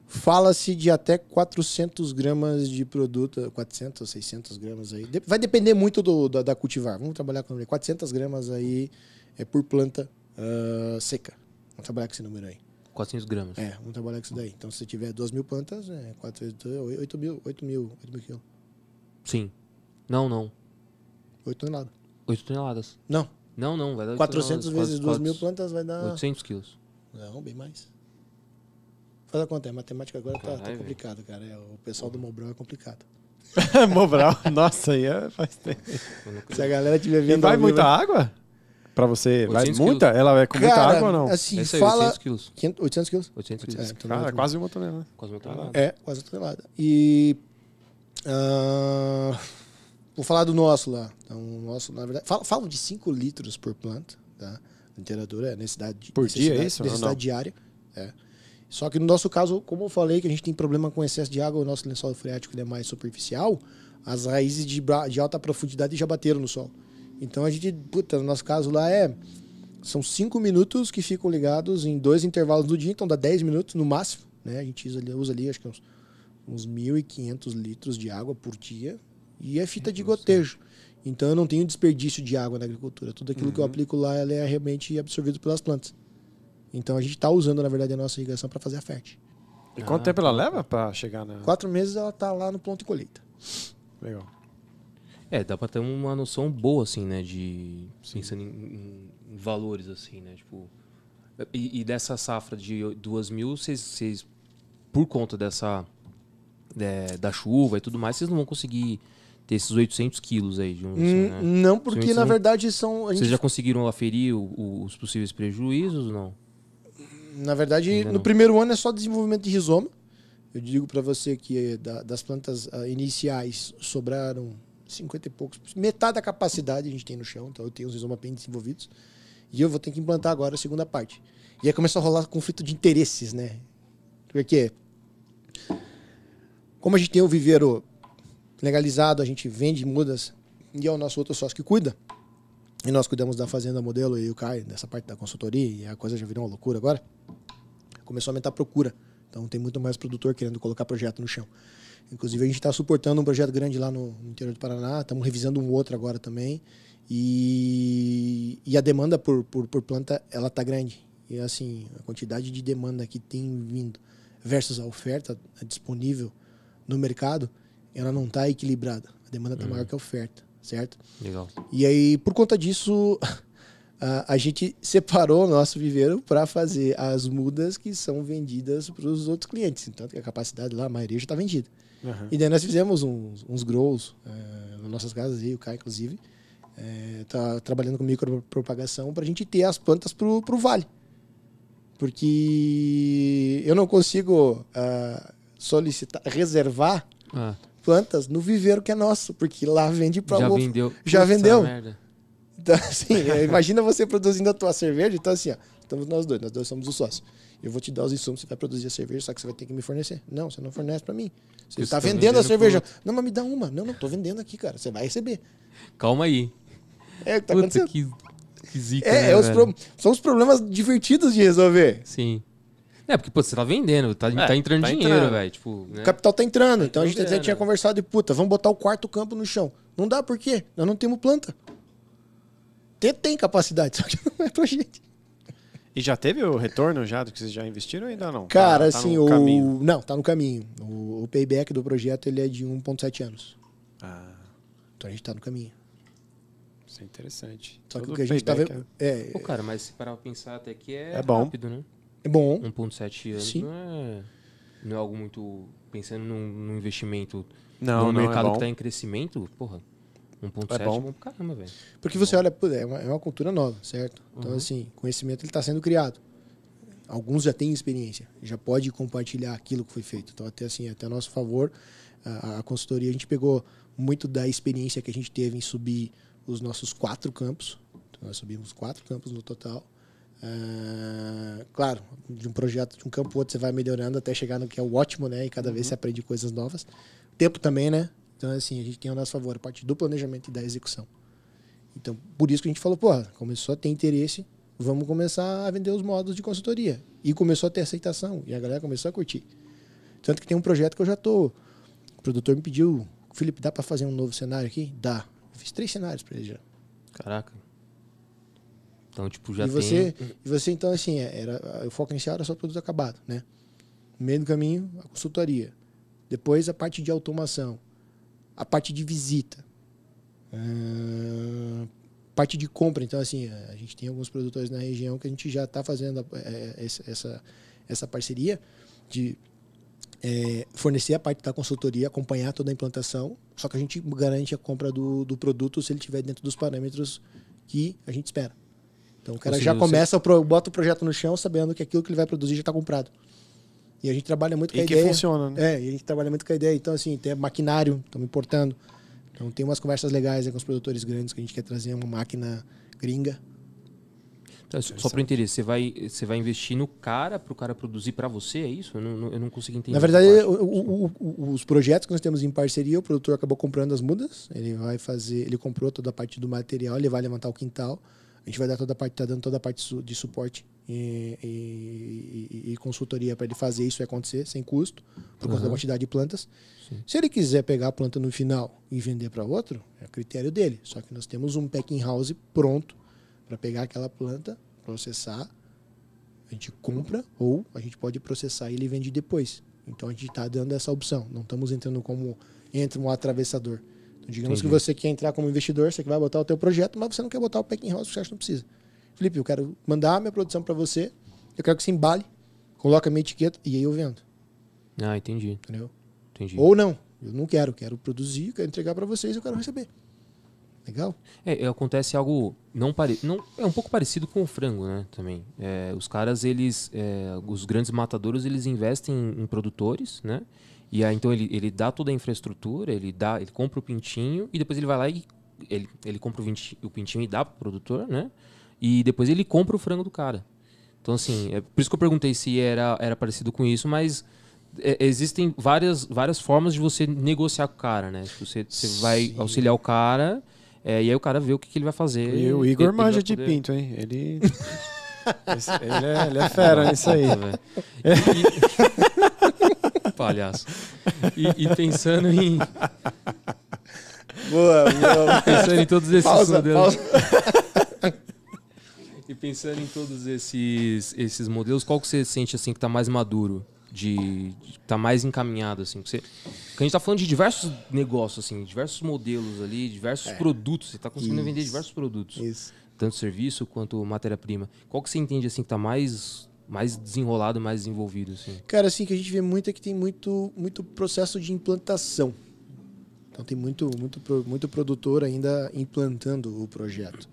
Fala-se de até 400 gramas de produto, 400, 600 gramas aí. Vai depender muito do, da, da cultivar. Vamos trabalhar com número. 400 gramas aí é por planta ah, seca. Vamos trabalhar com esse número aí. 400 gramas. É, vamos trabalhar com isso daí. Então, se você tiver 2 mil plantas, é 4 vezes 2, 8 mil, 8 mil, 8 mil quilos. Sim. Não, não. 8 toneladas. 8 toneladas. Não, Não, não. Vai dar 400 toneladas, vezes quase 2 mil plantas vai dar... 800 quilos. Não, bem mais. Faz a conta, a matemática agora tá, tá Caralho, complicado, cara. É, o pessoal do Mobral é complicado. Mobral. Nossa, aí é, faz tempo. Se a galera tiver E vendo. vai ao vivo, muita água? Pra você? Vai 800 muita? Ela é com muita Cara, água ou não? Assim, Esse aí, fala. 800 quilos. 500 800 quilos? 800 É, quilos. então Cara, é quase uma tonelada. Quase uma tonelada. É, quase uma tonelada. E. ah, vou falar do nosso lá. Então, o nosso, na verdade. Falam, falam de 5 litros por planta, tá? Literatura, é necessidade. Por dia, é necessidade- isso Necessidade diária. É. Só que no nosso caso, como eu falei, que a gente tem problema com excesso de água, o nosso lençol freático é mais superficial, as raízes de, de alta profundidade já bateram no sol. Então a gente, puta, no nosso caso lá é. São 5 minutos que ficam ligados em dois intervalos do dia, então dá 10 minutos no máximo. Né? A gente usa ali, usa ali acho que uns, uns 1.500 litros de água por dia. E é fita de gotejo. Então eu não tenho desperdício de água na agricultura. Tudo aquilo que eu aplico lá ela é realmente absorvido pelas plantas. Então a gente está usando, na verdade, a nossa irrigação para fazer a fértil. E quanto tempo ela leva pra chegar na. Quatro meses ela tá lá no ponto de colheita. Legal. É, dá pra ter uma noção boa, assim, né? De. Pensando em, em- em valores, assim, né? Tipo. E, e dessa safra de duas mil, vocês, vocês, por conta dessa. é, da chuva e tudo mais, vocês não vão conseguir ter esses 800 quilos aí de um. assim, né? Não, porque na verdade são. a gente Vocês já conseguiram aferir o- o- os possíveis prejuízos ou não? Na verdade, Ainda no não. primeiro ano é só desenvolvimento de rizoma. Eu digo para você que eh, da- das plantas ah, iniciais sobraram 50 e poucos, metade da capacidade a gente tem no chão, então eu tenho os rizomas bem desenvolvidos. E eu vou ter que implantar agora a segunda parte. E aí começa a rolar conflito de interesses, né? Porque como a gente tem o viveiro legalizado, a gente vende mudas e é o nosso outro sócio que cuida. E nós cuidamos da fazenda modelo e o Caio, dessa parte da consultoria, e a coisa já virou uma loucura agora. Começou a aumentar a procura. Então tem muito mais produtor querendo colocar projeto no chão. Inclusive a gente está suportando um projeto grande lá no, no interior do Paraná, estamos revisando um outro agora também. E, e a demanda por, por, por planta, ela tá grande. E assim, a quantidade de demanda que tem vindo versus a oferta disponível no mercado, ela não está equilibrada. A demanda está maior que a oferta, certo? Legal. E aí, por conta disso, a, a gente separou o nosso viveiro para fazer as mudas que são vendidas para os outros clientes. Tanto que a capacidade lá, a maioria já está vendida. Aham. E daí nós fizemos uns, uns grows eh, nas nossas casas, e o Kai, inclusive. Eh, tá trabalhando com micropropagação para a gente ter as plantas pro, pro vale. Porque eu não consigo ah, solicitar, reservar Ah, plantas no viveiro que é nosso, porque lá vende para já vendeu. Já Puta vendeu? merda. Então, assim, é, imagina você produzindo a tua cerveja. Então, assim, ó, estamos nós dois, nós dois somos os sócios. Eu vou te dar os insumos, você vai produzir a cerveja, só que você vai ter que me fornecer. Não, você não fornece para mim. Você está tá vendendo a vendendo cerveja. pro Não, mas me dá uma. Não, não, tô vendendo aqui, cara. Você vai receber. Calma aí. É o que tá Puta, acontecendo. que, que zica, É, né, é os pro- são os problemas divertidos de resolver. Sim. É, porque, pô, você tá vendendo, tá, tá entrando tá dinheiro, velho. Tipo, né? O capital tá entrando. Então a gente entrando, até tinha conversado e, puta, vamos botar o quarto campo no chão. Não dá por quê? Nós não temos planta. Tem, tem capacidade, só que não é pra gente. E já teve o retorno já do que vocês já investiram ou ainda não? Cara, Tá- tá assim, no o. caminho. Não, tá no caminho. O, o payback do projeto ele é de 1,7 anos. Ah, Então a gente tá no caminho. isso é interessante. Só que Todo o que a gente tá vendo. É, Pô, cara, mas se parar pra pensar até que é, É bom. rápido, né? É bom. 1.7 anos Sim. não é, não é algo muito... Pensando num, num investimento Não, num não, é mercado bom. que tá em crescimento, porra, 1.7 É é bom. bom pra caramba, velho. Porque você olha, pô, é uma, é uma cultura nova, certo? Então, Uhum. assim, conhecimento ele está sendo criado. Alguns já têm experiência, já pode compartilhar aquilo que foi feito. Então, até assim, até a nosso favor, a, a consultoria, a gente pegou muito da experiência que a gente teve em subir os nossos quatro campos. Então, nós subimos quatro campos no total. Ah, claro, de um projeto, de um campo outro, você vai melhorando até chegar no que é o ótimo, né? E cada vez você aprende coisas novas. Tempo também, né? Então, assim, a gente tem ao nosso favor a parte do planejamento e da execução. Então, por isso que a gente falou, pô, começou a ter interesse, vamos começar a vender os módulos de consultoria. E começou a ter aceitação, e a galera começou a curtir. Tanto que tem um projeto que eu já tô. O produtor me pediu, Felipe, dá para fazer um novo cenário aqui? Dá. Eu fiz três cenários para ele já. Caraca. Então, tipo, já e você, tem... e você então assim, é, era, o foco inicial era só produto acabado, né? No meio do caminho, a consultoria. Depois a parte de automação, a parte de visita, ah, parte de compra. Então assim, a gente tem alguns produtores na região que a gente já está fazendo eh, essa, essa, essa parceria de eh, fornecer a parte da consultoria, acompanhar toda a implantação, só que a gente garante a compra do, do produto se ele estiver dentro dos parâmetros que a gente espera. Então o cara já você- começa, o pro- bota o projeto no chão sabendo que aquilo que ele vai produzir já está comprado. E a gente trabalha muito com E a que ideia. funciona, né? É, e a gente trabalha muito com a ideia. Então, assim, tem maquinário, estamos importando. Então, tem umas conversas legais aí com os produtores grandes que a gente quer trazer uma máquina gringa. Então, só eu entender, você vai, você vai investir no cara pro cara produzir pra você, é isso? Eu não, eu não consegui entender. Na verdade, o- o- o- os projetos que nós temos em parceria, o produtor acabou comprando as mudas. Ele vai fazer, ele comprou toda a parte do material, ele vai levantar o quintal. A gente vai dar toda a parte, tá dando toda a parte de suporte e, e- e- e consultoria para ele fazer isso acontecer sem custo, por conta da Uhum. quantidade de plantas. Se ele quiser pegar a planta no final e vender para outro, é critério dele. Só que nós temos um packing house pronto para pegar aquela planta, processar, a gente compra ou a gente pode processar e ele vende depois. Então a gente está dando essa opção. Não estamos entrando como entra um atravessador. Digamos Entendi. que você quer entrar como investidor, você que vai botar o teu projeto, mas você não quer botar o packing house, você acha que não precisa. Felipe, eu quero mandar a minha produção para você, eu quero que você embale, coloque a minha etiqueta e aí eu vendo, Ah, entendi. entendeu? entendi. Ou não, eu não quero, quero produzir, quero entregar para vocês, eu quero receber. Legal? É, é, acontece algo não pare... não é um pouco parecido com o frango, né? Também. É, os caras, eles, é, os grandes matadores, eles investem em, em produtores, né? E aí então ele, ele dá toda a infraestrutura, ele dá, ele compra o pintinho e depois ele vai lá e ele, ele compra o, vinti- o pintinho e dá pro produtor, né? E depois ele compra o frango do cara. Então assim, é por isso que eu perguntei se era, era parecido com isso, mas é, existem várias, várias formas de você negociar com o cara, né? Você, você vai Sim. auxiliar o cara é, e aí o cara vê o que, que ele vai fazer. E o Ele- Igor ele vai manja de poder- pinto, hein? Ele. Esse- ele, é, ele é fera nisso aí. Velho. E- Palhaço. E, e pensando em Boa, boa. pensando em todos esses pausa, modelos, pausa. e pensando em todos esses esses modelos, qual que você sente assim que tá mais maduro, de, de tá mais encaminhado assim? Você, porque a gente tá falando de diversos negócios assim, diversos modelos ali, diversos produtos. Você tá conseguindo vender É. Isso. diversos produtos, Isso. tanto serviço quanto matéria-prima. Qual que você entende assim que tá mais mais desenrolado, mais desenvolvido, assim? Cara, assim, que a gente vê muito é que tem muito, muito processo de implantação. Então tem muito, muito, muito produtor ainda implantando o projeto.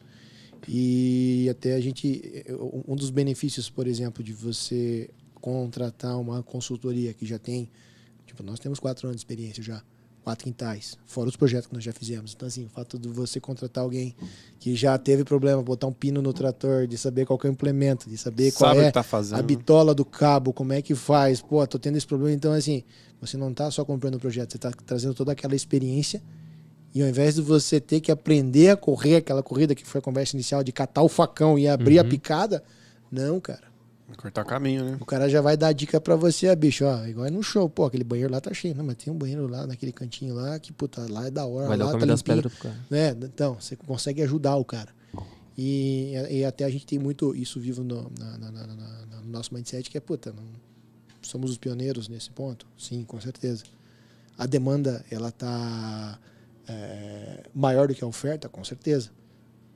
E até a gente. Um dos benefícios, por exemplo, de você contratar uma consultoria que já tem. Tipo, nós temos quatro anos de experiência já. Quatro quintais. Fora os projetos que nós já fizemos. Então, assim, o fato de você contratar alguém que já teve problema, botar um pino no trator, de saber qual que é o implemento, de saber qual Sabe o é que tá fazendo. a bitola do cabo, como é que faz? Pô, tô tendo esse problema. Então, assim, você não tá só comprando o projeto, você tá trazendo toda aquela experiência. E ao invés de você ter que aprender a correr aquela corrida que foi a conversa inicial de catar o facão e abrir a picada, não, cara. Vai cortar o caminho, né? O cara já vai dar dica pra você, bicho, ó, igual é no show, pô, aquele banheiro lá tá cheio. Não, mas tem um banheiro lá naquele cantinho lá que, puta, lá é da hora. Vai dar lá o tá das pedras pro cara. né? Então, você consegue ajudar o cara. E, e até a gente tem muito isso vivo no, na- na- na- na- na- no nosso mindset, que é, puta, não, somos os pioneiros nesse ponto? Sim, com certeza. A demanda, ela tá é, maior do que a oferta? Com certeza.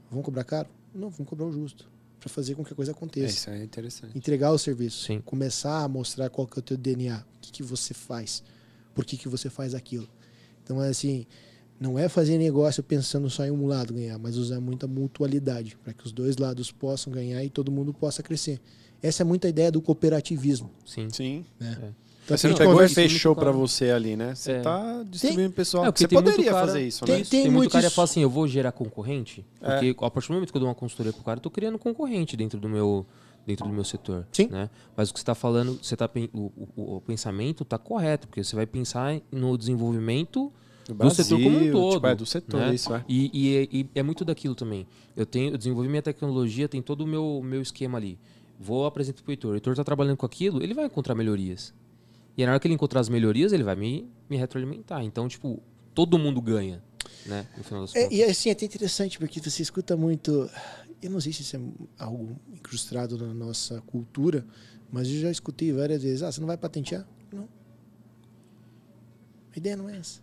Vamos cobrar caro? Não, vamos cobrar o justo. Para fazer com que a coisa É, aconteça isso é interessante. entregar o serviço, Sim. começar a mostrar qual que é o teu DNA, o que, que você faz, por que, que você faz aquilo. Então é assim, não é fazer negócio pensando só em um lado ganhar, mas usar muita mutualidade para que os dois lados possam ganhar e todo mundo possa crescer. Essa é muita ideia do cooperativismo. Sim. Sim. Né? É. Então, você não pegou e muito claro. pra você ali, né? Você É. tá distribuindo pessoal. É, você tem muito poderia cara- fazer isso, tem- né? tem muito muitos- cara que fala assim, eu vou gerar concorrente, É. porque a partir do momento que eu dou uma consultoria pro cara, eu tô criando concorrente dentro do meu dentro do meu setor, Sim. né? Mas o que você está falando, você tá o, o- o pensamento tá correto, porque você vai pensar no desenvolvimento Do do setor como um Brasil, todo. tipo, é, do setor, né? isso é. E, e é- e é muito daquilo também. Eu tenho, eu desenvolvi minha tecnologia, tem todo o meu, meu esquema ali. Vou apresentar pro Heitor. O Heitor tá trabalhando com aquilo, ele vai encontrar melhorias. E na hora que ele encontrar as melhorias, ele vai me, me retroalimentar. Então, tipo, todo mundo ganha, né? No final das É, e assim, é até interessante, porque você escuta muito. Eu não sei se isso é algo incrustado na nossa cultura, mas eu já escutei várias vezes. Ah, você não vai patentear? Não. A ideia não é essa.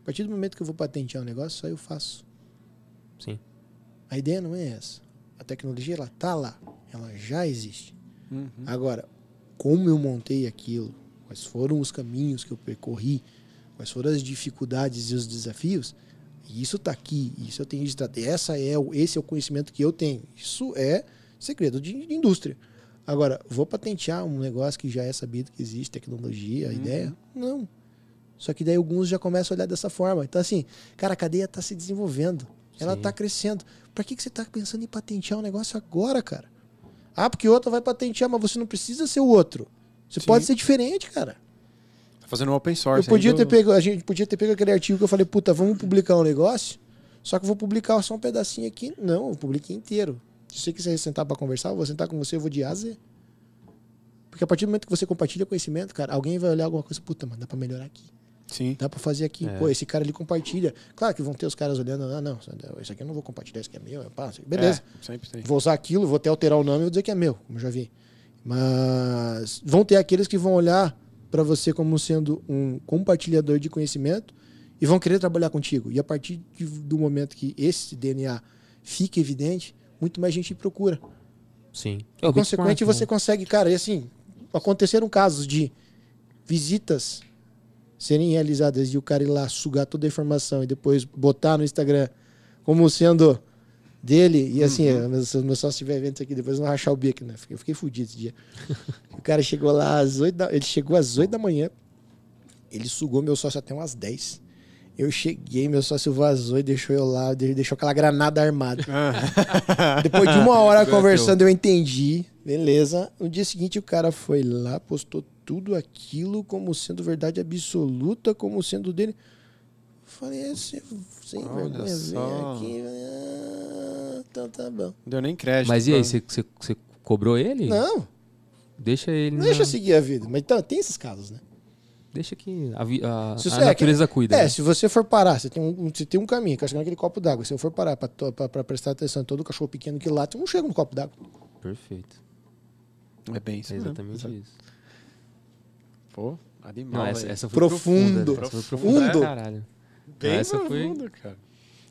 A partir do momento que eu vou patentear um negócio, só eu faço. Sim. A ideia não é essa. A tecnologia, ela tá lá. Ela já existe. Uhum. Agora, como eu montei aquilo, quais foram os caminhos que eu percorri, quais foram as dificuldades e os desafios, isso está aqui, isso eu tenho registrado. Essa é, o- esse é o conhecimento que eu tenho. Isso é segredo de, de indústria. Agora, vou patentear um negócio que já é sabido que existe, tecnologia, a ideia? Não. Só que daí alguns já começam a olhar dessa forma. Então, assim, cara, a cadeia está se desenvolvendo. Ela está crescendo. Para que, que você está pensando em patentear um negócio agora, cara? Ah, porque o outro vai patentear, mas você não precisa ser o outro. Você Sim. pode ser diferente, cara. Tá fazendo um open source. Eu podia ainda. ter pego, a gente podia ter pego aquele artigo que eu falei, puta, vamos publicar um negócio, só que eu vou publicar só um pedacinho aqui. Não, eu publiquei inteiro. Se você quiser sentar para conversar, eu vou sentar com você, eu vou de A Z. Porque a partir do momento que você compartilha conhecimento, cara, alguém vai olhar alguma coisa, puta, mas dá pra melhorar aqui. Sim. Dá pra fazer aqui. É. Pô, esse cara ali compartilha. Claro que vão ter os caras olhando, ah, não, isso aqui eu não vou compartilhar, isso aqui é meu. Pá, beleza. É, sempre tem. Vou usar aquilo, vou até alterar o nome e vou dizer que é meu, como eu já vi. Mas vão ter aqueles que vão olhar para você como sendo um compartilhador de conhecimento e vão querer trabalhar contigo. E a partir de- do momento que esse DNA fica evidente, muito mais gente procura. Sim. E, consequente, você consegue, cara, e assim, aconteceram casos de visitas serem realizadas e o cara ir lá sugar toda a informação e depois botar no Instagram como sendo dele. E assim, meu, se meu sócio tiver evento aqui, depois não rachar o bico, né? Eu fiquei fudido esse dia. o cara chegou lá às 8 da, ele chegou às 8 da manhã, ele sugou meu sócio até umas 10. Eu cheguei, meu sócio vazou e deixou eu lá, de- deixou aquela granada armada. Depois de uma hora conversando, eu entendi. Beleza. No dia seguinte, o cara foi lá, postou tudo aquilo como sendo verdade absoluta, como sendo dele. Falei, é, você, sem Olha vergonha, vem só. aqui. Ah, então tá bom. Não deu nem crédito. Mas e aí, pra- você, cobrou ele? Não, Deixa ele. não na- deixa eu seguir a vida. Mas então, tem esses casos, né? Deixa que a, vi- a, Se a você- é, natureza cuida. É, né? se você for parar, você tem um, você tem um caminho, carregando aquele copo d'água. Se eu for parar pra prestar atenção em todo cachorro pequeno que late, eu não chego no copo d'água. Perfeito. É bem isso É mesmo. exatamente isso. Pô, animal. Não, essa, essa foi Profundo. profunda. Essa foi profunda Profundo. caralho. Bem essa foi- cara.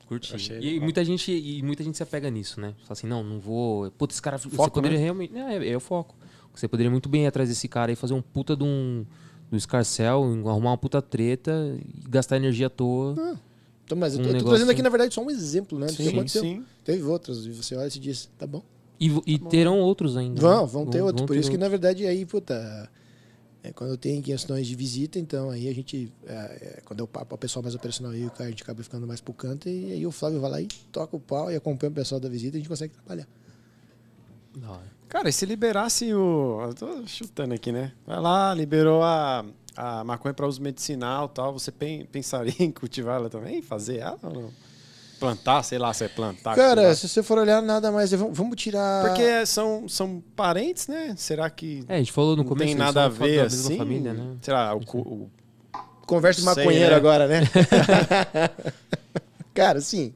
Curti. Achei E legal. muita, gente, e muita gente se apega nisso, né? Fala assim, não, não vou. Putz, esse cara. você Foco, poderia né? realmente. É, é, é o foco. Você poderia muito bem ir atrás desse cara e fazer um puta de um. Do escarcel, arrumar uma puta treta e gastar energia à toa. Então, mas eu Um tô, eu tô negócio- trazendo aqui, na verdade, só um exemplo, né? Sim, aconteceu. sim. Teve outros, e você olha e se diz, tá bom. E, vo- e terão outros ainda. né? Vão, vão ter Vão- outros. vão Por ter isso que, na verdade, aí, puta. É, quando tem questões de visita, então aí a gente. É, é, quando é o papo, o pessoal mais operacional e o cara, a gente acaba ficando mais pro canto. E aí o Flávio vai lá e toca o pau e acompanha o pessoal da visita e a gente consegue trabalhar. Hora. Cara, e se liberasse o. Eu tô chutando aqui, né? Vai lá, liberou a, a maconha para uso medicinal e tal. Você pen- pensaria em cultivar ela também? Fazer ela ou não? Plantar, sei lá, se é plantar. Cara, se você for olhar, nada mais. Vamos, vamos tirar. Porque são, são parentes, né? Será que É, a gente falou no não começo. tem nada são a da ver assim? família, né? Sei lá, o, o- Conversa de maconheiro né? agora, né? Cara, sim.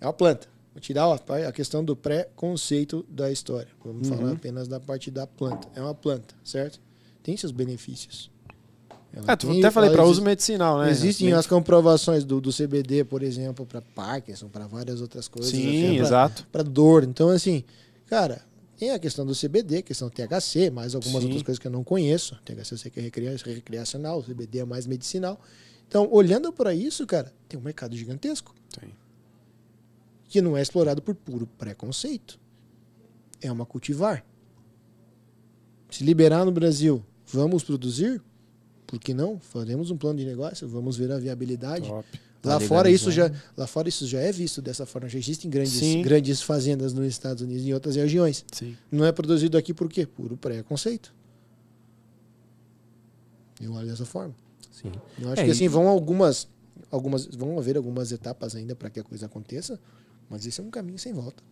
É uma planta. Vou tirar ó, a questão do pré-conceito da história. Vamos Uhum. falar apenas da parte da planta. É uma planta, certo? Tem seus benefícios. Ela É, tu até falei para uso medicinal, né? Existem as comprovações do, do CBD, por exemplo, para Parkinson, para várias outras coisas. Sim, pra- exato. para dor. Então, assim, cara, tem a questão do CBD, questão do THC, mais algumas Sim. outras coisas que eu não conheço. THC eu sei que é recreacional, o CBD é mais medicinal. Então, olhando para isso, cara, tem um mercado gigantesco Tem. que não é explorado por puro preconceito. É uma cultivar. Se liberar no Brasil, vamos produzir? Por que não? Faremos um plano de negócio, vamos ver a viabilidade. Top. Lá Tá fora isso já, legalizando. lá fora isso já é visto dessa forma. Já existem grandes, Sim. grandes fazendas nos Estados Unidos e em outras regiões. Sim. Não é produzido aqui por quê? Puro preconceito. Eu olho dessa forma. Sim. Eu acho É, que assim vão algumas, algumas, vão haver algumas etapas ainda para que a coisa aconteça, mas esse é um caminho sem volta.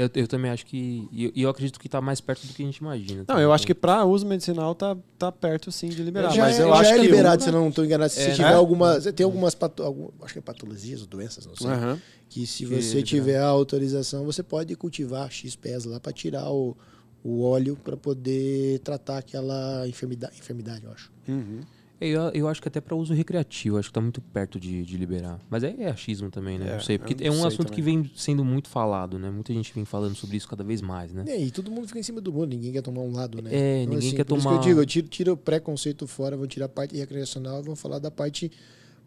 Eu, eu também acho que. E eu, eu acredito que tá mais perto do que a gente imagina. Não, também. eu acho que para uso medicinal tá, tá perto sim de liberar. já mas é, eu já acho é que liberado, se eu não estou enganado. Se É, você né? tiver algumas, tem algumas, pato, algum, acho que é patologias ou doenças, não sei. Aham. que se Que você liberar. tiver a autorização, você pode cultivar X pés lá para tirar o, o óleo para poder tratar aquela enfermidade, enfermidade, eu acho. Uhum. Eu, eu acho que até para uso recreativo, acho que tá muito perto de, de liberar. Mas é, é achismo também, né? É, não sei, porque não é um assunto que também. vem sendo muito falado, né? Muita gente vem falando sobre isso cada vez mais, né? E aí, todo mundo fica em cima do mundo, ninguém quer tomar um lado, né? É, ninguém quer por Isso tomar- que eu digo, eu tiro, tiro o preconceito fora, vou tirar a parte recreacional, vou falar da parte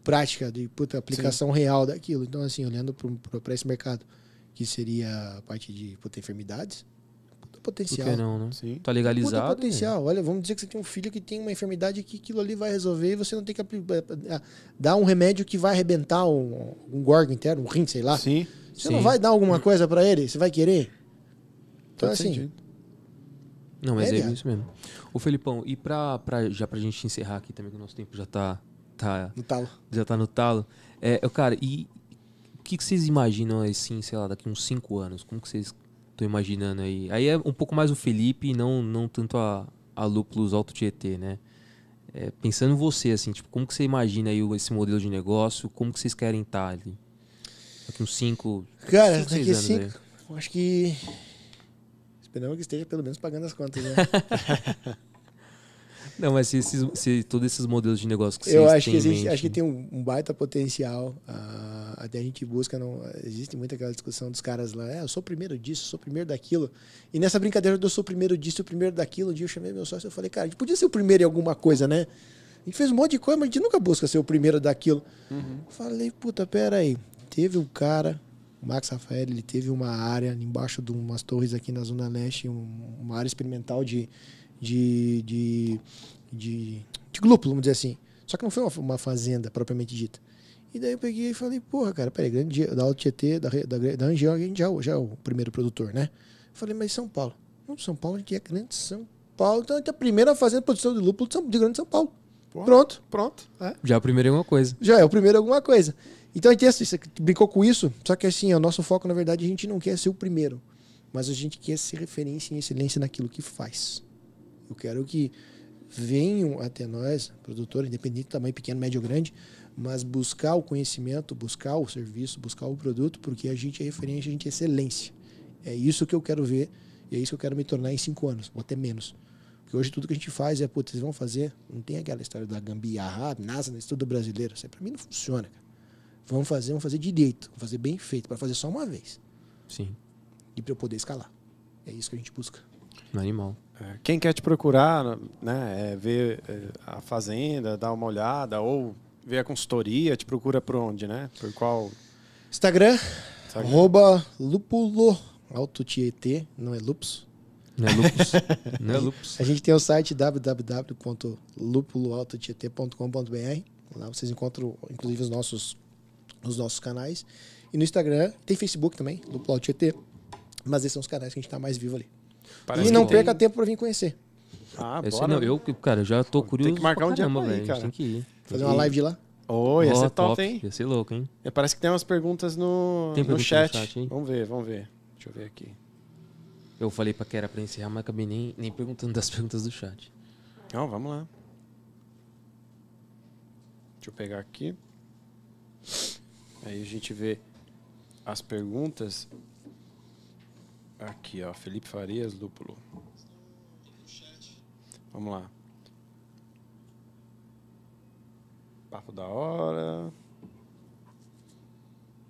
prática, de puta, aplicação real daquilo. Então, assim, olhando para esse mercado, que seria a parte de puta, enfermidades, puta Por potencial. que não, né? Sim. Tá Puta legalizado. potencial. Olha, vamos dizer que você tem um filho que tem uma enfermidade que aquilo ali vai resolver e você não tem que apli- eh, dar um remédio que vai arrebentar um, um órgão interno, um rim, sei lá. Sim. Você Sim. não vai dar alguma coisa pra ele? Você vai querer? Então, Todo assim, sentido. Não, mas É, é, isso mesmo. Ô, Felipão, e pra, pra, já pra gente encerrar aqui também, que o nosso tempo já tá, tá, no talo. já tá no talo. É, cara, e o que, que vocês imaginam assim, sei lá, daqui uns 5 anos? Como que vocês estão imaginando aí? Aí é um pouco mais o Felipe e não, não tanto a, a Lúpulos Alto Tietê, né? É, pensando você, assim, tipo, como que você imagina aí esse modelo de negócio? Como que vocês querem estar ali? Daqui uns 5, Cara, cinco, anos cinco. aí. Eu acho que. Esperamos que esteja pelo menos pagando as contas, né? Não, mas se, esses, se todos esses modelos de negócio que Eu vocês acho que, existe, acho que tem um, um baita potencial. ah, até a gente busca, não, existe muita aquela discussão dos caras lá, é, eu sou o primeiro disso, eu sou o primeiro daquilo. E nessa brincadeira do eu sou o primeiro disso, o primeiro daquilo, um dia eu chamei meu sócio e falei, cara, a gente podia ser o primeiro em alguma coisa, né? A gente fez um monte de coisa, mas a gente nunca busca ser o primeiro daquilo. Falei, puta, pera aí. Teve um cara, o Max Rafael, ele teve uma área embaixo de umas torres aqui na Zona Leste, um- uma área experimental de, de, de, de, de lúpulo, vamos dizer assim. Só que não foi uma, uma fazenda propriamente dita. E daí eu peguei e falei, porra, cara, peraí, grande, Dia- da Alto Tietê, da, da, da Angel, a gente já, é o- já é o primeiro produtor, né? Falei, mas São Paulo? Não, São Paulo, a gente é grande São Paulo. Então a gente é a primeira fazenda de produção de lúpulo de, São, de grande São Paulo. Porra. Pronto. Pronto. É. Já o primeiro é uma coisa. Já é o primeiro alguma coisa. Então a gente essa- isso- brincou com isso, só que assim, o nosso foco, na verdade, a gente não quer ser o primeiro, mas a gente quer ser referência em excelência naquilo que faz. Eu quero que venham até nós, produtor, independente do tamanho pequeno, médio ou grande, mas buscar o conhecimento, buscar o serviço, buscar o produto, porque a gente é referência, a gente é excelência. É isso que eu quero ver e é isso que eu quero me tornar em cinco anos, ou até menos. Porque hoje tudo que a gente faz é, putz, vocês vão fazer, não tem aquela história da gambiarra, ah, NASA no estudo brasileiro. Isso aí pra mim não funciona, cara. Vamos fazer, vamos fazer direito, vamos fazer bem feito, para fazer só uma vez. Sim. E para eu poder escalar. É isso que a gente busca. No animal. É, Quem quer te procurar, né, é, ver é, a fazenda, dar uma olhada, ou ver a consultoria, te procura por onde, né? Por qual. Instagram, Instagram? arroba lupulo alto tietê, não é lupus. Não é lupus. não é lupus. A gente tem o site www.lupuloaltotietê.com.br. Lá vocês encontram, inclusive, os nossos, os nossos canais. E no Instagram, tem Facebook também, Lupulo Alto Tietê. Mas esses são os canais que a gente tá mais vivo ali. Parece e não que tem- perca tempo para vir conhecer. Ah, Esse bora. não, eu, cara, já tô curioso. que marcar um dia caramba, velho. cara. Tem que ir. Fazer uma live de lá. Oi, ia Ó, ser top, hein? Ia ser louco, hein? É, Parece que tem umas perguntas no, Tem no pergunta no chat. chat, hein? vamos ver, vamos ver. Deixa eu ver aqui. Eu falei pra que era pra encerrar, mas acabei nem, nem perguntando das perguntas do chat. Não, vamos lá. Deixa eu pegar aqui. Aí a gente vê as perguntas. Aqui, ó. Felipe Farias, Lúpulo. Vamos lá. Papo da hora.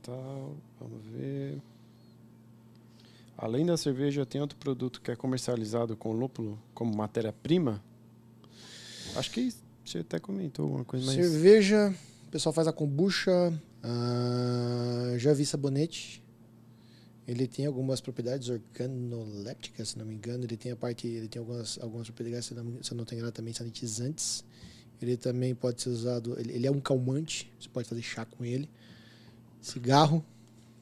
Tal. Vamos ver. Além da cerveja, tem outro produto que é comercializado com lúpulo como matéria-prima? Acho que você até comentou alguma coisa, mas... Cerveja, o pessoal faz a kombucha, ah, já vi sabonete. Ele tem algumas propriedades organolépticas, se não me engano. Ele tem a parte, ele tem algumas, algumas propriedades, se não, se não tenho engano, também sanitizantes. Ele também pode ser usado, ele, ele é um calmante, você pode fazer chá com ele. Cigarro,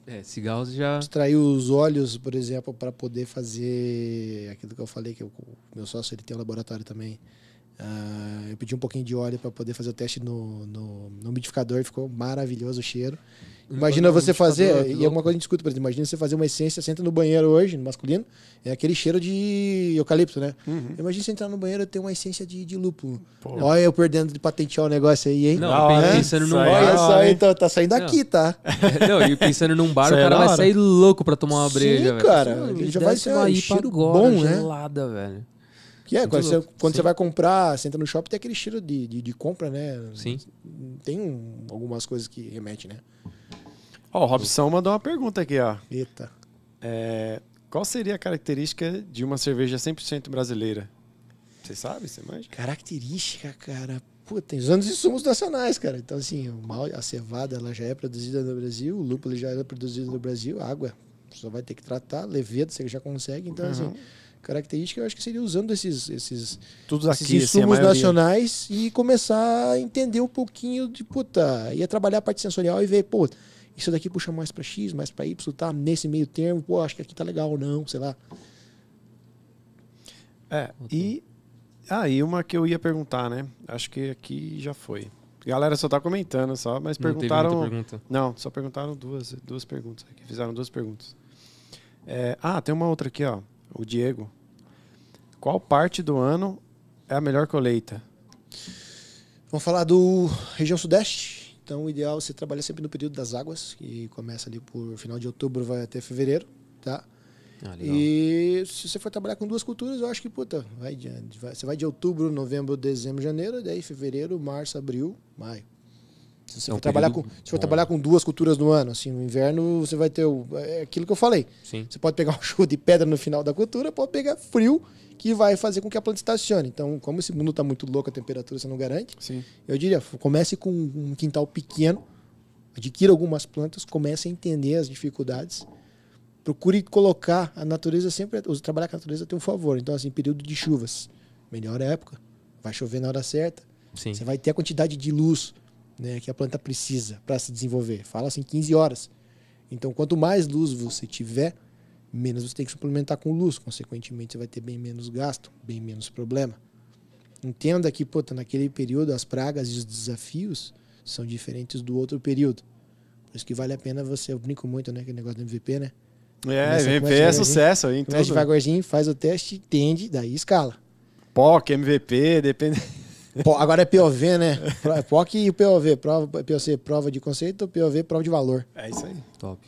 É, cigarros já. extrair os óleos, por exemplo, para poder fazer aquilo que eu falei, que o meu sócio ele tem um laboratório também. Ah, eu pedi um pouquinho de óleo para poder fazer o teste no, no, no umidificador, ficou maravilhoso o cheiro. Imagina você fazer, e é louco. uma coisa que a gente escuta, por exemplo, imagina você fazer uma essência, você entra no banheiro hoje, no masculino, é aquele cheiro de eucalipto, né? Uhum. Imagina você entrar no banheiro e ter uma essência de, de lúpulo. Pô. Olha eu perdendo de patentear o negócio aí, hein? Não, hora, hein? pensando num bar. Olha só, então, tá saindo Não. aqui, tá? Não, e pensando num bar, o é cara vai sair louco pra tomar uma Sim, breja, velho. cara, ele já vai ser uma um cheiro agora, bom, né? gelada, velho. Que é, Muito quando, você, quando Sim. você vai comprar, você entra no shopping, tem aquele cheiro de, de, de compra, né? Sim. Tem um- algumas coisas que remete, né? Ó, o Robson mandou uma pergunta aqui, ó. Eita. É, qual seria a característica de uma cerveja 100% brasileira? Você sabe? Você manja? Característica, cara. Pô, tem os anos insumos nacionais, cara. Então, assim, o mal, a cevada ela já é produzida no Brasil, o lúpulo já é produzido no Brasil, água só vai ter que tratar, levedo você já consegue. Então, Uhum. assim, característica eu acho que seria usando esses, esses, Tudo esses aqui, assim, a insumos maioria. nacionais e começar a entender um pouquinho de, puta, ia trabalhar a parte sensorial e ver, pô, isso daqui puxa mais pra X, mais pra Y, tá nesse meio termo, pô, acho que aqui tá legal ou não, sei lá. É, e... Ah, e uma que eu ia perguntar, né? Acho que aqui já foi. Galera só tá comentando só, mas Não teve perguntaram... muita pergunta. Não, só perguntaram duas, duas perguntas aqui. Fizeram duas perguntas. É, ah, tem uma outra aqui, ó. O Diego. Qual parte do ano é a melhor colheita? Vamos falar do região sudeste. Então, o ideal é você trabalhar sempre no período das águas, que começa ali por final de outubro, vai até fevereiro, tá? Ah. E se você for trabalhar com duas culturas, eu acho que, puta, vai de, vai- você vai de outubro, novembro, dezembro, janeiro, daí fevereiro, março, abril, maio. Se você É um for, trabalhar com, se for trabalhar com duas culturas no ano, assim, no inverno você vai ter o, é aquilo que eu falei. Sim. Você pode pegar um chuva de pedra no final da cultura, pode pegar frio, que vai fazer com que a planta estacione. Então, como esse mundo está muito louco, a temperatura você não garante, Sim. eu diria, comece com um quintal pequeno, adquira algumas plantas, comece a entender as dificuldades, procure colocar a natureza sempre, trabalhar com a natureza tem um favor. Então, assim, período de chuvas, melhor época, vai chover na hora certa, Sim. você vai ter a quantidade de luz né, que a planta precisa para se desenvolver. Fala assim, 15 horas. Então, quanto mais luz você tiver, menos você tem que suplementar com luz. Consequentemente, você vai ter bem menos gasto, bem menos problema. Entenda que, puta, naquele período, as pragas e os desafios são diferentes do outro período. Por isso que vale a pena você. Eu brinco muito, né? Aquele negócio do MVP, né? É, Começa- MVP começa é sucesso aí tudo. devagarzinho, faz o teste, entende, daí escala. POC, MVP, depende... Agora é POV, né? POC e POV. Prova, POC, prova de conceito, POV, prova de valor. É isso aí. Top.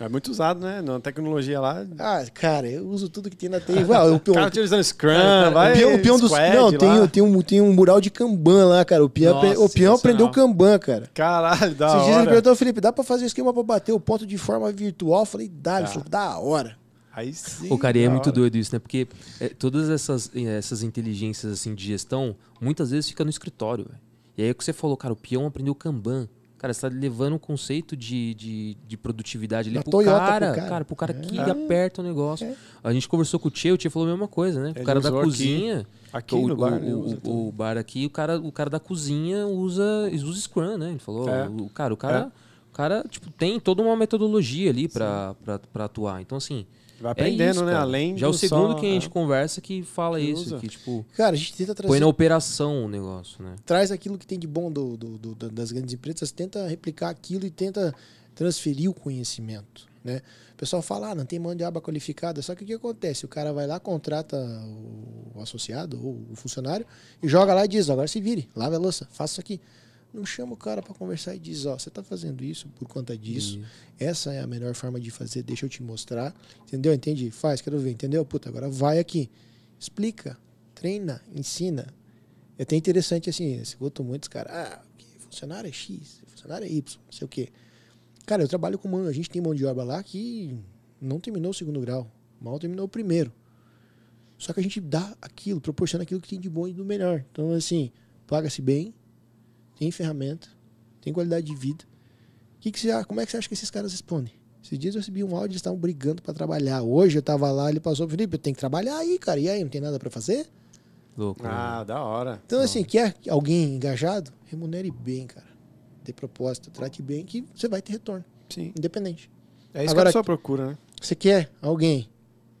É muito usado, né? Na tecnologia lá. Ah, cara, eu uso tudo que tem na TI. Vai, o O peão, cara utilizando Scrum, o vai. peão, o peão dos. squad Não, tem, tem, um, tem um mural de Kanban lá, cara. O peão, Nossa, o peão aprendeu Kanban, cara. Caralho, da Esses dias ele hora. perguntou, Felipe, dá pra fazer esquema pra bater o ponto de forma virtual? Eu falei, dá. Ele falou, da hora. Aí sim. O cara, é muito hora. doido isso, né? Porque é, todas essas, eh, essas inteligências assim de gestão, muitas vezes fica no escritório, velho. E aí é o que você falou, cara, o peão aprendeu Kanban. Cara, você tá levando um conceito de, de, de produtividade ali pro Toyota pro cara, cara. cara, pro cara que É. aperta o negócio. A gente conversou com o Tchê, o Tchê falou a mesma coisa, né? Ele o cara da usou aqui. cozinha. Aqui o, no bar, o, ele o- o, bar aqui, o cara, o cara da cozinha usa, usa Scrum, né? Ele falou, É. o, cara, o cara, É. o cara tipo, tem toda uma metodologia ali pra atuar. Então, assim, Vai é aprendendo, isso, né? cara. Além Já é o do segundo só- que a gente é. conversa que fala Que isso, usa. que tipo, Cara, a gente tenta trazer. põe na operação o negócio, né? traz aquilo que tem de bom do, do- do- da- das grandes empresas, tenta replicar aquilo e tenta transferir o conhecimento, né? O pessoal fala, ah, não tem mão de obra qualificada, só que o que acontece? O cara vai lá, contrata o, o associado ou o funcionário e joga lá e diz, agora se vire, lave a louça, faça isso aqui. Não chama o cara para conversar e diz, ó, você tá fazendo isso por conta disso, essa é a melhor forma de fazer, deixa eu te mostrar, entendeu? Entendi, faz, quero ver, entendeu? Puta, agora vai aqui, explica, treina, ensina, é até interessante assim, eu escuto muitos caras, ah, funcionário é X, funcionário é Y, não sei o quê. Cara, eu trabalho com mão, a gente tem mão de obra lá que não terminou o segundo grau, mal terminou o primeiro. Só que a gente dá aquilo, proporciona aquilo que tem de bom e do melhor. Então, assim, paga-se bem, tem ferramenta, tem qualidade de vida. Que que você, como é que você acha que esses caras respondem? Esses dias eu recebi um áudio, eles estavam brigando para trabalhar. Hoje eu tava lá, ele passou, Felipe, eu tenho que trabalhar aí, cara. E aí, não tem nada para fazer? Louco. né? Ah, da hora. Então, assim, quer alguém engajado? Remunere bem, cara. Dê proposta, trate bem, que você vai ter retorno, Sim. independente. É isso Agora- que a pessoa procura, né? Você quer alguém,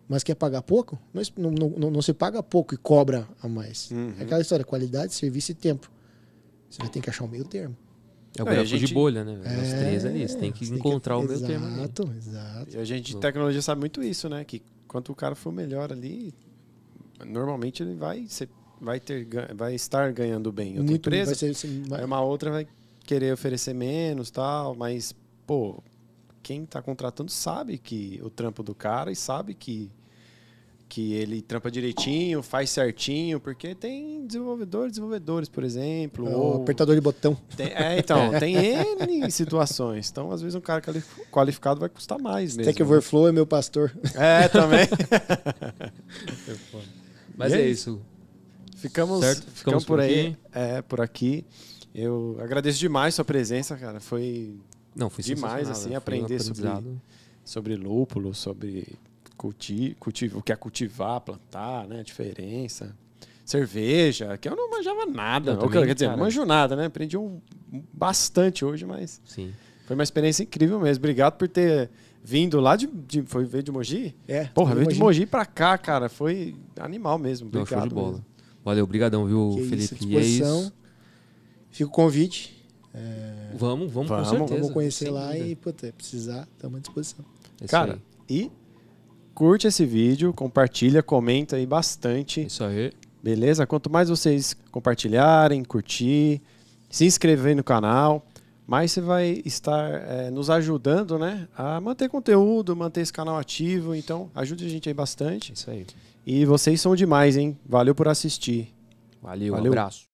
mas quer pagar pouco? Não, não, não- não se paga pouco e cobra a mais. Uhum. É aquela história, qualidade, serviço e tempo. Você vai ter que achar o meio termo. É o É, gráfico gente- de bolha, né? velho? Os É, três ali. Você tem que encontrar o meio termo ali. Exato, exato. E a gente de tecnologia sabe muito isso, né? Que quanto o cara for melhor ali, normalmente ele vai, ser, vai, ter, vai estar ganhando bem. Outra Muito empresa, vai ser, ser- vai- uma outra vai querer oferecer menos tal, mas, pô, quem tá contratando sabe que o trampo do cara e sabe que, que ele trampa direitinho, faz certinho, porque tem desenvolvedores, desenvolvedores, por exemplo. é o ou apertador de botão. tem- é, então, tem N situações. Então, às vezes, um cara quali- qualificado vai custar mais mesmo. Stack Overflow é meu pastor. É, também. Mas E é isso. Ficamos, Certo? ficamos, Ficamos por por aí. É, por aqui. Eu agradeço demais sua presença, cara. Foi Não, foi Demais, assim, velho. Foi um aprender sobre- aprendizado. sobre lúpulo, sobre culti, culti, o que é cultivar, plantar, né? A diferença. Cerveja, que eu não manjava nada. Também, quer dizer, cara. não manjo nada, né? Aprendi um, bastante hoje, mas Sim. foi uma experiência incrível mesmo. Obrigado por ter vindo lá de. de foi veio de Mogi? É. Porra, veio de. Mogi pra cá, cara. Foi animal mesmo. Não, Obrigado. show de bola. mesmo. Valeu, obrigadão, viu, Que Felipe? isso, e é disposição. isso. Fica o convite. Vamos, vamos, Vamos, com certeza. Vamos conhecer sem lá dúvida. e, puta, precisar, estamos à disposição. É isso Cara, aí. e curte esse vídeo, compartilha, comenta aí bastante. Isso aí. Beleza? Quanto mais vocês compartilharem, curtir, se inscrever no canal, mais você vai estar eh, nos ajudando, né? A manter conteúdo, manter esse canal ativo. Então, ajude a gente aí bastante. Isso aí. E vocês são demais, hein? Valeu por assistir. Valeu, um Valeu. abraço.